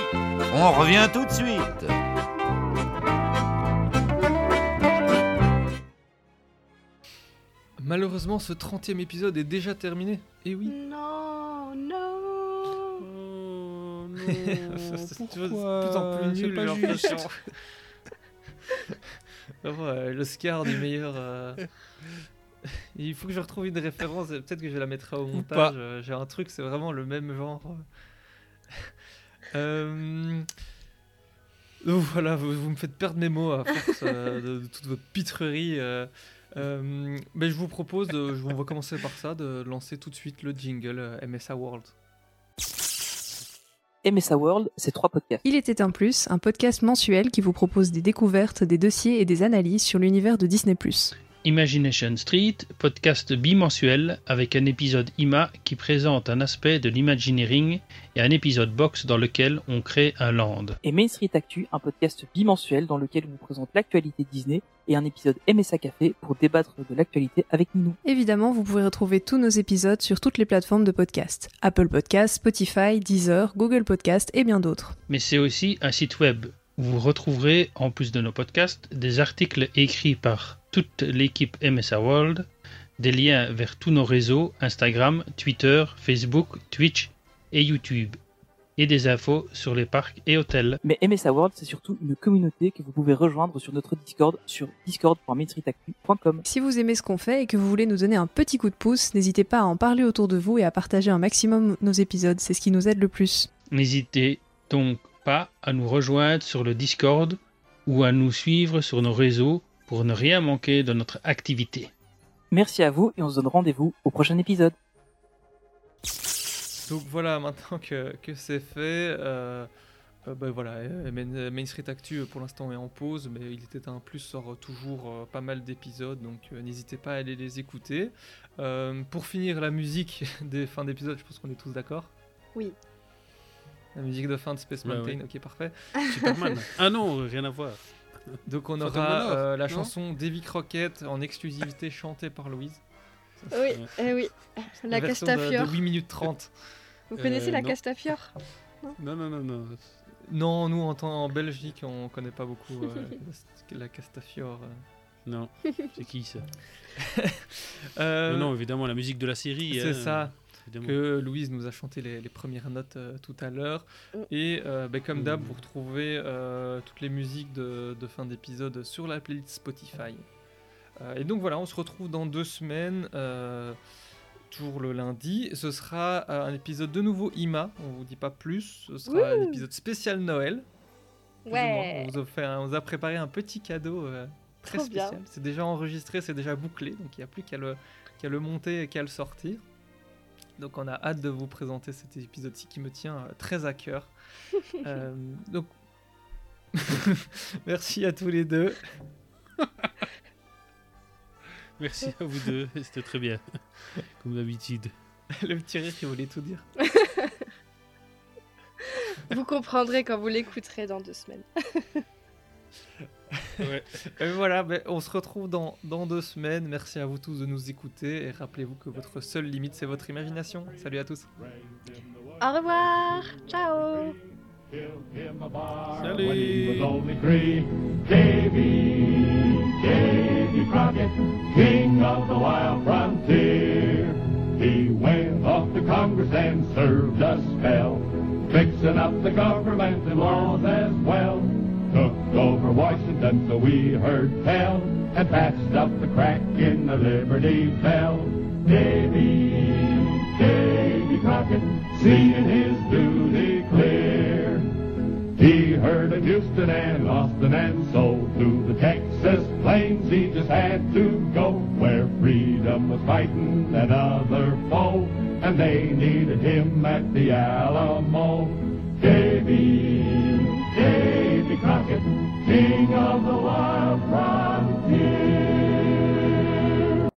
on revient tout de suite. Malheureusement, ce 30e épisode est déjà terminé. Et oui. Non, non. Oh non, <laughs> C'est de plus en plus nul. Vraiment, <laughs> euh, L'Oscar du meilleur. euh, <laughs> Il faut que je retrouve une référence, et peut-être que je la mettrai au montage. euh, J'ai un truc, c'est vraiment le même genre. Euh, donc voilà, vous, vous me faites perdre mes mots à force euh, de, de toute votre pitrerie. Euh. Mais je vous propose, de, je- on va commencer par ça, de lancer tout de suite le jingle euh, MSA World. MSA World, c'est trois podcasts. Il était un plus, un podcast mensuel qui vous propose des découvertes, des dossiers et des analyses sur l'univers de Disney+. Imagination Street, podcast bimensuel avec un épisode IMA qui présente un aspect de l'imagineering et un épisode box dans lequel on crée un land. Et Main Street Actu, un podcast bimensuel dans lequel on vous présente l'actualité Disney et un épisode MSA Café pour débattre de l'actualité avec Ninou. Évidemment, vous pouvez retrouver tous nos épisodes sur toutes les plateformes de podcast. Apple Podcast, Spotify, Deezer, Google Podcast et bien d'autres. Mais c'est aussi un site web vous retrouverez, en plus de nos podcasts, des articles écrits par toute l'équipe MSA World, des liens vers tous nos réseaux Instagram, Twitter, Facebook, Twitch et YouTube, et des infos sur les parcs et hôtels. Mais MSA World, c'est surtout une communauté que vous pouvez rejoindre sur notre Discord sur discord.mainstreetactu.com. Si vous aimez ce qu'on fait et que vous voulez nous donner un petit coup de pouce, n'hésitez pas à en parler autour de vous et à partager un maximum nos épisodes, c'est ce qui nous aide le plus. N'hésitez donc pas à nous rejoindre sur le Discord ou à nous suivre sur nos réseaux pour ne rien manquer de notre activité. Merci à vous et on se donne rendez-vous au prochain épisode. Donc voilà, maintenant que, que c'est fait, euh, euh, ben voilà, euh, Main, Main Street Actu pour l'instant est en pause, mais il était un plus sort toujours euh, pas mal d'épisodes, donc euh, n'hésitez pas à aller les écouter. Euh, pour finir la musique <laughs> des fins d'épisode, je pense qu'on est tous d'accord? Oui. La musique de fin de Space Mountain, ouais. ok parfait. Superman. <laughs> ah non, rien à voir. Donc on aura euh, la chanson Davy Crockett en exclusivité chantée par Louise. Oui, eh oui. La version de- de, Castafiore. 8 minutes 30. Vous connaissez Euh, la non. Castafiore? Non, non, non, non. Non, nous en, temps- en Belgique, on connaît pas beaucoup euh, <laughs> la Castafiore. euh. Non, c'est qui ça? <laughs> Euh, non, non, évidemment, la musique de la série. C'est hein, ça. Évidemment. Que Louise nous a chanté les, les premières notes euh, tout à l'heure. Mm. Et euh, ben, comme d'hab, Mm. vous retrouvez euh, toutes les musiques de, de fin d'épisode sur la playlist Spotify. Euh, et donc voilà, on se retrouve dans deux semaines, euh, toujours le lundi. Ce sera euh, un épisode de nouveau IMA, on vous dit pas plus. Ce sera un épisode spécial Noël. Ouais. On vous, a fait un- on vous a préparé un petit cadeau euh, très Trop spécial. C'est déjà enregistré, c'est déjà bouclé, donc il n'y a plus qu'à le, qu'à le monter et qu'à le sortir. Donc on a hâte de vous présenter cet épisode-ci qui me tient euh, très à cœur. <laughs> Euh, donc <laughs> merci à tous les deux. <laughs> Merci à vous deux, c'était très bien. Comme d'habitude. le petit rire qui voulait tout dire. Vous comprendrez quand vous l'écouterez dans deux semaines. Ouais. <laughs> Et voilà, ben, on se retrouve dans, dans deux semaines. Merci à vous tous de nous écouter et rappelez-vous que votre seule limite c'est votre imagination. Salut à tous. Au revoir. Ciao. He went off to Congress and served a spell, fixing up the government and laws as well. Over Washington, so we heard tell, and patched up the crack in the Liberty Bell. Davy, Davy Crockett, seeing his duty clear. He heard of Houston and Austin and so to the Texas plains he just had to go where freedom was fighting another foe and they needed him at the Alamo. Davy, Davy, Crockett, king of the wild frontier.